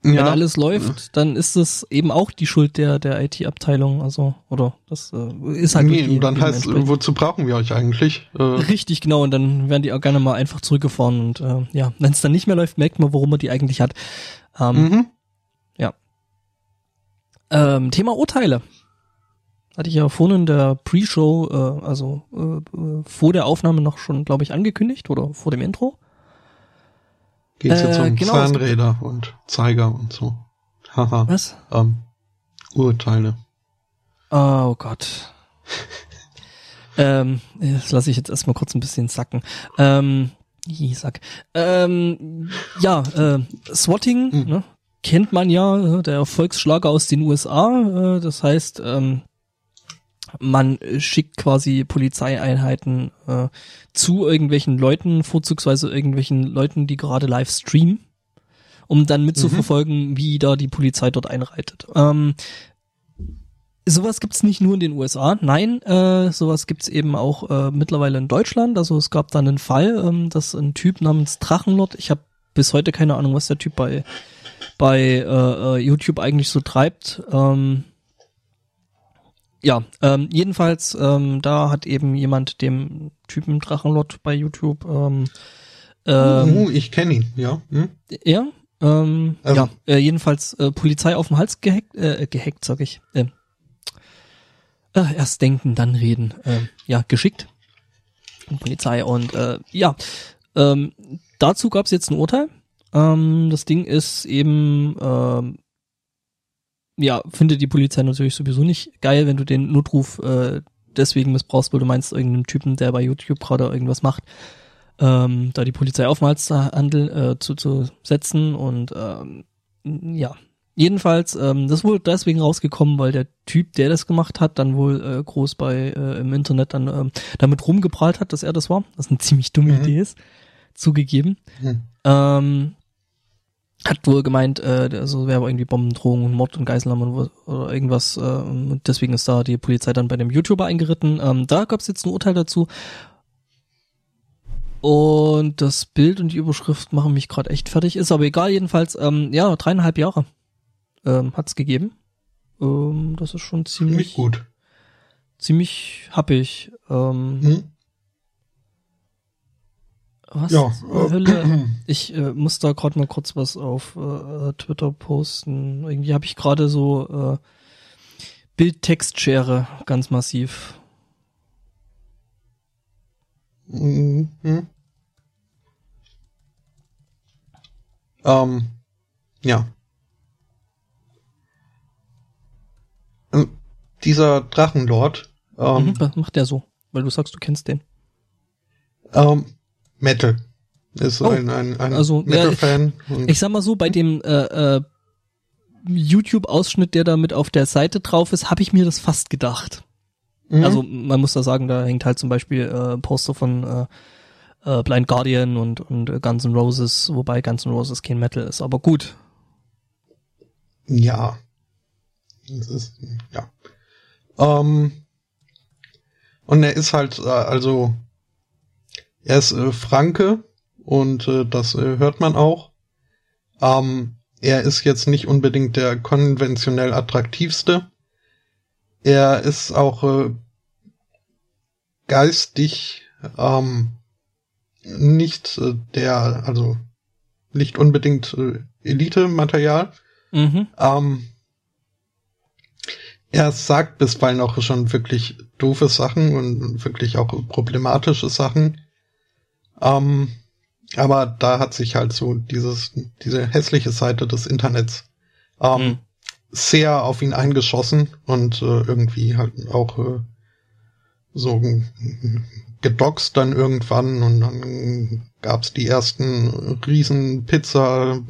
Ja. Wenn alles läuft, dann ist es eben auch die Schuld der, der IT-Abteilung, also, oder das äh, ist halt. Nee, die, dann heißt, wozu brauchen wir euch eigentlich? Äh, Richtig, genau, und dann werden die auch gerne mal einfach zurückgefahren und äh, ja, wenn es dann nicht mehr läuft, merkt man, warum man die eigentlich hat. Ähm, mhm. Ja. Ähm, Thema Urteile hatte ich ja vorhin in der Pre-Show, äh, also äh, äh, vor der Aufnahme noch schon, glaube ich, angekündigt oder vor dem Intro. Geht jetzt äh, um genau, Zahnräder und Zeiger und so. Haha. Was? Ähm, Urteile. Oh Gott. ähm, das lasse ich jetzt erstmal kurz ein bisschen sacken. Ähm, sag. Ähm, ja, äh, Swatting, hm. ne, kennt man ja, der Erfolgsschlager aus den USA. Äh, das heißt, ähm, man schickt quasi Polizeieinheiten äh, zu irgendwelchen Leuten, vorzugsweise irgendwelchen Leuten, die gerade live streamen, um dann mitzuverfolgen, mhm. wie da die Polizei dort einreitet. Ähm, sowas gibt's nicht nur in den USA, nein, äh, sowas gibt's eben auch äh, mittlerweile in Deutschland. Also es gab dann einen Fall, ähm, dass ein Typ namens Drachenlord, ich habe bis heute keine Ahnung, was der Typ bei bei äh, äh YouTube eigentlich so treibt. Ähm, ja, ähm, jedenfalls, ähm, da hat eben jemand dem Typen Drachenlord bei YouTube. Ähm, ähm, oh, ich kenne ihn, ja. Hm? Ja, ähm, ähm. ja, äh, jedenfalls äh, Polizei auf den Hals gehackt, äh, gehackt, sag ich. Äh, äh, erst denken, dann reden. Äh, ja, geschickt. Polizei und äh, ja, ähm, dazu gab es jetzt ein Urteil. Ähm, das Ding ist eben ähm, ja, finde die Polizei natürlich sowieso nicht geil, wenn du den Notruf äh, deswegen missbrauchst, weil du meinst, irgendeinen Typen, der bei YouTube gerade irgendwas macht, ähm, da die Polizei aufmals handel, äh, zu, zu setzen und ähm, ja. Jedenfalls, ähm, das wurde deswegen rausgekommen, weil der Typ, der das gemacht hat, dann wohl äh, groß bei äh, im Internet dann ähm, damit rumgeprallt hat, dass er das war, was eine ziemlich dumme mhm. Idee ist, zugegeben. Mhm. Ähm, hat wohl gemeint, äh, also wäre irgendwie Bombendrohung und Mord und Geiselnahme oder irgendwas. Äh, und deswegen ist da die Polizei dann bei dem YouTuber eingeritten. Ähm, da gab es jetzt ein Urteil dazu. Und das Bild und die Überschrift machen mich gerade echt fertig. Ist aber egal, jedenfalls, ähm, ja, dreieinhalb Jahre ähm, hat's gegeben. Ähm, das ist schon ziemlich gut. Ziemlich happig. Ähm, hm? Was ja, Hölle? *clears throat* Ich äh, muss da gerade mal kurz was auf äh, Twitter posten. Irgendwie habe ich gerade so äh, Bild-Text-Schere ganz massiv. Mhm. Ähm, ja. Ähm, dieser Drachenlord. Ähm, mhm, was macht der so? Weil du sagst, du kennst den. Ähm, Metal. Ist oh, ein, ein, ein also, Metal-Fan. Ja, ich, sag mal so, bei dem äh, äh, YouTube-Ausschnitt, der da mit auf der Seite drauf ist, habe ich mir das fast gedacht. Mhm. Also man muss da sagen, da hängt halt zum Beispiel äh, Poster von äh, äh, Blind Guardian und, und Guns N' Roses, wobei Guns N' Roses kein Metal ist, aber gut. Ja. Das ist, ja. Ähm, und er ist halt, äh, also er ist äh, Franke und äh, das äh, hört man auch. Ähm, er ist jetzt nicht unbedingt der konventionell attraktivste. Er ist auch äh, geistig ähm, nicht äh, der, also nicht unbedingt äh, Elite-Material. Mhm. Ähm, er sagt bisweilen auch schon wirklich doofe Sachen und wirklich auch problematische Sachen. Ähm, aber da hat sich halt so dieses, diese hässliche Seite des Internets ähm, mhm. sehr auf ihn eingeschossen und äh, irgendwie halt auch äh, so gedoxt dann irgendwann und dann gab's die ersten riesen Pizza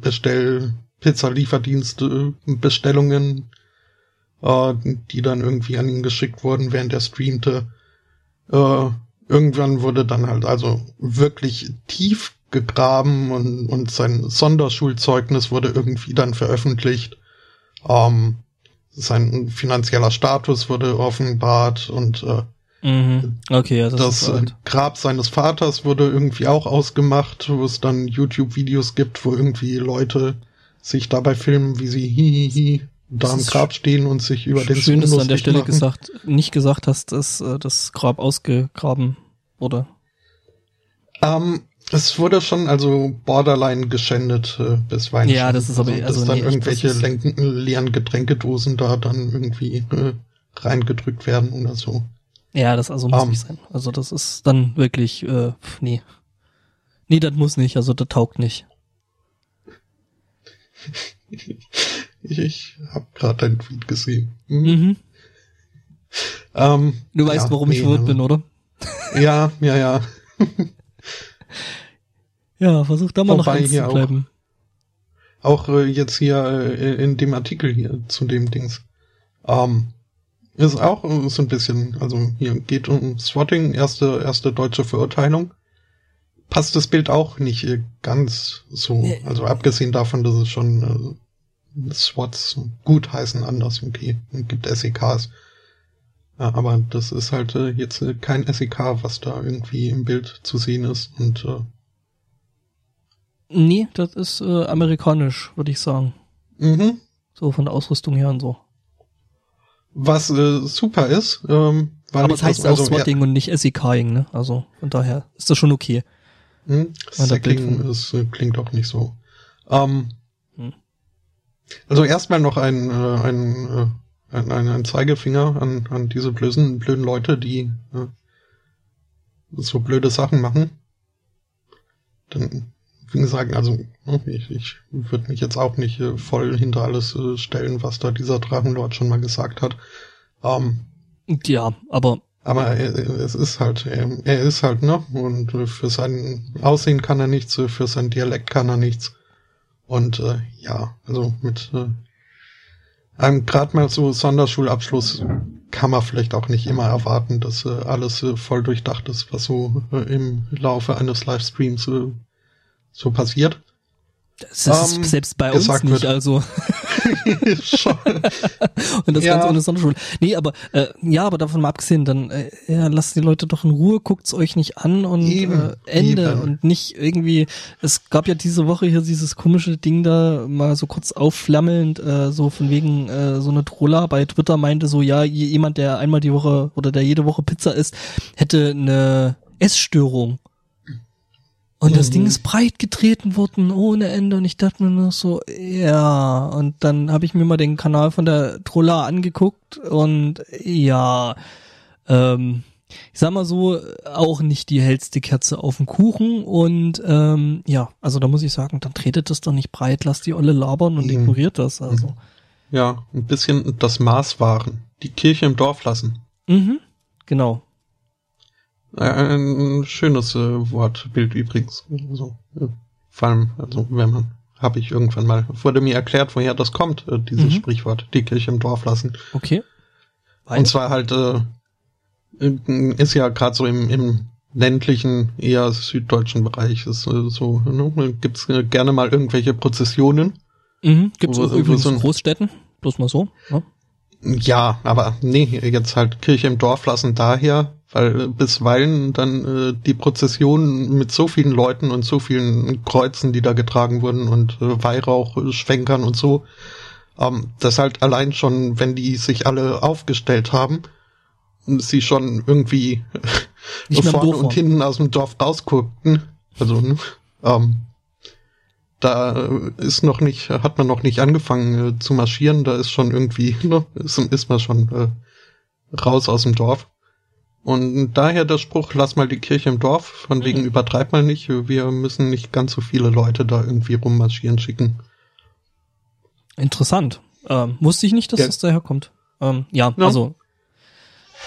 Bestell Pizza Lieferdienste Bestellungen äh, die dann irgendwie an ihn geschickt wurden während er streamte äh, irgendwann wurde dann halt also wirklich tief gegraben und, und sein Sonderschulzeugnis wurde irgendwie dann veröffentlicht. Ähm, sein finanzieller Status wurde offenbart und äh, mhm. okay, ja, das, das Grab seines Vaters wurde irgendwie auch ausgemacht, wo es dann YouTube-Videos gibt, wo irgendwie Leute sich dabei filmen, wie sie hihihi da am Grab stehen und sich über den Schön, dass du an der Stelle machen. gesagt, nicht gesagt hast, dass äh, das Grab ausgegraben wurde. Ähm, es wurde schon also borderline geschändet äh, bis Weihnachten. Ja, das ist aber also, also dann nee, irgendwelche Lenken, leeren Getränkedosen da dann irgendwie äh, reingedrückt werden oder so. Ja, das also muss um, nicht sein. Also das ist dann wirklich äh, nee. Nee, das muss nicht, also das taugt nicht. *laughs* Ich hab gerade deinen Tweet gesehen. Mhm. mhm. Ähm, du weißt, ja, warum nee, ich verwirrt bin, oder? Ja, ja, ja. *laughs* ja, versuch da mal noch eins zu bleiben. Auch, auch äh, jetzt hier äh, in dem Artikel hier zu dem Dings. Ähm, Ist auch so ein bisschen, also hier geht um Swatting, erste, erste deutsche Verurteilung. Passt das Bild auch nicht ganz so. Also abgesehen davon, dass es schon äh, SWATs gut heißen anders, okay, gibt SEKs. Aber das ist halt äh, jetzt äh, kein SEK, was da irgendwie im Bild zu sehen ist und äh, Nee, das ist äh, amerikanisch, würde ich sagen. Mhm. So von der Ausrüstung her und so. Was äh, super ist, ähm, weil Aber es heißt also, auch Swatting ja, und nicht SEKing, ne? Also von daher ist das schon okay. Hm, Sacking ist, äh, klingt auch nicht so. Ähm, hm. Also erstmal noch ein, äh, ein, äh, ein, ein, ein Zeigefinger an, an diese blöden, blöden Leute, die äh, so blöde Sachen machen. Dann wie gesagt, also ne, ich, ich würde mich jetzt auch nicht äh, voll hinter alles äh, stellen, was da dieser Drachenlord schon mal gesagt hat. Ähm, ja, aber aber er, es ist halt, er, er ist halt, ne? Und äh, für sein Aussehen kann er nichts, für sein Dialekt kann er nichts. Und äh, ja, also mit äh, einem gerade mal so Sonderschulabschluss kann man vielleicht auch nicht immer erwarten, dass äh, alles äh, voll durchdacht ist, was so äh, im Laufe eines Livestreams äh, so passiert. Das ist ähm, selbst bei uns nicht, wird. also. *laughs* *laughs* und das ja. Ganze ohne Sonderschule. Nee, aber äh, ja, aber davon mal abgesehen, dann äh, ja, lasst die Leute doch in Ruhe, guckt's euch nicht an und eben, äh, Ende eben. und nicht irgendwie. Es gab ja diese Woche hier dieses komische Ding da mal so kurz aufflammelnd, äh, so von wegen äh, so eine Troller bei Twitter meinte so, ja, jemand, der einmal die Woche oder der jede Woche Pizza isst, hätte eine Essstörung. Und mhm. das Ding mhm. ist breit getreten worden ohne Ende und ich dachte mir nur so, ja. Und dann habe ich mir mal den Kanal von der Trolla angeguckt und ja, ähm, ich sag mal so, auch nicht die hellste Kerze auf dem Kuchen und ähm, ja, also da muss ich sagen, dann tretet das doch nicht breit, lasst die Olle labern und mhm. ignoriert das. Also. Ja, ein bisschen das Maß wahren. Die Kirche im Dorf lassen. Mhm, genau. Ein schönes äh, Wortbild übrigens. Also, äh, vor allem, also wenn man, habe ich irgendwann mal, wurde mir erklärt, woher das kommt, äh, dieses mhm. Sprichwort, die Kirche im Dorf lassen. Okay. Weil? Und zwar halt, äh, ist ja gerade so im, im ländlichen, eher süddeutschen Bereich, ist äh, so, ne, gibt's äh, gerne mal irgendwelche Prozessionen. Mhm, gibt's wo, übrigens so in Großstädten, bloß mal so. Ne? Ja, aber nee, jetzt halt Kirche im Dorf lassen daher, weil bisweilen dann äh, die Prozession mit so vielen Leuten und so vielen Kreuzen, die da getragen wurden und äh, Weihrauchschwenkern und so, ähm, das halt allein schon, wenn die sich alle aufgestellt haben, sie schon irgendwie vorne und hinten aus dem Dorf rausguckten, also ne, ähm, da ist noch nicht, hat man noch nicht angefangen äh, zu marschieren, da ist schon irgendwie, *laughs* ne, ist, ist man schon äh, raus aus dem Dorf. Und daher der Spruch, lass mal die Kirche im Dorf, von mhm. wegen übertreib mal nicht, wir müssen nicht ganz so viele Leute da irgendwie rummarschieren schicken. Interessant. Ähm, wusste ich nicht, dass ja. das daher kommt. Ähm, ja, ja, also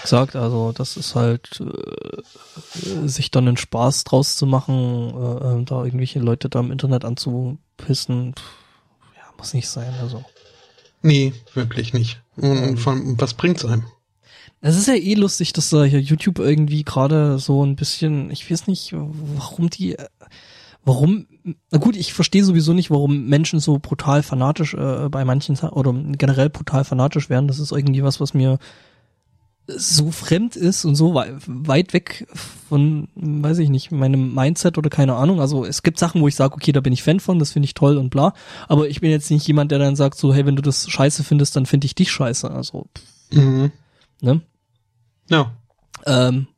gesagt, also das ist halt äh, sich dann einen Spaß draus zu machen, äh, äh da irgendwelche Leute da im Internet anzupissen, ja, muss nicht sein, also. Nee, wirklich nicht. Und, ähm, von, was bringt's einem? Es ist ja eh lustig, dass da hier YouTube irgendwie gerade so ein bisschen, ich weiß nicht, warum die, warum, na gut, ich verstehe sowieso nicht, warum Menschen so brutal fanatisch äh, bei manchen oder generell brutal fanatisch werden. Das ist irgendwie was, was mir so fremd ist und so weit weg von, weiß ich nicht, meinem Mindset oder keine Ahnung. Also es gibt Sachen, wo ich sage, okay, da bin ich Fan von, das finde ich toll und bla. Aber ich bin jetzt nicht jemand, der dann sagt so, hey, wenn du das scheiße findest, dann finde ich dich scheiße. Also, mhm. ne? Ja. Ähm,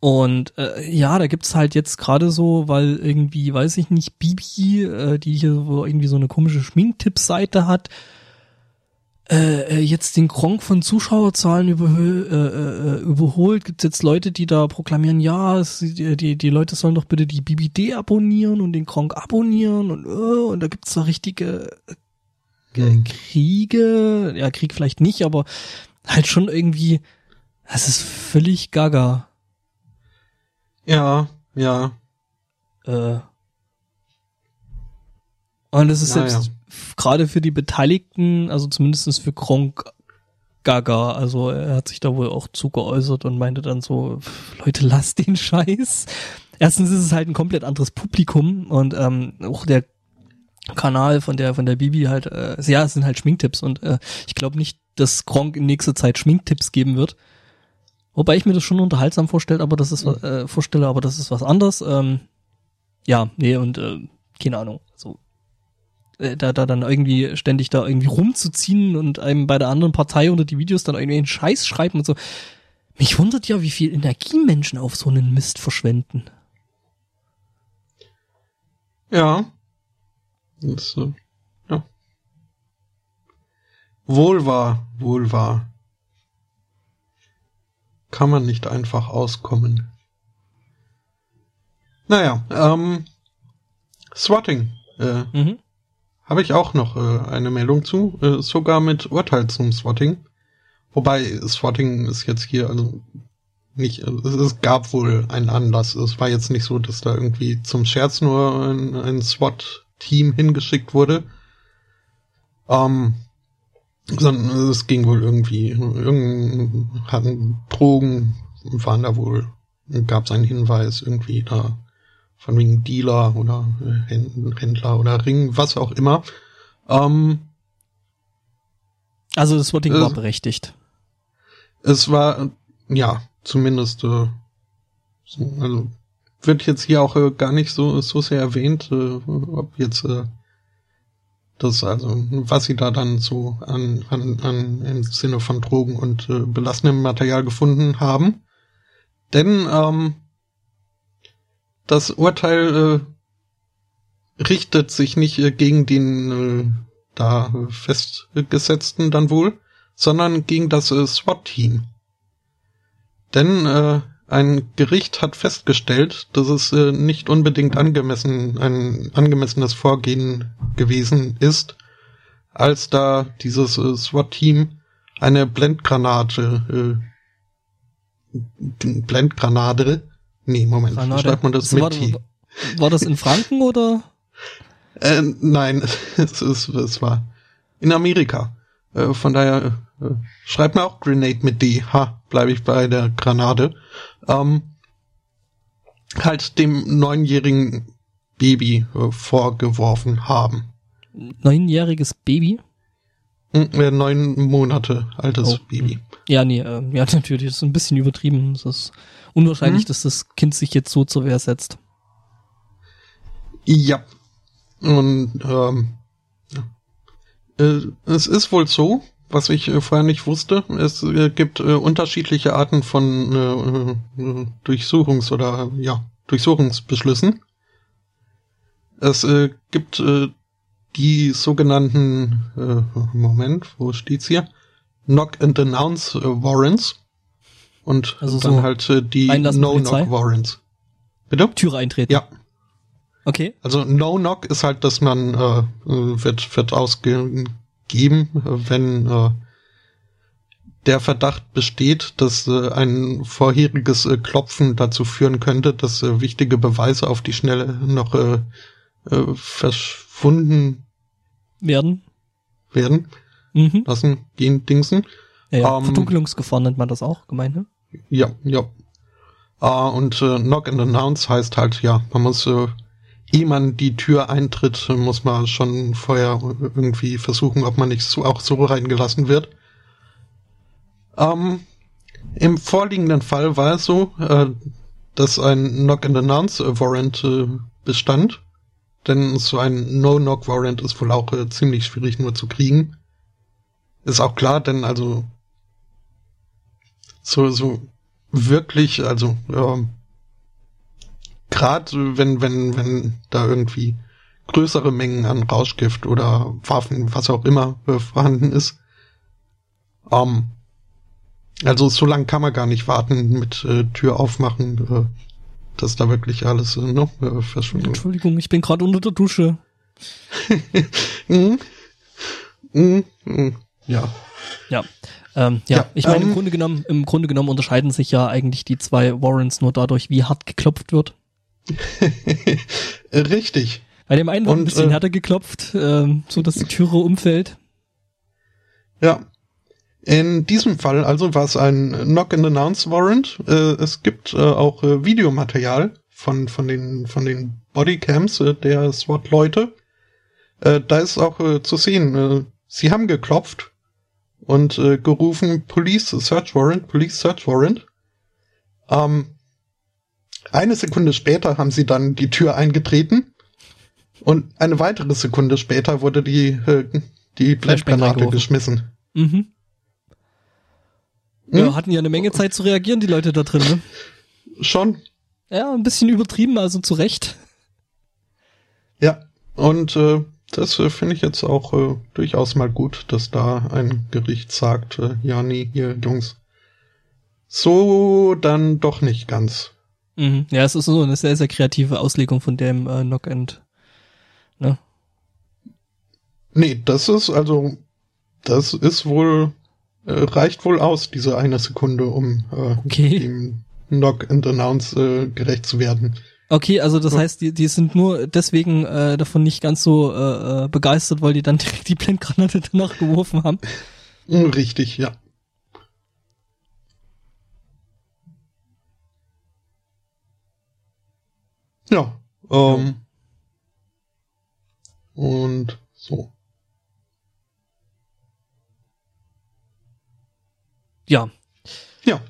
und äh, ja, da gibt's halt jetzt gerade so, weil irgendwie, weiß ich nicht, Bibi, äh, die hier so irgendwie so eine komische Schminktipp-Seite hat, äh, äh jetzt den Kronk von Zuschauerzahlen überhö äh, äh, überholt. Gibt's jetzt Leute, die da proklamieren, ja, es, die, die, Leute sollen doch bitte die BBD abonnieren und den Kronk abonnieren und, äh, und da gibt's da richtige äh. Kriege, ja, Krieg vielleicht nicht, aber halt schon irgendwie, es ist völlig gaga. Ja, ja. Äh. Und es ist Na, selbst gerade für die Beteiligten, also zumindestens für Kronk, gaga. Also er hat sich da wohl auch zugeäußert und meinte dann so, Leute, lasst den *laughs* Scheiß. Erstens ist es halt ein komplett anderes Publikum und ähm, auch der Kanal von der von der Bibi halt, äh, ja, es sind halt Schminktipps und äh, ich glaube nicht, dass Gronk in nächster Zeit Schminktipps geben wird. Wobei ich mir das schon unterhaltsam vorstelle, aber das ist äh, vorstelle, aber das ist was anderes. Ähm, ja, nee und äh, keine Ahnung. So äh, da, da dann irgendwie ständig da irgendwie rumzuziehen und einem bei der anderen Partei unter die Videos dann irgendwie einen Scheiß schreiben und so. Mich wundert ja, wie viel Energie Menschen auf so einen Mist verschwenden. Ja. Das, äh, ja. Wohl wahr, wohl wahr. Kann man nicht einfach auskommen. Naja, ähm, Swatting. Äh, mhm. Habe ich auch noch äh, eine Meldung zu, äh, sogar mit Urteil zum Swatting. Wobei Swatting ist jetzt hier also nicht, es, es gab wohl einen Anlass. Es war jetzt nicht so, dass da irgendwie zum Scherz nur ein, ein SWAT-Team hingeschickt wurde. Ähm, sondern es ging wohl irgendwie, irgend hatten Drogen, waren da wohl, gab es einen Hinweis irgendwie da von wegen Dealer oder Händler oder Ring, was auch immer. Ähm, also das Wording äh, war berechtigt. Es war, ja, zumindest, äh, so, also wird jetzt hier auch äh, gar nicht so, so sehr erwähnt, äh, ob jetzt äh, das, also was sie da dann so an, an, an im Sinne von Drogen und äh, belastendem Material gefunden haben. Denn ähm, das Urteil äh, richtet sich nicht äh, gegen den äh, da festgesetzten dann wohl, sondern gegen das äh, SWAT-Team. Denn äh, ein Gericht hat festgestellt, dass es äh, nicht unbedingt angemessen, ein angemessenes Vorgehen gewesen ist, als da dieses äh, SWAT-Team eine Blendgranate, äh, Blendgranate Nee, Moment, Granate. schreibt man das, das mit T. War das in Franken oder? Äh, nein, *laughs* es, ist, es war in Amerika. Äh, von daher schreibt man auch Grenade mit D. Ha, bleibe ich bei der Granate. Ähm, halt dem neunjährigen Baby äh, vorgeworfen haben. Neunjähriges Baby? Hm, äh, neun Monate altes oh. Baby. Ja, nee, äh, ja, *laughs* natürlich, das ist ein bisschen übertrieben. Das ist unwahrscheinlich, mhm. dass das Kind sich jetzt so zur Wehr setzt. Ja. Und ähm, äh, es ist wohl so, was ich äh, vorher nicht wusste. Es äh, gibt äh, unterschiedliche Arten von äh, äh, Durchsuchungs- oder ja Durchsuchungsbeschlüssen. Es äh, gibt die sogenannten Moment, wo steht's hier? Knock and Announce Warrants und also dann so halt die No-Knock-Warrants. Bitte? Türe eintreten. Ja. Okay. Also No-Knock ist halt, dass man wird, wird ausgegeben, wenn äh, der Verdacht besteht, dass äh, ein vorheriges äh, Klopfen dazu führen könnte, dass äh, wichtige Beweise auf die Schnelle noch äh, äh, verschwunden werden. Werden. Mhm. Lassen gehen Dingsen. Ja, ja. Ähm, Verdunkelungsgefahr nennt man das auch, gemeint, ne? Ja, ja. Uh, und äh, Knock and Announce heißt halt, ja, man muss, äh, ehe man die Tür eintritt, muss man schon vorher irgendwie versuchen, ob man nicht so, auch so reingelassen wird. Ähm, Im vorliegenden Fall war es so, äh, dass ein Knock and Announce Warrant äh, bestand. Denn so ein No-Knock Warrant ist wohl auch äh, ziemlich schwierig nur zu kriegen. Ist auch klar, denn also so, so wirklich, also ähm, gerade wenn, wenn, wenn da irgendwie größere Mengen an Rauschgift oder Waffen, was auch immer äh, vorhanden ist. Ähm, also so lange kann man gar nicht warten mit äh, Tür aufmachen, äh, dass da wirklich alles äh, ne, äh, verschwindet. Entschuldigung, ich bin gerade unter der Dusche. *laughs* mm, mm, mm, ja. Ja. Ähm, ja, ja, ich meine, ähm, im Grunde genommen, im Grunde genommen unterscheiden sich ja eigentlich die zwei Warrants nur dadurch, wie hart geklopft wird. *laughs* Richtig. Bei dem einen wird ein bisschen äh, härter geklopft, ähm, so dass die Türe umfällt. Ja. In diesem Fall also war es ein Knock-and-Announce-Warrant. Äh, es gibt äh, auch äh, Videomaterial von, von den, von den Bodycams äh, der SWAT-Leute. Äh, da ist auch äh, zu sehen, äh, sie haben geklopft und äh, gerufen Police Search Warrant, Police Search Warrant. Ähm, eine Sekunde später haben sie dann die Tür eingetreten und eine weitere Sekunde später wurde die, äh, die Blendgranate geschmissen. Mhm. Hm? Ja, hatten ja eine Menge Zeit zu reagieren, die Leute da drin, ne? Schon. Ja, ein bisschen übertrieben, also zu Recht. Ja, und äh, das äh, finde ich jetzt auch äh, durchaus mal gut, dass da ein Gericht sagt, äh, ja, nee, hier, Jungs, so dann doch nicht ganz. Mhm. Ja, es ist so eine sehr, sehr kreative Auslegung von dem äh, Knock-End. Ne? Nee, das ist also, das ist wohl äh, reicht wohl aus, diese eine Sekunde, um äh, okay. dem Knock and Announce äh, gerecht zu werden. Okay, also das heißt, die, die sind nur deswegen äh, davon nicht ganz so äh, äh begeistert, weil die dann direkt *laughs* die Blendgranate danach geworfen haben. Richtig, ja. Ja, ähm, und so. ja. Ja.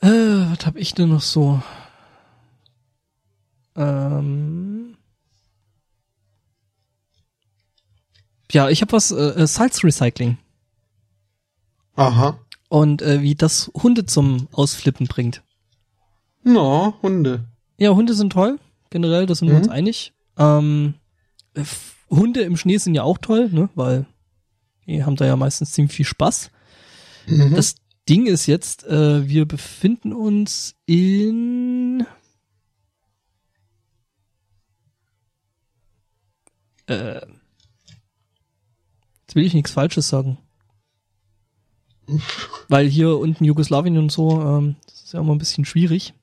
Äh, was habe ich denn noch so? Ähm. Ja, ich habe was, äh, Salz Recycling. Aha. Und äh, wie das Hunde zum Ausflippen bringt. No, Hunde. Ja, Hunde sind toll. Generell, da sind mhm. wir uns mhm. einig. Ähm, Hunde im Schnee sind ja auch toll, ne? Weil die haben da ja meistens ziemlich viel Spaß. Mhm. Das Ding ist jetzt, äh, wir befinden uns in äh, jetzt will ich nichts Falsches sagen. *laughs* Weil hier unten Jugoslawien und so, ähm, das ist ja immer ein bisschen schwierig.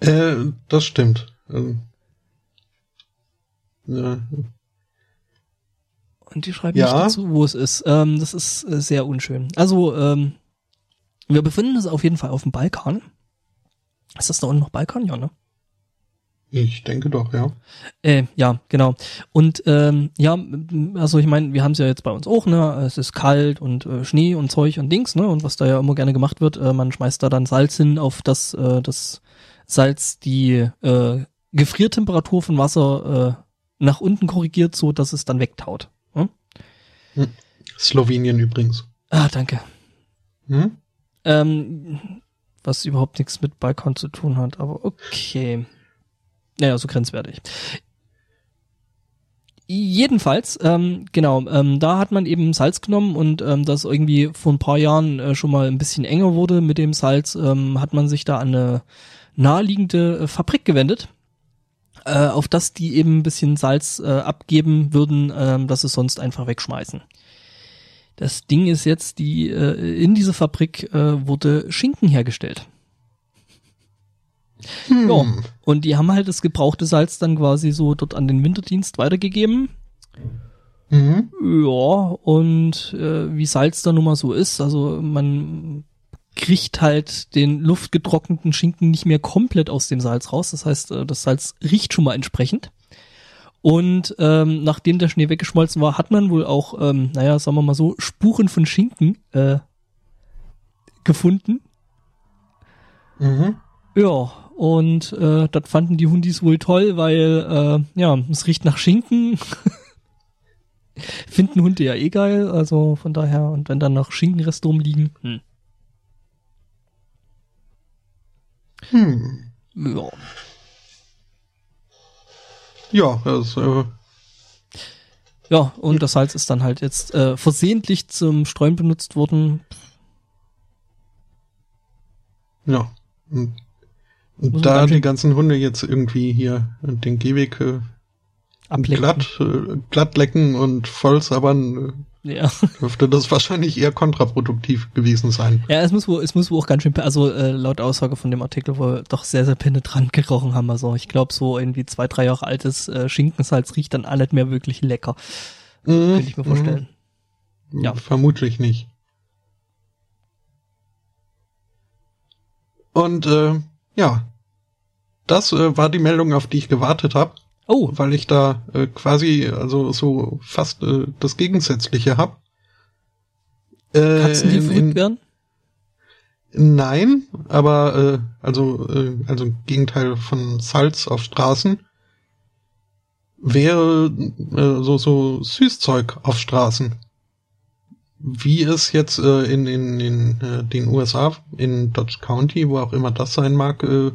Äh, das stimmt. Ähm, ja. Und die schreiben ja. nicht dazu, wo es ist. Ähm, das ist äh, sehr unschön. Also, ähm, wir befinden uns auf jeden Fall auf dem Balkan. Ist das da unten noch Balkan? Ja, ne? Ich denke doch, ja. Äh, ja, genau. Und ähm, ja, also ich meine, wir haben es ja jetzt bei uns auch, ne? Es ist kalt und äh, Schnee und Zeug und Dings, ne? Und was da ja immer gerne gemacht wird, äh, man schmeißt da dann Salz hin, auf das äh, das Salz die äh, Gefriertemperatur von Wasser äh, nach unten korrigiert, so dass es dann wegtaut. Hm? Hm. Slowenien übrigens. Ah, danke. Hm? Ähm, was überhaupt nichts mit Balkon zu tun hat, aber okay. Naja, so grenzwertig. Jedenfalls, ähm, genau, ähm, da hat man eben Salz genommen und ähm, das irgendwie vor ein paar Jahren äh, schon mal ein bisschen enger wurde mit dem Salz, ähm, hat man sich da an eine naheliegende äh, Fabrik gewendet, äh, auf das die eben ein bisschen Salz äh, abgeben würden, äh, das sie sonst einfach wegschmeißen. Das Ding ist jetzt, die äh, in dieser Fabrik äh, wurde Schinken hergestellt. Hm. Ja, und die haben halt das gebrauchte Salz dann quasi so dort an den Winterdienst weitergegeben. Mhm. Ja, und äh, wie Salz da nun mal so ist, also man kriegt halt den luftgetrockneten Schinken nicht mehr komplett aus dem Salz raus. Das heißt, äh, das Salz riecht schon mal entsprechend. Und ähm, nachdem der Schnee weggeschmolzen war, hat man wohl auch, ähm, naja, sagen wir mal so, Spuren von Schinken äh, gefunden. Mhm. Ja, und äh, das fanden die Hundis wohl toll, weil, äh, ja, es riecht nach Schinken. *laughs* Finden Hunde ja eh geil, also von daher, und wenn dann noch Schinkenreste rumliegen, hm. Hm. Ja. Ja, das, äh ja, und das Salz ist dann halt jetzt äh, versehentlich zum Streuen benutzt worden. Ja. Und, und da die ganzen Hunde jetzt irgendwie hier den Gehweg äh, glatt, äh, glatt lecken und voll sabbern, ja. Dürfte das wahrscheinlich eher kontraproduktiv gewesen sein. Ja, es muss wohl, es muss wohl auch ganz schön, also äh, laut Aussage von dem Artikel wohl doch sehr, sehr penetrant gerochen haben. Also ich glaube, so irgendwie zwei, drei Jahre altes äh, Schinkensalz riecht dann alles mehr wirklich lecker. Mhm. Könnte ich mir vorstellen. Mhm. Ja. Vermutlich nicht. Und äh, ja, das äh, war die Meldung, auf die ich gewartet habe. Oh. Weil ich da äh, quasi also so fast äh, das Gegensätzliche hab. Äh, Katzen, die in, verrückt werden? Nein, aber äh, also äh, also Gegenteil von Salz auf Straßen wäre äh, so so Süßzeug auf Straßen. Wie es jetzt äh, in in, in äh, den USA in Dodge County, wo auch immer das sein mag, äh,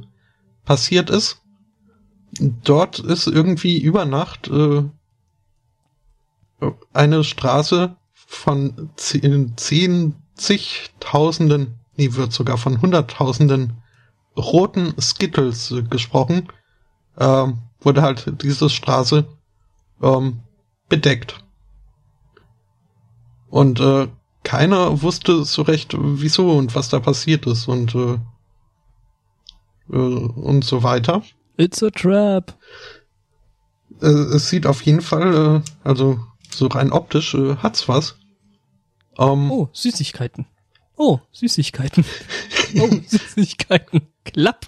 passiert ist. Dort ist irgendwie über Nacht äh, eine Straße von zehn, zigtausenden nee, wird sogar von hunderttausenden roten Skittles gesprochen, ähm, wurde halt diese Straße ähm, bedeckt. Und äh, keiner wusste so recht, wieso und was da passiert ist und äh, äh, und so weiter. It's a trap. Äh, es sieht auf jeden Fall, äh, also so rein optisch äh, hat's was. Ähm, oh, Süßigkeiten. Oh, Süßigkeiten. *laughs* Oh, Süßigkeiten. Klapp.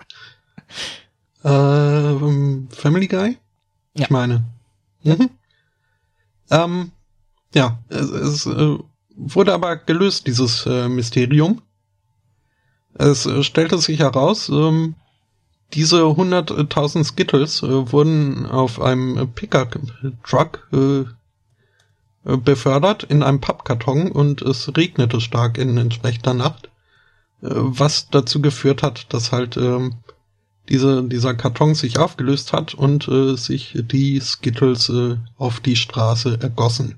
Ähm, Family Guy? Ja. Ich meine. Mhm. Ähm, ja, es, es äh, wurde aber gelöst, dieses äh, Mysterium. Es äh, stellte sich heraus, ähm, diese 100.000 Skittles äh, wurden auf einem Pickup-Truck äh, äh, befördert in einem Pappkarton und es regnete stark in entsprechender Nacht, äh, was dazu geführt hat, dass halt ähm, diese, dieser Karton sich aufgelöst hat und äh, sich die Skittles äh, auf die Straße ergossen.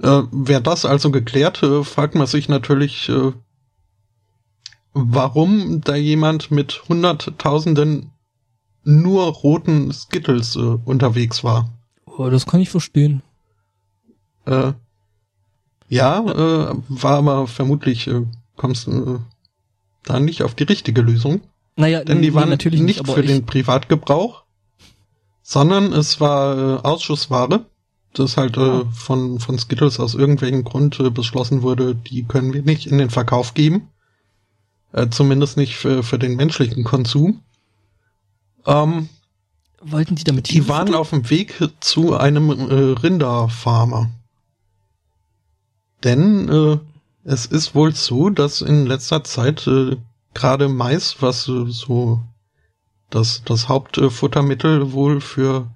Äh, Wäre das also geklärt, fragt man sich natürlich, warum da jemand mit Hunderttausenden nur roten Skittles äh, unterwegs war. Oh, das kann ich verstehen. Äh, ja, äh, war aber vermutlich, äh, kommst du äh, da nicht auf die richtige Lösung. Naja, denn die waren natürlich nicht, nicht für den Privatgebrauch, sondern es war äh, Ausschussware, das halt äh, ah. von, von Skittles aus irgendwelchen Grund äh, beschlossen wurde, die können wir nicht in den Verkauf geben. Äh, zumindest nicht für, für den menschlichen Konsum. Ähm, Wollten die damit Die waren auf dem Weg zu einem äh, Rinderfarmer. Denn äh, es ist wohl so, dass in letzter Zeit äh, gerade Mais, was äh, so das, das Hauptfuttermittel wohl für,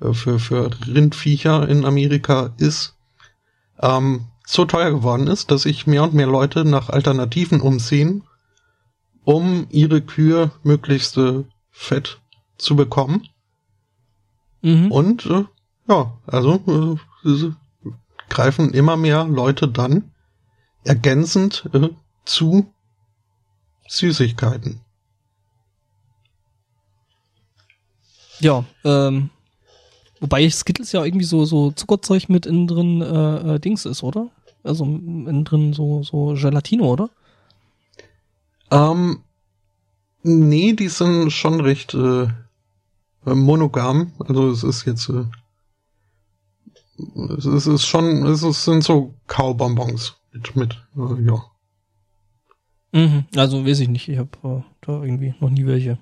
äh, für, für Rindviecher in Amerika ist, ähm, so teuer geworden ist, dass sich mehr und mehr Leute nach Alternativen umsehen, um ihre Kühe möglichst äh, fett zu bekommen. Mhm. Und äh, ja, also äh, greifen immer mehr Leute dann ergänzend äh, zu Süßigkeiten. Ja, ähm, wobei Skittles ja irgendwie so so Zuckerzeug mit innen drin äh, äh, Dings ist, oder? Also innen drin so so Gelatino, oder? Ähm, nee, die sind schon recht äh, monogam. Also es ist jetzt äh, es ist schon, es sind so Kaubonbons mit, mit äh, ja. Mhm, also weiß ich nicht, ich habe äh, da irgendwie noch nie welche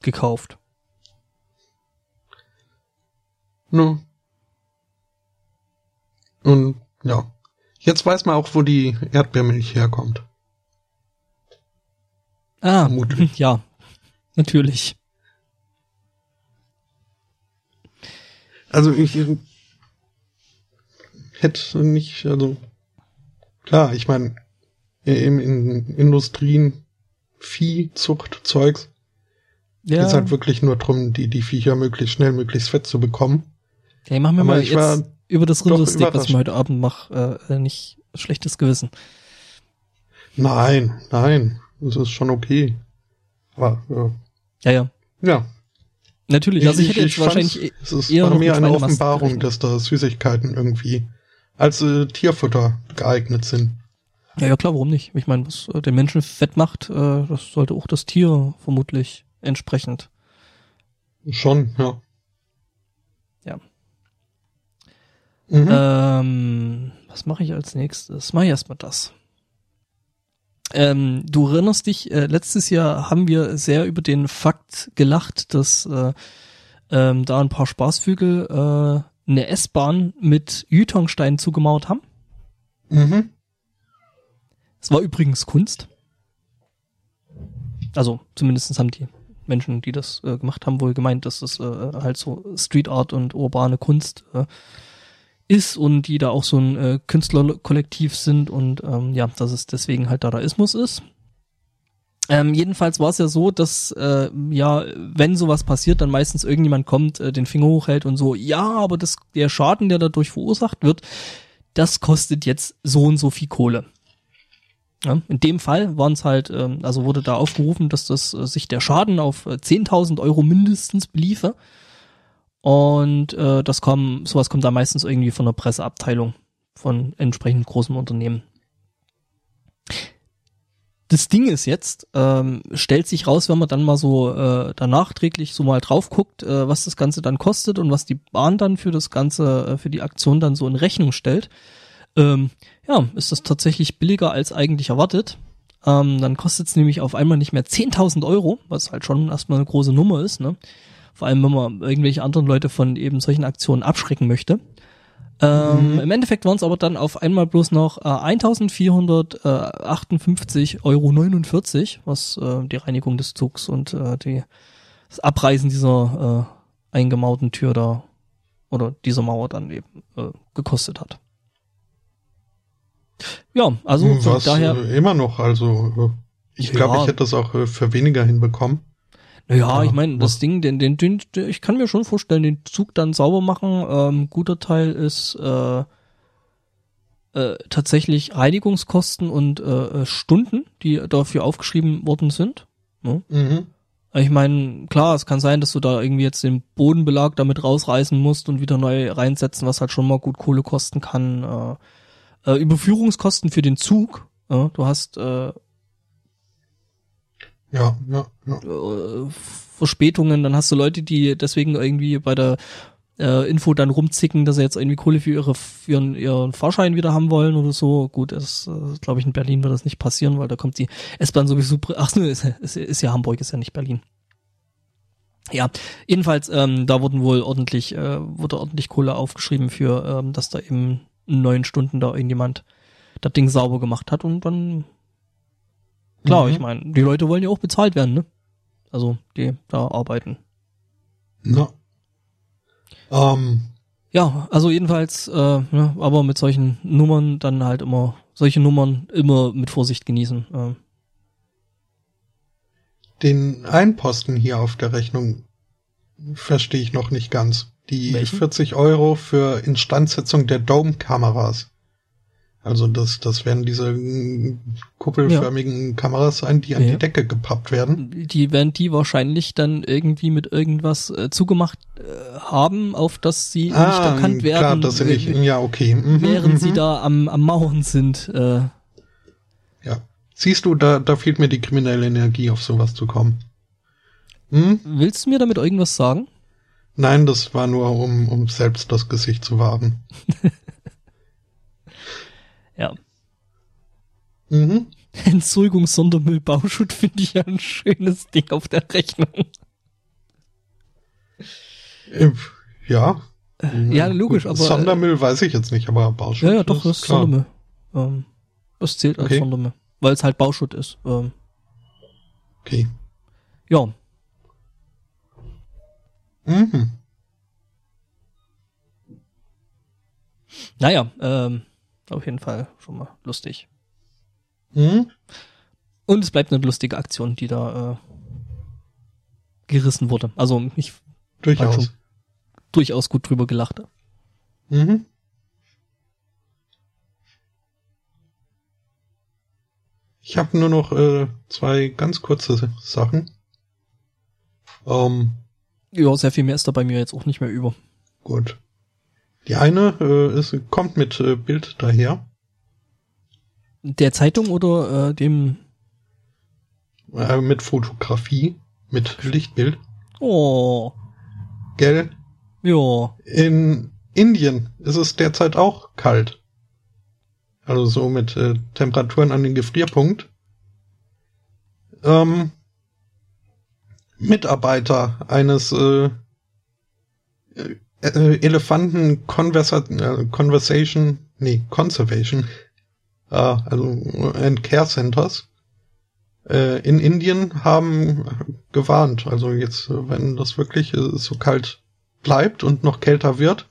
gekauft. Ne. Und ja, jetzt weiß man auch, wo die Erdbeermilch herkommt. Ah, Vermutlich. *laughs* ja, natürlich. Also ich hätte nicht, also klar, ich meine, in, in Industrien, Viehzucht, Zeugs, ja. geht halt wirklich nur drum, die, die Viecher möglichst schnell, möglichst fett zu bekommen. Okay, machen wir Aber mal jetzt über das Rindersteak, was ich heute Abend mache, äh, nicht schlechtes Gewissen. Nein, nein, das ist schon okay. Aber, ja. Ja, ja. Ja, Natürlich, also ich, ich hätte jetzt wahrscheinlich es ist eher bei mir eine Offenbarung, dass da Süßigkeiten irgendwie als äh, Tierfutter geeignet sind. Ja, ja, klar, warum nicht? Ich meine, was äh, den Menschen fett macht, äh, das sollte auch das Tier vermutlich entsprechend. Schon. Ja. Mhm. Ähm, was mache ich als nächstes? Mache ich erstmal das. Ähm, du erinnerst dich, äh, letztes Jahr haben wir sehr über den Fakt gelacht, dass äh, ähm, da ein paar Spaßvögel äh, eine S-Bahn mit Jütongstein zugemauert haben. Mhm. Es war übrigens Kunst. Also zumindest haben die Menschen, die das äh, gemacht haben, wohl gemeint, dass das äh, halt so Street Art und urbane Kunst äh, ist und die da auch so ein äh, Künstlerkollektiv sind und ähm, ja, dass es deswegen halt Dadaismus ist. Ähm, jedenfalls war es ja so, dass äh, ja, wenn sowas passiert, dann meistens irgendjemand kommt, äh, den Finger hochhält und so, ja, aber das, der Schaden, der dadurch verursacht wird, das kostet jetzt so und so viel Kohle. Ja, in dem Fall waren es halt, ähm, also wurde da aufgerufen, dass das äh, sich der Schaden auf 10.000 äh, Euro mindestens beliefe. Und äh, das kam, sowas kommt da meistens irgendwie von der Presseabteilung von entsprechend großen Unternehmen. Das Ding ist jetzt, ähm, stellt sich raus, wenn man dann mal so äh, da nachträglich so mal drauf guckt, äh, was das Ganze dann kostet und was die Bahn dann für das Ganze, äh, für die Aktion dann so in Rechnung stellt, ähm, ja, ist das tatsächlich billiger als eigentlich erwartet. Ähm, dann kostet es nämlich auf einmal nicht mehr 10.000 Euro, was halt schon erstmal eine große Nummer ist, ne? Vor allem, wenn man irgendwelche anderen Leute von eben solchen Aktionen abschrecken möchte. Ähm, mhm. Im Endeffekt waren es aber dann auf einmal bloß noch äh, 1458,49 Euro, was äh, die Reinigung des Zugs und äh, die, das Abreißen dieser äh, eingemauerten Tür da oder dieser Mauer dann eben äh, gekostet hat. Ja, also hm, von daher äh, immer noch. Also äh, ich ja, glaube, ich hätte das auch äh, für weniger hinbekommen. Naja, ja, ich meine, das Ding, den, den, den, ich kann mir schon vorstellen, den Zug dann sauber machen. Ähm, guter Teil ist äh, äh, tatsächlich Reinigungskosten und äh, Stunden, die dafür aufgeschrieben worden sind. Ne? Mhm. Ich meine, klar, es kann sein, dass du da irgendwie jetzt den Bodenbelag damit rausreißen musst und wieder neu reinsetzen, was halt schon mal gut Kohle kosten kann. Äh, äh, Überführungskosten für den Zug. Ja, du hast äh, ja, ja, ja. Äh, Verspätungen, dann hast du Leute, die deswegen irgendwie bei der äh, Info dann rumzicken, dass sie jetzt irgendwie Kohle für ihre für ihren, ihren Fahrschein wieder haben wollen oder so. Gut, das äh, glaube ich in Berlin wird das nicht passieren, weil da kommt die S-Bahn sowieso. *laughs* Ach ne, ist, ist, ist ja Hamburg, ist ja nicht Berlin. Ja, jedenfalls, ähm, da wurden wohl ordentlich, äh, wurde ordentlich Kohle aufgeschrieben für, ähm, dass da eben neun Stunden da irgendjemand das Ding sauber gemacht hat und dann klar, mhm. ich meine, die Leute wollen ja auch bezahlt werden, ne? Also die da arbeiten. Na. Ähm. Ja, also jedenfalls, äh, ja, aber mit solchen Nummern dann halt immer, solche Nummern immer mit Vorsicht genießen. Äh. Den Einposten hier auf der Rechnung verstehe ich noch nicht ganz. Die Welchen? 40 Euro für Instandsetzung der Dome-Kameras. Also das, das werden diese kuppelförmigen ja. Kameras sein, die an ja. die Decke gepappt werden. Die werden die wahrscheinlich dann irgendwie mit irgendwas äh, zugemacht äh, haben, auf das sie ah, nicht erkannt werden. Klar, das sind nicht, ja, okay. Mhm, während sie mhm. da am, am Mauern sind. Äh. Ja. Siehst du, da, da fehlt mir die kriminelle Energie, auf sowas zu kommen. Hm? Willst du mir damit irgendwas sagen? Nein, das war nur, um, um selbst das Gesicht zu wahren. *laughs* ja. Mhm. *laughs* Entsorgungssondermüll Bauschutt finde ich ja ein schönes Ding auf der Rechnung. Äh, ja. Ja, logisch, aber. Sondermüll weiß ich jetzt nicht, aber Bauschutt. Ja, ja, doch, das ist klar. Sondermüll. Ähm, das zählt als okay. Sondermüll. Weil es halt Bauschutt ist. Ähm. Okay. Ja. Mhm. Naja, ähm, auf jeden Fall schon mal lustig. Mhm. Und es bleibt eine lustige Aktion, die da äh, gerissen wurde. Also ich durchaus durchaus gut drüber gelacht. Mhm. Ich habe nur noch äh, zwei ganz kurze Sachen. Ähm, ja, sehr viel mehr ist da bei mir jetzt auch nicht mehr über. Gut. Die eine äh, ist, kommt mit äh, Bild daher. Der Zeitung oder äh, dem? Äh, mit Fotografie, mit Lichtbild. Oh. Gell? Ja. In Indien ist es derzeit auch kalt. Also so mit äh, Temperaturen an den Gefrierpunkt. ähm, Mitarbeiter eines äh, äh, Elefanten Conversa äh, Conversation, nee, Conservation, äh, also and Care Centers äh, in Indien haben gewarnt. Also jetzt, wenn das wirklich äh, so kalt bleibt und noch kälter wird,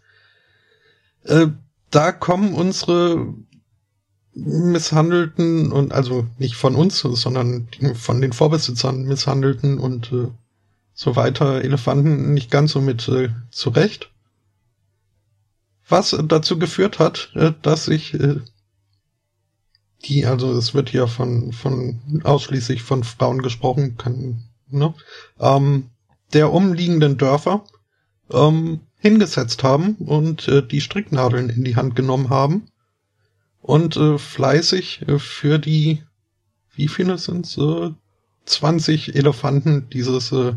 äh, da kommen unsere misshandelten und also nicht von uns, sondern von den Vorbesitzern misshandelten und äh, so weiter Elefanten nicht ganz so mit äh, zurecht. Was dazu geführt hat, äh, dass ich äh, die, also es wird hier von, von ausschließlich von Frauen gesprochen, kann, ne, ähm, der umliegenden Dörfer ähm, hingesetzt haben und äh, die Stricknadeln in die Hand genommen haben und äh, fleißig äh, für die, wie viele sind's, äh, 20 Elefanten dieses äh,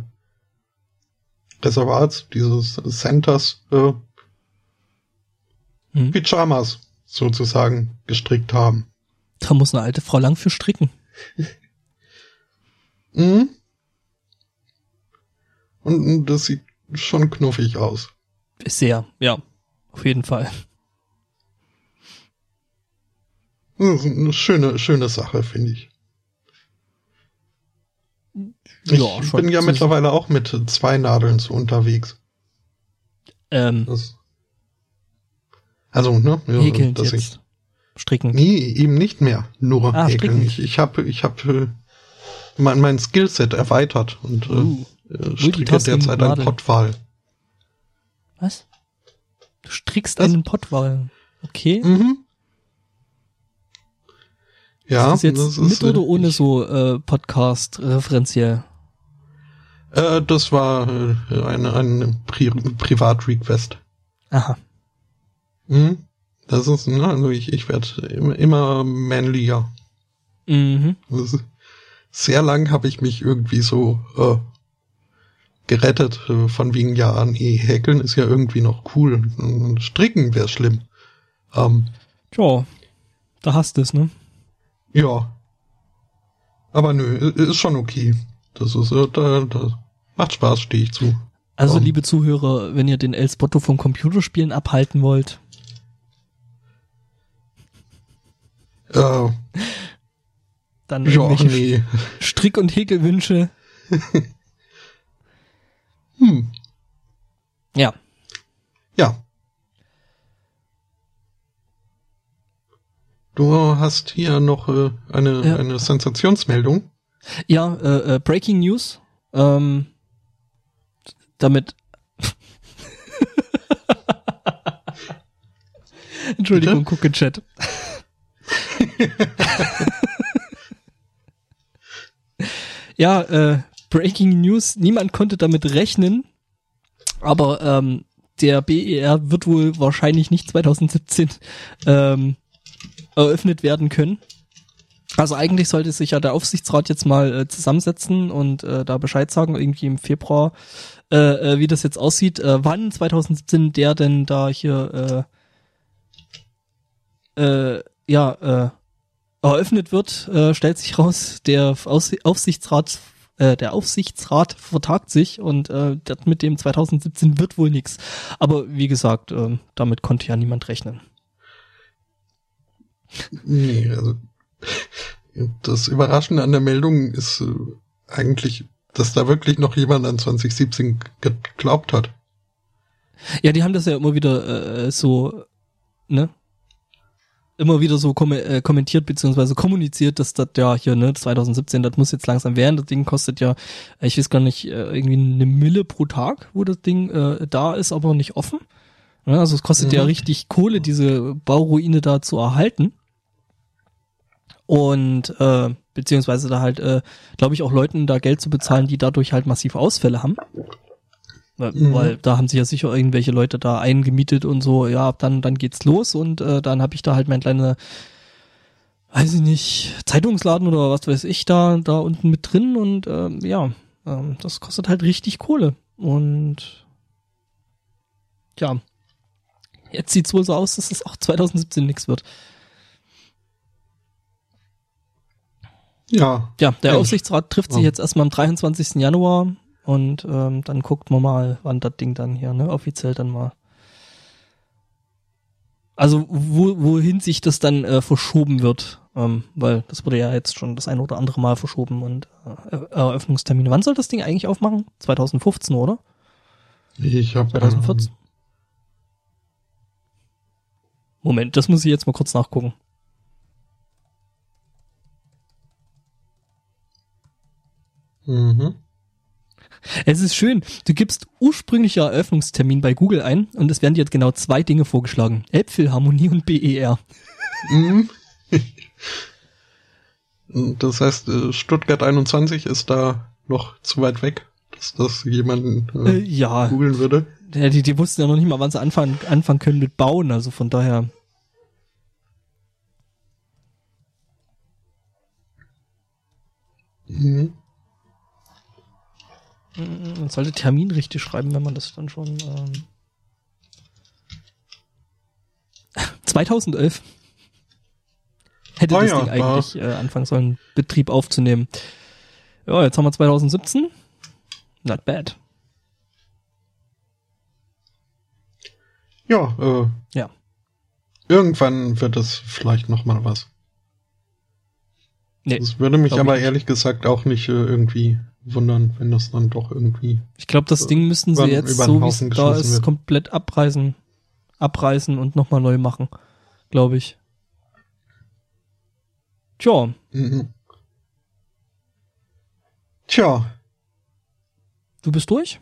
Reservats, dieses Centers, äh, hm. Pyjamas sozusagen gestrickt haben. Da muss eine alte Frau lang für stricken. *laughs* mhm. Und das sieht schon knuffig aus. Sehr, ja, auf jeden Fall. Das ist eine schöne, schöne Sache, finde ich. Ich ja, bin ja mittlerweile auch mit zwei Nadeln so unterwegs. Ähm, das, also, ne? Ja, häkeln dass jetzt. Ich, stricken. Nee, eben nicht mehr. Nur ah, häkeln. Ich, ich habe ich hab, äh, mein, mein Skillset erweitert und äh, uh, äh, stricke derzeit einen Pottwal. Was? Du strickst einen Pottwal. Okay. Mhm. Ja, ist das jetzt das ist, mit oder ohne ich, so äh, Podcast referenziell? Äh, das war äh, eine, ein Pri Privat-Request. Aha. Mhm. Das ist, ne, also ich, ich werde immer, immer manlier. Mhm. Ist, sehr lang habe ich mich irgendwie so äh, gerettet, äh, von wegen, ja, nee, häkeln ist ja irgendwie noch cool. Stricken wäre schlimm. Ähm, Tja, da hast du es, ne? Ja. Aber nö, ist schon okay. Das ist, äh, da, da macht Spaß, stehe ich zu. Also, um, liebe Zuhörer, wenn ihr den El Spotto vom Computerspielen abhalten wollt. Äh, dann ja, nee. Strick- und Häkelwünsche. *laughs* hm. Ja. Ja. Du hast hier noch äh, eine, ja. eine Sensationsmeldung. Ja, äh, äh, Breaking News. Ähm, damit. Entschuldigung, gucke Chat. *laughs* ja, äh, Breaking News. Niemand konnte damit rechnen, aber ähm, der BER wird wohl wahrscheinlich nicht 2017 ähm, eröffnet werden können. Also eigentlich sollte sich ja der Aufsichtsrat jetzt mal äh, zusammensetzen und äh, da Bescheid sagen, irgendwie im Februar, äh, äh, wie das jetzt aussieht. Äh, wann 2017 der denn da hier äh, äh, ja äh, eröffnet wird, äh, stellt sich raus, der Aufsichtsrat äh, der Aufsichtsrat vertagt sich und äh, mit dem 2017 wird wohl nichts. Aber wie gesagt, äh, damit konnte ja niemand rechnen. Nee, also das Überraschende an der Meldung ist äh, eigentlich, dass da wirklich noch jemand an 2017 geglaubt hat. Ja, die haben das ja immer wieder äh, so, ne? Immer wieder so kom äh, kommentiert beziehungsweise kommuniziert, dass das ja hier, ne, 2017, das muss jetzt langsam werden. Das Ding kostet ja, ich weiß gar nicht, äh, irgendwie eine Mille pro Tag, wo das Ding äh, da ist, aber nicht offen. Ja, also es kostet mhm. ja richtig Kohle, diese Bauruine da zu erhalten und äh, beziehungsweise da halt, äh, glaube ich, auch Leuten da Geld zu bezahlen, die dadurch halt massiv Ausfälle haben. Weil, mhm. weil da haben sich ja sicher irgendwelche Leute da eingemietet und so, ja, dann, dann geht's los und äh, dann habe ich da halt mein kleine, weiß ich nicht, Zeitungsladen oder was weiß ich da, da unten mit drin und äh, ja, äh, das kostet halt richtig Kohle. Und ja, jetzt sieht's wohl so aus, dass es auch 2017 nichts wird. Ja. Ja, der. Aufsichtsrat trifft sich jetzt erstmal am 23. Januar und ähm, dann guckt man mal, wann das Ding dann hier, ne, offiziell dann mal. Also wo, wohin sich das dann äh, verschoben wird, ähm, weil das wurde ja jetzt schon das ein oder andere Mal verschoben und äh, Eröffnungstermine. Wann soll das Ding eigentlich aufmachen? 2015, oder? Ich habe 2014. Ähm, Moment, das muss ich jetzt mal kurz nachgucken. Mhm. Es ist schön, du gibst ursprünglicher Eröffnungstermin bei Google ein und es werden dir genau zwei Dinge vorgeschlagen. Elbphilharmonie und BER. Mhm. *laughs* Das heißt, äh, Stuttgart 21 ist da noch zu weit weg, dass das jemanden äh, äh, ja. googeln würde. Ja, die, die wussten ja noch nicht mal, wann sie anfangen, anfangen können mit Bauen, also von daher. Mhm. Man sollte Termin richtig schreiben, wenn man das dann schon. Ähm *laughs* 2011 hätte oh das ja, Ding eigentlich äh, anfangen sollen, Betrieb aufzunehmen. Ja, jetzt haben wir 2017. Not bad. Ja, äh, ja. Irgendwann wird es vielleicht noch mal was. Nee, das würde mich aber ehrlich gesagt auch nicht äh, irgendwie wundern, wenn das dann doch irgendwie. Ich glaube, das Ding müssten sie jetzt, so wie es da ist, wird. komplett abreißen, abreißen und nochmal neu machen. Glaube ich. Tja. Mhm. Tja. Du bist durch?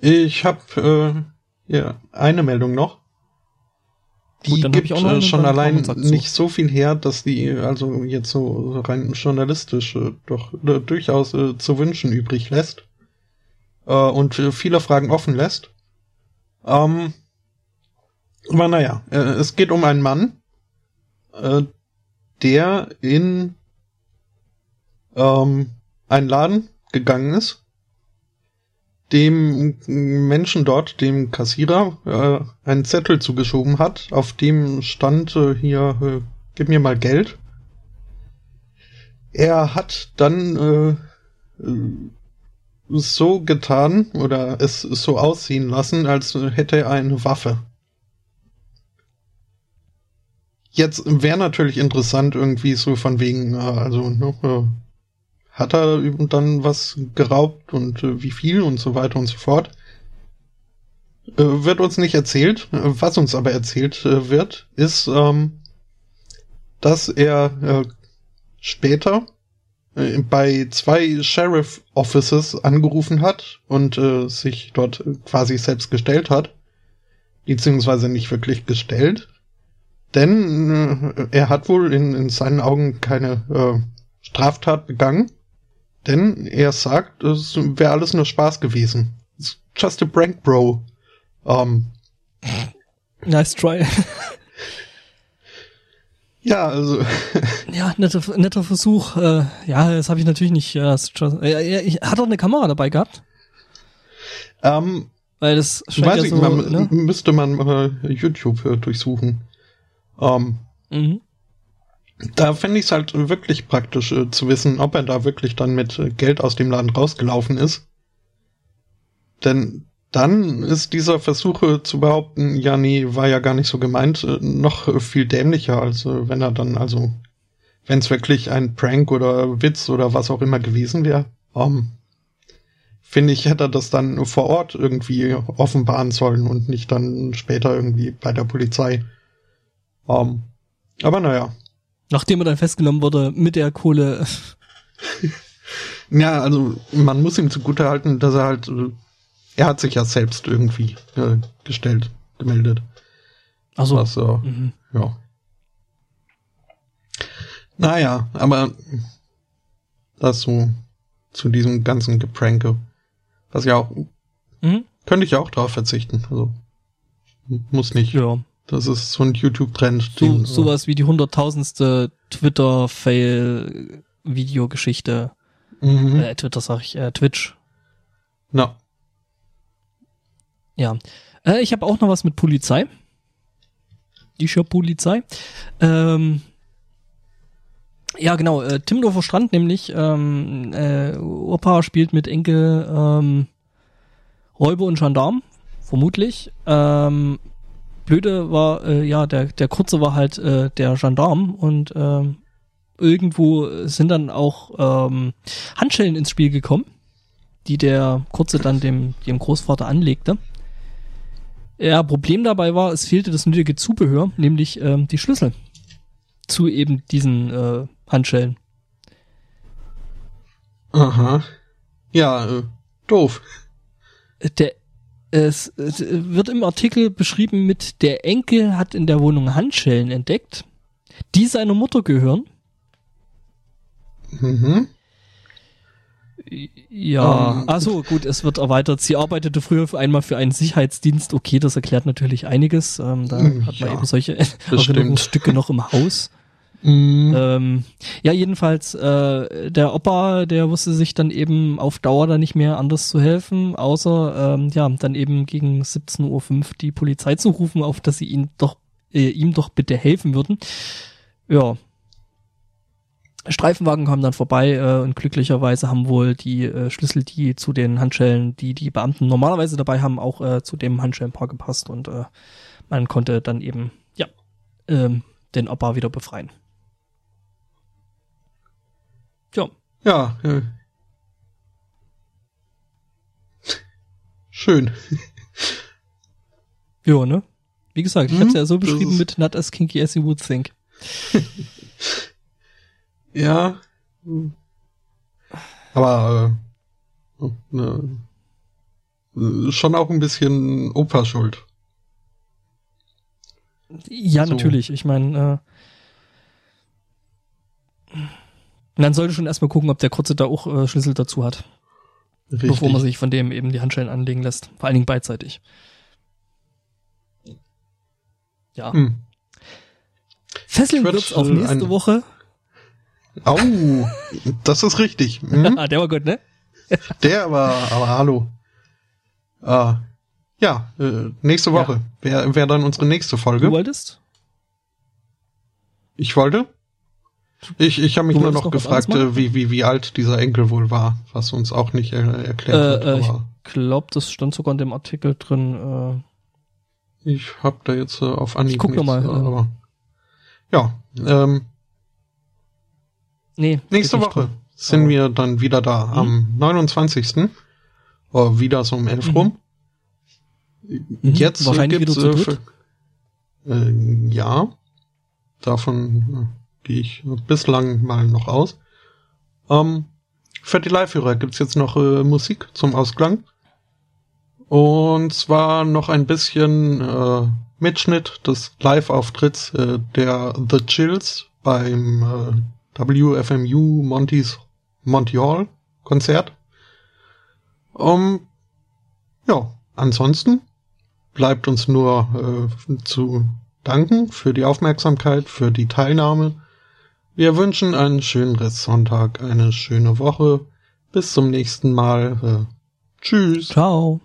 Ich habe äh, ja eine Meldung noch. Die Gut, gibt äh, schon allein nicht so viel her, dass die also jetzt so rein journalistisch äh, doch äh, durchaus äh, zu wünschen übrig lässt äh, und viele Fragen offen lässt. Ähm, aber naja, äh, es geht um einen Mann, äh, der in ähm, einen Laden gegangen ist dem Menschen dort, dem Kassierer, äh, einen Zettel zugeschoben hat, auf dem stand äh, hier, äh, gib mir mal Geld. Er hat dann äh, so getan oder es so aussehen lassen, als hätte er eine Waffe. Jetzt wäre natürlich interessant irgendwie so von wegen, äh, also ne, äh, hat er dann was geraubt und äh, wie viel und so weiter und so fort. Äh, wird uns nicht erzählt. Was uns aber erzählt äh, wird, ist, ähm, dass er äh, später bei zwei Sheriff Offices angerufen hat und sich dort quasi selbst gestellt hat. Beziehungsweise nicht wirklich gestellt. Denn er hat wohl in, in seinen Augen keine Straftat begangen denn er sagt, es wäre alles nur Spaß gewesen. It's just a prank, bro. Um, nice try. *laughs* ja, also. *laughs* ja, netter, netter Versuch. Äh, ja, das habe ich natürlich nicht. Ja, just, äh, hat er eine Kamera dabei gehabt? Ähm, Weil das scheint weiß ja so, ich, man, ne? müsste man äh, YouTube äh, durchsuchen. Ähm, mhm. Da fände ich es halt wirklich praktisch äh, zu wissen, ob er da wirklich dann mit äh, Geld aus dem Laden rausgelaufen ist. Denn dann ist dieser Versuch äh, zu behaupten, ja, nee, war ja gar nicht so gemeint, äh, noch viel dämlicher, als äh, wenn er dann, also, wenn es wirklich ein Prank oder Witz oder was auch immer gewesen wäre, ähm, finde ich, hätte er das dann vor Ort irgendwie offenbaren sollen und nicht dann später irgendwie bei der Polizei. Ähm, aber naja, Nachdem er dann festgenommen wurde mit der Kohle. ja, also man muss ihm zugute halten, dass er halt, er hat sich ja selbst irgendwie äh, gestellt, gemeldet. Also, äh, mhm. ja. Naja, aber das so zu diesem ganzen Gepranke. Was ja auch, mhm. könnte ich ja auch drauf verzichten. Also, muss nicht. Ja. Das ist so ein YouTube-Trend. So, sowas wie die hunderttausendste Twitter-Fail-Videogeschichte. Mhm. Äh, Twitter sag ich, äh, Twitch. Na. Ja. Äh, ich habe auch noch was mit Polizei. Die Shop Polizei. Ähm, Ja, genau. Äh, Timdorfer Strand nämlich. Ähm, äh, Opa spielt mit Enkel ähm, Räuber und Gendarm, vermutlich. Ähm, Blöde war, äh, ja, der, der Kurze war halt äh, der Gendarm und ähm, irgendwo sind dann auch ähm, Handschellen ins Spiel gekommen, die der Kurze dann dem, dem Großvater anlegte. Ja, Problem dabei war, es fehlte das nötige Zubehör, nämlich ähm, die Schlüssel zu eben diesen äh, Handschellen. Aha. Ja, äh, doof. Der, es, es wird im Artikel beschrieben mit, der Enkel hat in der Wohnung Handschellen entdeckt, die seiner Mutter gehören. Mhm. Ja, um, also gut, es wird erweitert. Sie arbeitete früher einmal für einen Sicherheitsdienst. Okay, das erklärt natürlich einiges. Ähm, da hm, hat man ja, eben solche *laughs* Erinnerungsstücke noch im Haus. Mhm. Ähm, ja, jedenfalls, äh, der Opa, der wusste sich dann eben auf Dauer da nicht mehr anders zu helfen, außer ähm, ja, dann eben gegen 17.05 Uhr die Polizei zu rufen, auf dass sie ihn doch, äh, ihm doch bitte helfen würden. Ja. Streifenwagen kamen dann vorbei äh, und glücklicherweise haben wohl die äh, Schlüssel, die zu den Handschellen, die die Beamten normalerweise dabei haben, auch äh, zu dem Handschellenpaar gepasst und äh, man konnte dann eben ja ähm, den Opa wieder befreien. Ja. Ja. Äh. Schön. *laughs* ja, ne? Wie gesagt, ich hm, habe ja so beschrieben mit not as kinky as you would think. *laughs* ja. Aber äh, ne, schon auch ein bisschen Opa schuld. Ja, so. natürlich. Ich meine, äh, man sollte schon erstmal gucken, ob der Kurze da auch äh, Schlüssel dazu hat. Richtig. Bevor man sich von dem eben die Handschellen anlegen lässt. Vor allen Dingen beidseitig. Ja. Hm. Fesseln wird's auf nächste. Woche. Au, das ist richtig. Hm? *laughs* der war gut, ne? der war, aber hallo. Ah, ja, äh, nächste Woche ja. wäre wär dann unsere nächste Folge. Du wolltest? Ich wollte? Ich, ich habe mich nur noch, noch gefragt, äh, wie, wie, wie alt dieser Enkel wohl war, was uns auch nicht äh, erklärt äh, wird. Äh, ich glaube, das stand sogar in dem Artikel drin. Äh. Ich habe da jetzt äh, auf Anhieb Ich guck nichts, noch mal. Aber, ja, ähm, nee, nächste Woche drin. sind aber. wir dann wieder da, mhm. am 29. Oder wieder so um 11 mhm. rum. Mhm. Jetzt Wahrscheinlich gibt's, wieder zu äh, äh, ja, davon gehe ich bislang mal noch aus. Ähm, für die Live-Hörer gibt's jetzt noch äh, Musik zum Ausklang. Und zwar noch ein bisschen äh, Mitschnitt des Live-Auftritts äh, der The Chills beim äh, WFMU Monty's Monty Hall Konzert. Um, ja, ansonsten bleibt uns nur äh, zu danken für die Aufmerksamkeit, für die Teilnahme wir wünschen einen schönen Restsonntag, eine schöne Woche. Bis zum nächsten Mal. Äh, tschüss. Ciao.